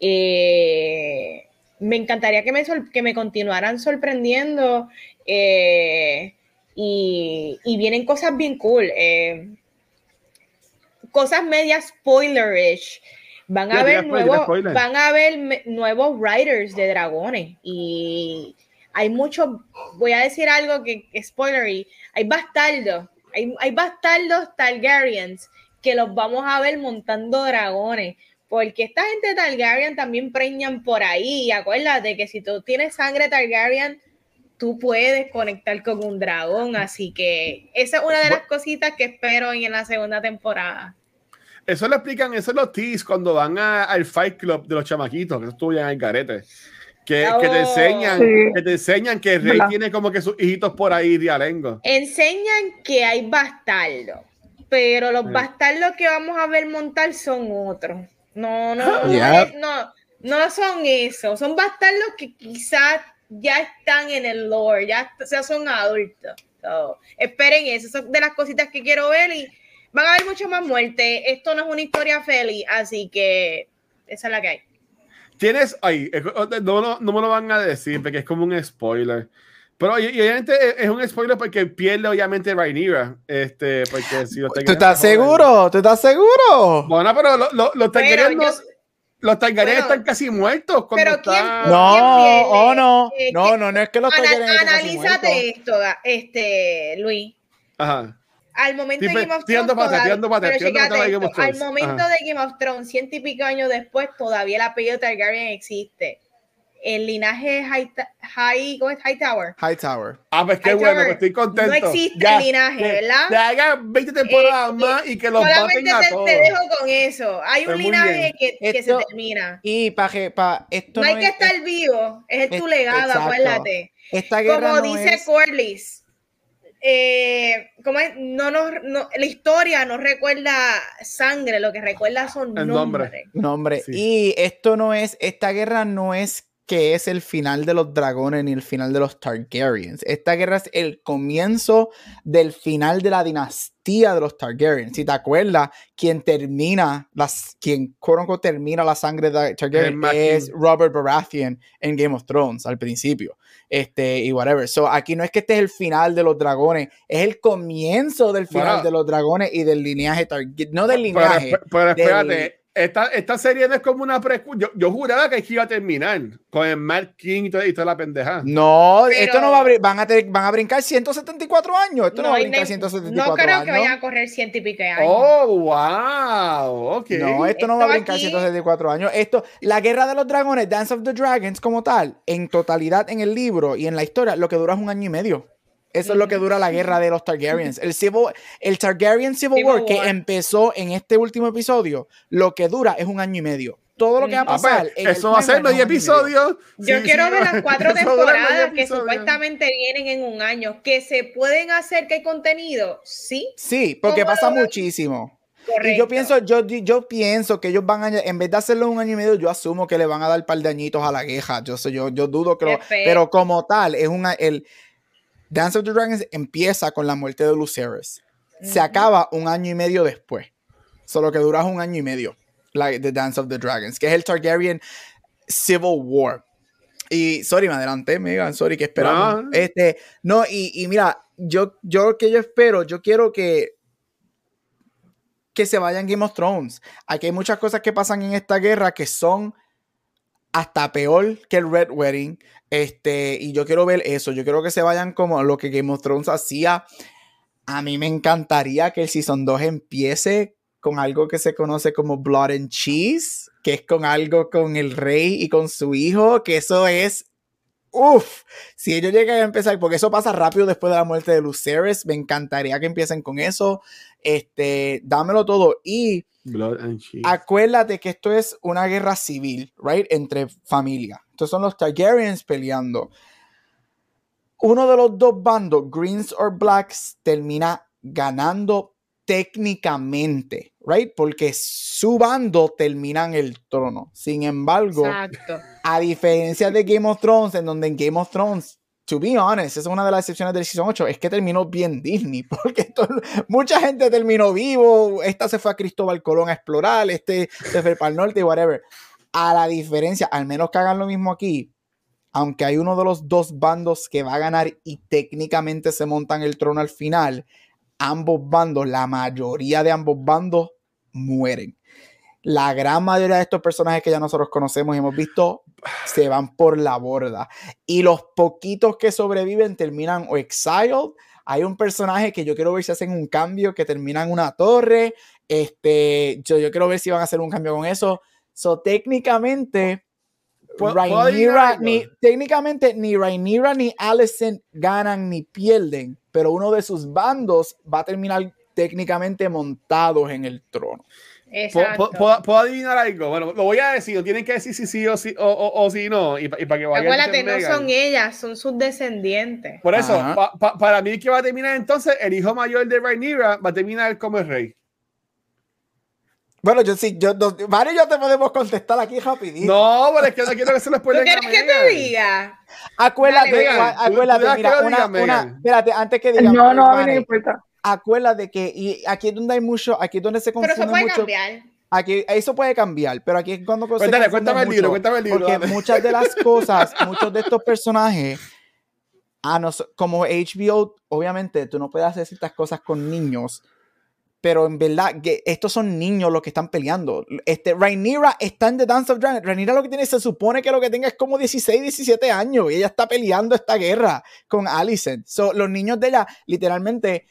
eh, me encantaría que me, que me continuaran sorprendiendo. Eh, y, y, vienen cosas bien cool. Eh, cosas medias spoilerish. Van a haber nuevos, van a haber nuevos writers de dragones y hay muchos, voy a decir algo que es spoilery, hay bastardos, hay, hay bastardos Targaryens que los vamos a ver montando dragones, porque esta gente de Targaryen también preñan por ahí, y acuérdate que si tú tienes sangre Targaryen, tú puedes conectar con un dragón, así que esa es una de las cositas que espero en la segunda temporada. Eso lo explican, eso es los teas cuando van al Fight Club de los chamaquitos, que estudian en el garete. Que, que, te enseñan, que te enseñan que el rey tiene como que sus hijitos por ahí de alengo. Enseñan que hay bastardos, pero los bastardos que vamos a ver montar son otros. No, no, no, (laughs) no, son esos. Son bastardos que quizás ya están en el lore, ya o sea, son adultos. esperen eso, son de las cositas que quiero ver y van a haber mucho más muerte. Esto no es una historia feliz, así que esa es la que hay. Tienes, ay, no, no, no me lo van a decir porque es como un spoiler. Pero obviamente es un spoiler porque pierde obviamente Rhaenyra. Este, porque si lo ¿Tú estás seguro? ¿Tú estás seguro? Bueno, pero los Targaryen los Targaryen están casi muertos. Pero ¿quién, no, oh, no, eh, no, no, no es que los Targaryen Analízate esto, este, Luis. Ajá. Al momento de Game of Thrones. al momento de Game of Thrones, ciento y pico años después, todavía el apellido Targaryen existe el linaje High, high, ¿cómo es? High Tower. High Tower. Ah, pues qué bueno, pues estoy contento. No existe el linaje, ¿verdad? Que hagan 20 temporadas eh, más y que los maten a te, todos. te dejo con eso. Hay un pues linaje que, que, se termina. Y para pa, esto no, hay que estar vivo, es, tu legado, acuérdate. Esta guerra Como dice es... Corlys, eh, como es? No, no, no, la historia no recuerda sangre, lo que recuerda son nombres. Nombre. nombre. Sí. Y esto no es, esta guerra no es que es el final de los dragones ni el final de los Targaryens. Esta guerra es el comienzo del final de la dinastía de los Targaryens. Si te acuerdas, quien termina, las, quien termina la sangre de Targaryen es Robert Baratheon en Game of Thrones al principio. Este, y whatever. So, aquí no es que este es el final de los dragones, es el comienzo del final de los dragones y del lineaje Targaryen. No del lineaje. Pero, espérate, esta, esta serie no es como una precuela. Yo, yo, juraba que iba a terminar con el Mark King y, toda, la pendeja. No, esto no va a van a, van a brincar 174 años. Esto no, va a brincar 174 años. No creo que vayan a correr ciento y pico años. Oh, wow. Okay. No, esto, no va a brincar 174 años. Esto, la guerra de los dragones, Dance of the Dragons, como tal, en totalidad en el libro y en la historia, lo que dura es un año y medio. Eso es lo que dura la guerra de los Targaryens. El, civil, el Targaryen Civil, War, que empezó en este último episodio, lo que dura es un año y medio. Todo lo que va a pasar. eso va a ser medio episodios. Yo quiero ver las cuatro (laughs) temporadas que supuestamente vienen en un año. ¿Que se pueden hacer que hay contenido? Sí. Sí, porque pasa muchísimo. Y yo pienso, yo, yo pienso que ellos van a, en vez de hacerlo un año y medio, yo asumo que le van a dar un par de añitos a la queja. Yo, yo, yo dudo que lo, pero como tal, es una, el, Dance of the Dragons empieza con la muerte de Lucerys. Se acaba un año y medio después. Solo que dura un año y medio. Like The Dance of the Dragons, que es el Targaryen Civil War. Y, sorry, me adelanté, Megan, sorry, que esperamos. No. Este, no, y, y, mira, yo, yo que yo espero, yo quiero que que se vayan Game of Thrones. Aquí hay muchas cosas que pasan en esta guerra que son hasta peor que el Red Wedding. Este, y yo quiero ver eso. Yo quiero que se vayan como lo que Game of Thrones hacía. A mí me encantaría que el Season 2 empiece con algo que se conoce como Blood and Cheese, que es con algo con el rey y con su hijo, que eso es Uf, si ellos llegan a empezar, porque eso pasa rápido después de la muerte de Lucerys, me encantaría que empiecen con eso. Este, dámelo todo. Y acuérdate que esto es una guerra civil, right? Entre familia. Estos son los Targaryens peleando. Uno de los dos bandos, Greens or Blacks, termina ganando técnicamente, right? Porque su bando termina en el trono. Sin embargo, a diferencia de Game of Thrones, en donde en Game of Thrones, to be honest, esa es una de las excepciones del Season 8, es que terminó bien Disney, (laughs) porque mucha gente terminó vivo, esta se fue a Cristóbal Colón a explorar, este se fue para el norte y whatever. A la diferencia, al menos que hagan lo mismo aquí, aunque hay uno de los dos bandos que va a ganar y técnicamente se montan el trono al final, ambos bandos, la mayoría de ambos bandos mueren. La gran mayoría de estos personajes que ya nosotros conocemos y hemos visto se van por la borda. Y los poquitos que sobreviven terminan o exiled. Hay un personaje que yo quiero ver si hacen un cambio que termina en una torre. Este, yo, yo quiero ver si van a hacer un cambio con eso. So, técnicamente, ni, técnicamente ni Rhaenyra ni Alicent ganan ni pierden, pero uno de sus bandos va a terminar técnicamente montados en el trono. ¿Puedo, adivinar algo? Bueno, lo voy a decir, no tienen que decir si sí o sí o, o, si no, y, y, para que vayan Acuérdate, no son ellas, son sus descendientes. Por eso, pa, pa, para mí que va a terminar entonces, el hijo mayor de Rhaenyra va a terminar como el rey. Bueno, yo sí, yo, no, Mario y yo te podemos contestar aquí rapidito. No, pero es que no quiero que se lo spoilen. ¿Tú quieres que te diga? Acuérdate, Dale, acuérdate, mira, una, una, espérate, antes que diga. No, no, a mí no importa. Acuérdate que, y aquí es donde hay mucho, aquí es donde se confunde Pero eso puede mucho. cambiar. Aquí, eso puede cambiar, pero aquí es cuando se Cuéntale, confunde cuéntame el libro, cuéntame el libro, Porque dale. muchas de las (laughs) cosas, muchos de estos personajes, a nos, como HBO, obviamente tú no puedes hacer ciertas cosas con niños, pero en verdad que estos son niños los que están peleando. Este, Rhaenyra está en The Dance of Dragons. Rhaenyra lo que tiene, se supone que lo que tenga es como 16, 17 años y ella está peleando esta guerra con Alicent. So, los niños de ella, literalmente,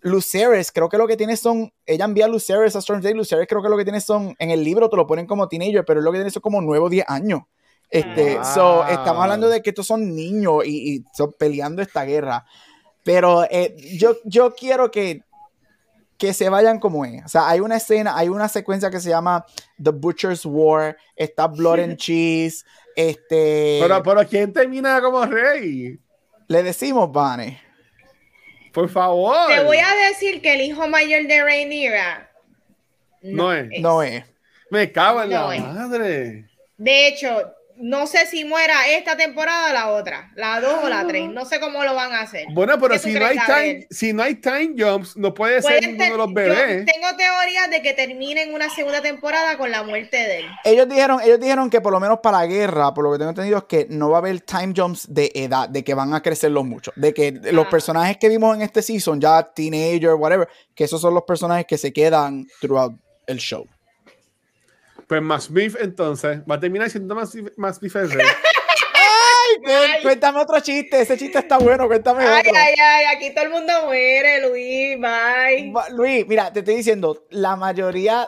Lucerys, creo que lo que tiene son, ella envía a Lucerys a Storm's Day, Lucerys creo que lo que tiene son, en el libro te lo ponen como teenager, pero lo que tiene son como 9 o 10 años. Este, so, estamos hablando de que estos son niños y, y son peleando esta guerra. Pero eh, yo, yo quiero que, que se vayan como es. O sea, hay una escena, hay una secuencia que se llama The Butcher's War, está Blood and Cheese, este... Pero, pero ¿quién termina como rey? le decimos, Vane. Por favor. Te voy a decir que el hijo mayor de Rhaenyra No es. No es. Me cago en No la es. madre. De hecho, no sé si muera esta temporada o la otra, la 2 o la 3. No sé cómo lo van a hacer. Bueno, pero ¿Qué tú si no, hay time, si no hay time jumps, no puede ser ninguno de los bebés. Yo tengo teorías de que terminen una segunda temporada con la muerte de él. Ellos dijeron, ellos dijeron que por lo menos para la guerra, por lo que tengo entendido, es que no va a haber time jumps de edad, de que van a crecerlos mucho. De que los Ah. personajes que vimos en este season, ya teenager, whatever, que esos son los personajes que se quedan throughout el show. Pues más Smith entonces va a terminar siendo más más el rey. (laughs) Ay. Cuéntame otro chiste, ese chiste está bueno, cuéntame Ay, otro. ay, ay, aquí todo el mundo muere, Luis, bye. Luis, mira, te estoy diciendo, la mayoría.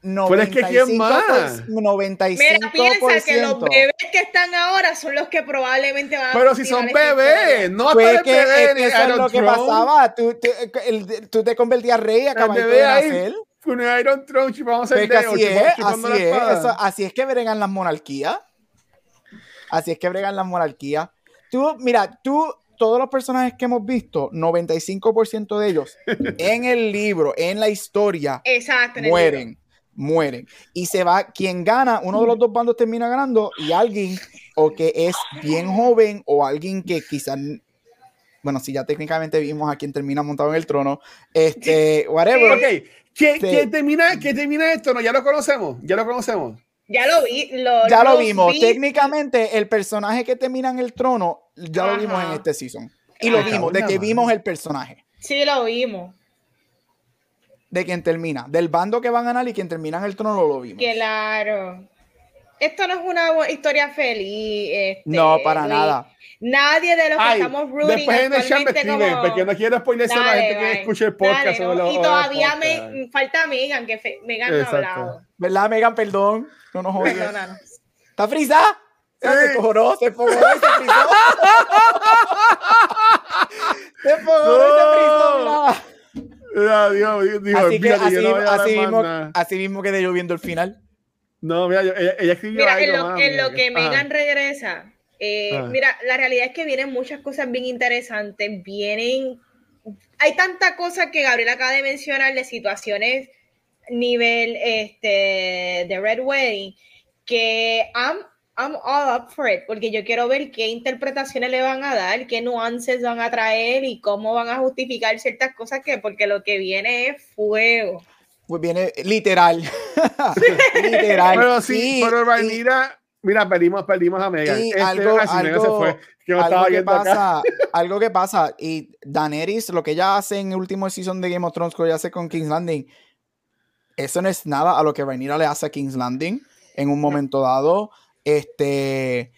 Pero es que ¿quién más? 95%. Mira, piensa que los bebés que están ahora son los que probablemente van a Pero si son bebés, no Pues hasta que, el bebé es que ni eso es lo que pasaba. Tú, te- el- tú te convertías rey acabas de nacer. Con Iron Throne chupamos el dedo, así es, chupando así la es, eso- así es que bregan las monarquías. Así es que bregan las monarquías. Tú, mira, tú, todos los personajes que hemos visto, 95% de ellos (laughs) en el libro, en la historia, Exacto. en el libro. mueren, mueren. Y se va, quien gana, uno de los dos bandos termina ganando y alguien o que es bien joven o alguien que quizás, bueno, si ya técnicamente vimos a quien termina montado en el trono, este, (laughs) whatever. Ok, ¿quién, Sí. quién termina, quién termina esto? No, ya lo conocemos, ya lo conocemos. Ya lo vi. Lo, Ya lo vimos. vi. Técnicamente, el personaje que termina en el trono, ya lo vimos en este season. Y lo Ajá. vimos, de que vimos el personaje, Sí, lo vimos. de quien termina. Del bando que va a ganar y quien termina en el trono lo vimos. Claro. Esto no es una historia feliz. este, No, para Luis. nada. Nadie de los que Ay, estamos rooting después en el chat me actualmente escriben, como- porque no quiero spoilerse a la Dale, gente que bye. escuche el podcast. Dale, no. los- Y todavía me falta Megan, que fe- Megan no ha Exacto. hablado. ¿Verdad, Megan? Perdón. No nos odies. Perdónanos. ¿Está frisa? Se Sí. cojonó, se fogó (laughs) y se frizó. se fogó y se frizó, mira. Ah, Dios, dijo, Así que así, no así mismo, así mismo quedé yo viendo el final. No, mira, yo- ella, ella escribió Mira, en algo lo, más, en mira, lo que ajá. Megan regresa, eh, Ah. mira, la realidad es que vienen muchas cosas bien interesantes. Vienen. Hay tanta cosa que Gabriel acaba de mencionar de situaciones nivel este, de Red Wedding que I'm, I'm all up for it porque yo quiero ver qué interpretaciones le van a dar, qué nuances van a traer y cómo van a justificar ciertas cosas que porque lo que viene es fuego. Pues viene literal. (laughs) literal. Pero sí, Y- pero y- Rhaenyra, mira, perdimos, perdimos a Megan. Y Este, algo- así se algo- fue, que no algo estaba que viendo acá. pasa, algo que pasa, y Daenerys, lo que ella hace en el último season de Game of Thrones, que ella hace con King's Landing, eso no es nada a lo que Rhaenyra le hace a King's Landing en un momento dado. Este.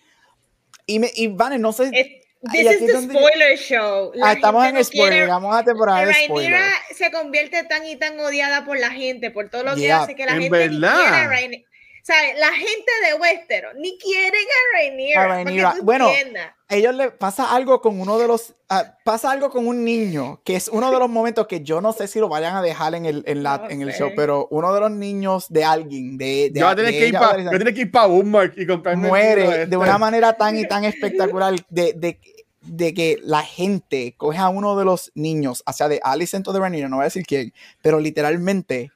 Y, me, y Vane, no sé. Es- this aquí is the donde yo- spoiler show. La Ah, estamos en no spoiler, quiere- llegamos a temporada de spoiler. Se convierte tan y tan odiada por la gente, por todo lo que Yeah, hace, que la en gente ni verdad. quiere a Rhaenyra. O sea, la gente de Westeros ni quieren a Rhaenyra. A tú Bueno, entiendas. ellos le pasa algo con uno de los ah, pasa algo con un niño que es uno de los momentos que yo no sé si lo vayan a dejar en el en, la, No en el show pero uno de los niños de alguien de, de, Yo voy a tener de que ir para yo voy a tener que ir para y comprarme muere este. de una manera tan y (laughs) tan espectacular de, de, de que la gente coge a uno de los niños hacia de Alicent o de Rhaenyra no voy a decir quién pero literalmente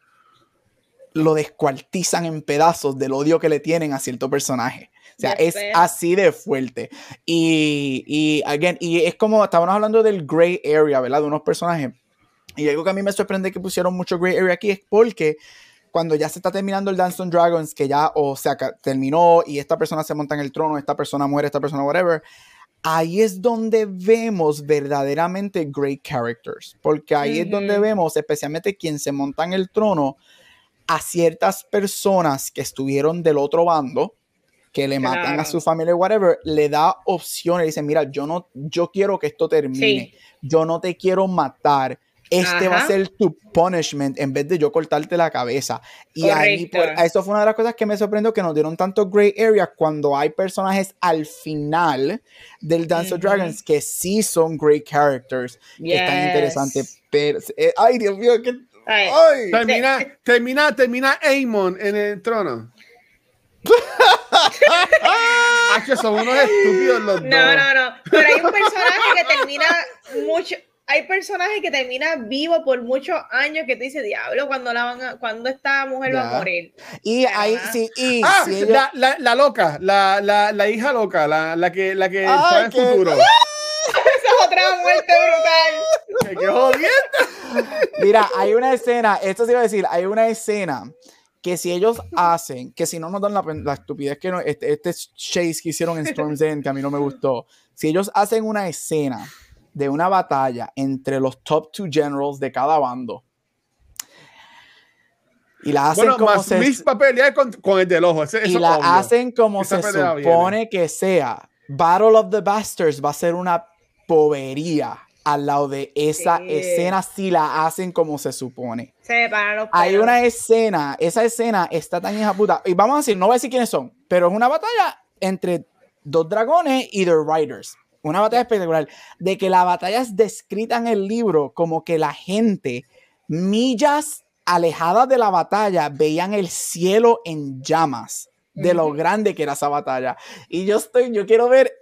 lo descuartizan en pedazos del odio que le tienen a cierto personaje. O sea, es así de fuerte. Y, y, again, y es como, estábamos hablando del gray area, ¿verdad? De unos personajes. Y algo que a mí me sorprende que pusieron mucho Gray Area aquí es porque cuando ya se está terminando el Dance on Dragons, que ya o sea, terminó y esta persona se monta en el trono, esta persona muere, esta persona whatever, ahí es donde vemos verdaderamente great characters, porque ahí es donde vemos especialmente quien se monta en el trono a ciertas personas que estuvieron del otro bando, que le matan a su familia, whatever, le da opciones, dice, mira, yo no, yo quiero que esto termine, yo no te quiero matar, este va a ser tu punishment en vez de yo cortarte la cabeza. Y ahí, por, eso fue una de las cosas que me sorprendió que nos dieron tanto gray area cuando hay personajes al final del Dance of Dragons que sí son great characters, que están interesantes. Pero, eh, ay, Dios mío, que. Ay. Termina, termina, termina Amon en el trono. (laughs) que son unos estúpidos los no, dos. No, no, no. Pero hay un personaje que termina mucho. Hay personajes que terminan vivo por muchos años que te dice diablo cuando la van cuando esta mujer va a morir. Y ahí sí, y ah, la, la, la, loca, la, la, la, hija loca, la, la que la que sabe el futuro. (laughs) Esa es otra muerte brutal. ¡Qué jodiendo! Mira, hay una escena, esto se iba a decir, hay una escena que si ellos hacen, que si no nos dan la, la estupidez que no, este, este, chase que hicieron en Storm's End, que a mí no me gustó, si ellos hacen una escena de una batalla entre los top two generals de cada bando, y la hacen como se, con, con, el del ojo. y la hacen como se supone que sea. Battle of the Bastards va a ser una povería al lado de esa escena si la hacen como se supone. Hay una escena, esa escena está tan hija puta. Y vamos a decir, no voy a decir quiénes son, pero es una batalla entre dos dragones y The Riders. Una batalla espectacular. De que la batalla es descrita en el libro como que la gente, millas alejadas de la batalla, veían el cielo en llamas de lo grande que era esa batalla. Y yo estoy, yo quiero ver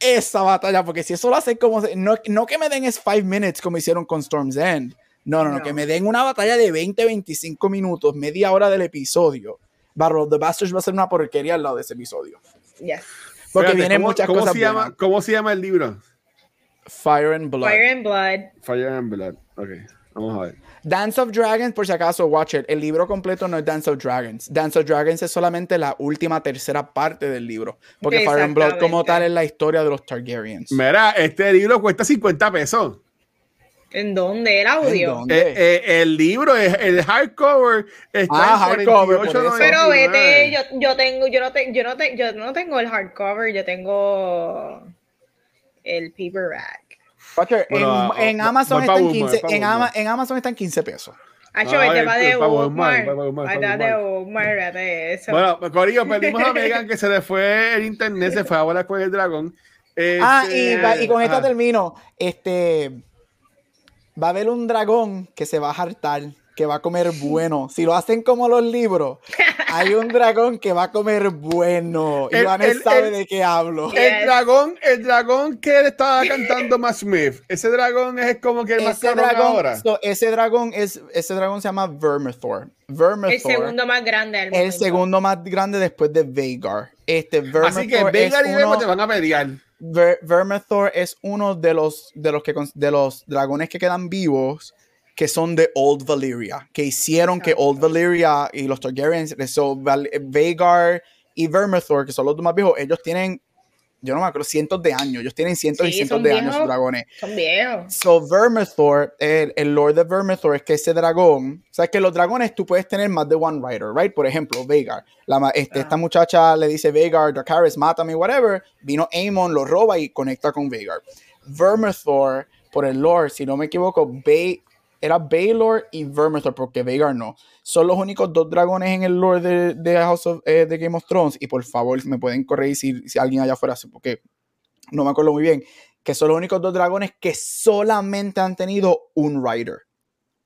esa batalla, porque si eso lo hacen como, no, no que me den es 5 minutes como hicieron con Storm's End, no, no, no, que me den una batalla de 20, 25 minutos, media hora del episodio. Battle of the Bastards va a ser una porquería al lado de ese episodio. Yes. Porque viene muchas ¿cómo cosas. Se llama, ¿Cómo se llama el libro? Fire and Blood. Fire and Blood. Fire and Blood. Ok, vamos a ver. Dance of Dragons, por si acaso, watch it. El libro completo no es Dance of Dragons. Dance of Dragons es solamente la última tercera parte del libro. Porque Fire and Blood, como tal, es la historia de los Targaryens. Mira, este libro cuesta 50 pesos. ¿En dónde? ¿El audio? Eh, eh, el libro, el hardcover está ah, en hardcover, Pero vete, yo, yo tengo, yo no, te, yo, no te, yo no tengo el hardcover, yo tengo el paperback en, Amazon está en 15, en, en, Amazon está en 15 pesos. Hacho, vete para de Walmart. Vete de Walmart, eso. Bueno, pues, Corillo, perdimos a (laughs) Megan que se le fue el internet, se fue a volar con el dragón. ah, y, este, y, con esto termino. Este va a haber un dragón que se va a hartar que va a comer bueno. Si lo hacen como los libros, hay un dragón que va a comer bueno. Y Vanessa sabe de qué hablo. El dragón, el dragón que él estaba cantando más Smith. Ese dragón es como que el más dragón ahora. ese dragón es, ese dragón se llama Vermithor. Vermithor. El segundo más grande del El segundo más grande después de Vagar. Este Vermithor Así que Vagar y Vermithor te van a pelear. Vermithor es uno de los, de los, que, de los dragones que quedan vivos que son de Old Valyria, que hicieron que Old Valyria y los Targaryens, so, Vagar y Vermithor, que son los dos más viejos, ellos tienen, yo no me acuerdo, cientos de años, ellos tienen cientos y cientos de años años dragones. Son viejos. So Vermithor, el, el Lord de Vermithor es que ese dragón, o sea, que los dragones tú puedes tener más de one rider, right? Por ejemplo, Vagar. La, este, Esta muchacha le dice Vagar, Dracarys, mátame, whatever. Vino Aemon, lo roba y conecta con Vagar. Vermithor, por el Lord, si no me equivoco, Vagar era Baylor y Vermithor, porque Vagar no. Son los únicos dos dragones en el lore de, de House of, eh, Game of Thrones. Y por favor, me pueden corregir si, si alguien allá afuera, porque no me acuerdo muy bien. Que son los únicos dos dragones que solamente han tenido un rider.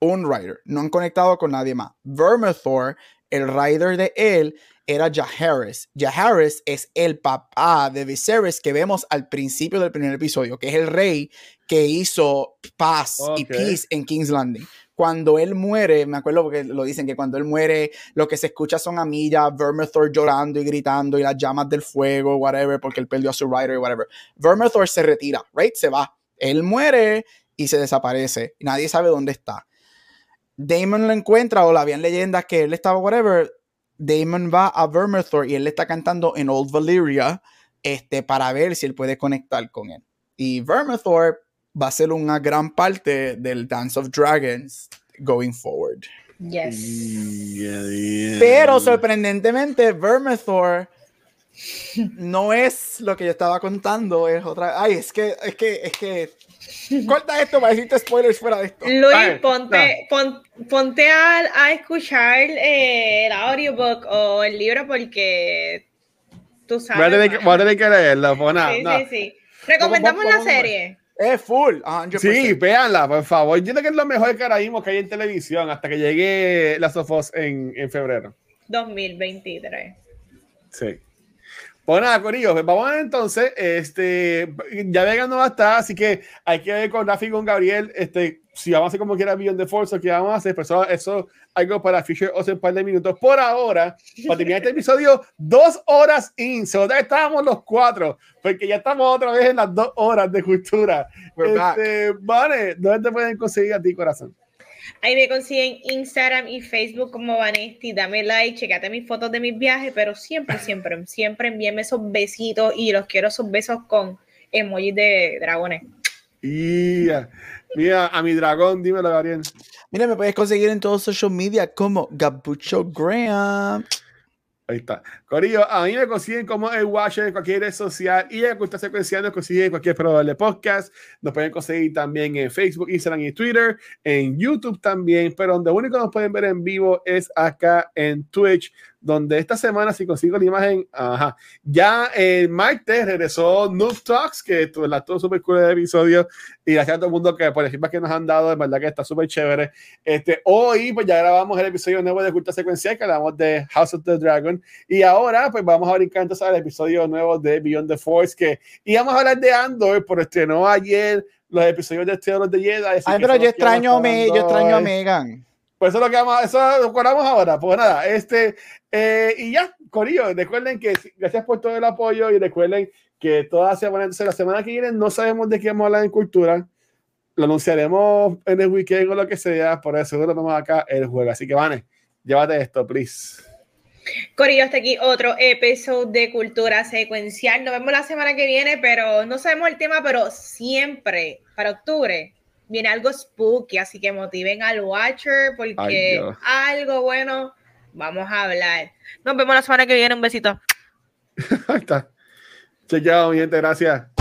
Un rider. No han conectado con nadie más. Vermithor, el rider de él, era Jaharis. Jaharis es el papá de Viserys que vemos al principio del primer episodio, que es el rey que hizo paz y peace en King's Landing. Cuando él muere, me acuerdo porque lo dicen que cuando él muere, lo que se escucha son a Milla, Vermithor llorando y gritando y las llamas del fuego, whatever, porque él perdió a su rider y whatever. Vermithor se retira, right? Se va. Él muere y se desaparece. Nadie sabe dónde está. Damon lo encuentra o la habían leyendas que él estaba, whatever. Damon va a Vermithor y él le está cantando en Old Valyria este, para ver si él puede conectar con él. Y Vermithor va a ser una gran parte del Dance of Dragons going forward. Yes. Pero sorprendentemente, Vermithor no es lo que yo estaba contando, es otra. Ay, es que, es que, es que. Corta esto para decirte spoilers fuera de esto. Luis, ponte, ponte a, escuchar eh, el audiobook o el libro porque tú sabes. Voy a tener que leerlo, pues sí, sí, sí. Recomendamos la serie. Es full. Sí, véanla, por favor. Yo creo que es lo mejor que ahora mismo que hay en televisión hasta que llegue la Sofos en, en febrero. 2023. Sí. Pues nada, Corillo, pues vamos a ver entonces. Este, ya Vegas no va a estar, así que hay que ver con Rafi y con Gabriel. Este, si vamos a hacer como quiera Beyond the Force qué vamos a hacer, pero eso, eso algo para Fisher o un par de minutos. Por ahora, para terminar este episodio, dos horas in. So, estábamos los cuatro, porque ya estamos otra vez en las dos horas de cultura. Este, vale, ¿dónde te pueden conseguir a ti, corazón? Ahí me consiguen Instagram y Facebook como Vanesti. Dame like, checate mis fotos de mis viajes, pero siempre, (laughs) siempre, siempre envíenme esos besitos y los quiero esos besos con emojis de dragones. Yeah. Mira, a mi dragón, dímelo, Gabriel. Mira, me puedes conseguir en todos social media como Gabucho Graham. Ahí está. Corillo, a mí me consiguen como el Watcher en cualquier red social y en Cultura Secuencial nos consiguen en cualquier proveedor de podcast. Nos pueden conseguir también en Facebook, Instagram y Twitter, en YouTube también, pero donde único nos pueden ver en vivo es acá en Twitch donde esta semana, si consigo la imagen, ajá, ya el martes regresó Noob Talks, que la todo súper cool el episodio, y gracias a todo el mundo que por el feedback que nos han dado, de verdad que está súper chévere. Este, hoy, pues ya grabamos el episodio nuevo de Culta Secuencial, que hablamos de House of the Dragon, y ahora, pues vamos a brincar entonces al episodio nuevo de Beyond the Force, que íbamos a hablar de Andor, pero estrenó ayer los episodios de Theodore de Jedi. Ay, pero yo extraño, me, yo extraño a Megan. Pues eso es lo que vamos, eso lo acordamos ahora. Pues nada, este, eh, y ya, Corillo, recuerden que gracias por todo el apoyo y recuerden que toda la semana, entonces la semana que viene no sabemos de qué vamos a hablar en cultura. Lo anunciaremos en el weekend o lo que sea, por eso lo vamos acá el juego. Así que, Vane, llévate esto, please. Corillo, hasta aquí otro episodio de Cultura Secuencial. Nos vemos la semana que viene, pero no sabemos el tema, pero siempre para octubre viene algo spooky, así que motiven al Watcher porque algo bueno vamos a hablar. Nos vemos la semana que viene. Un besito. (laughs) Ahí está. Chequeado, mi gente. Gracias.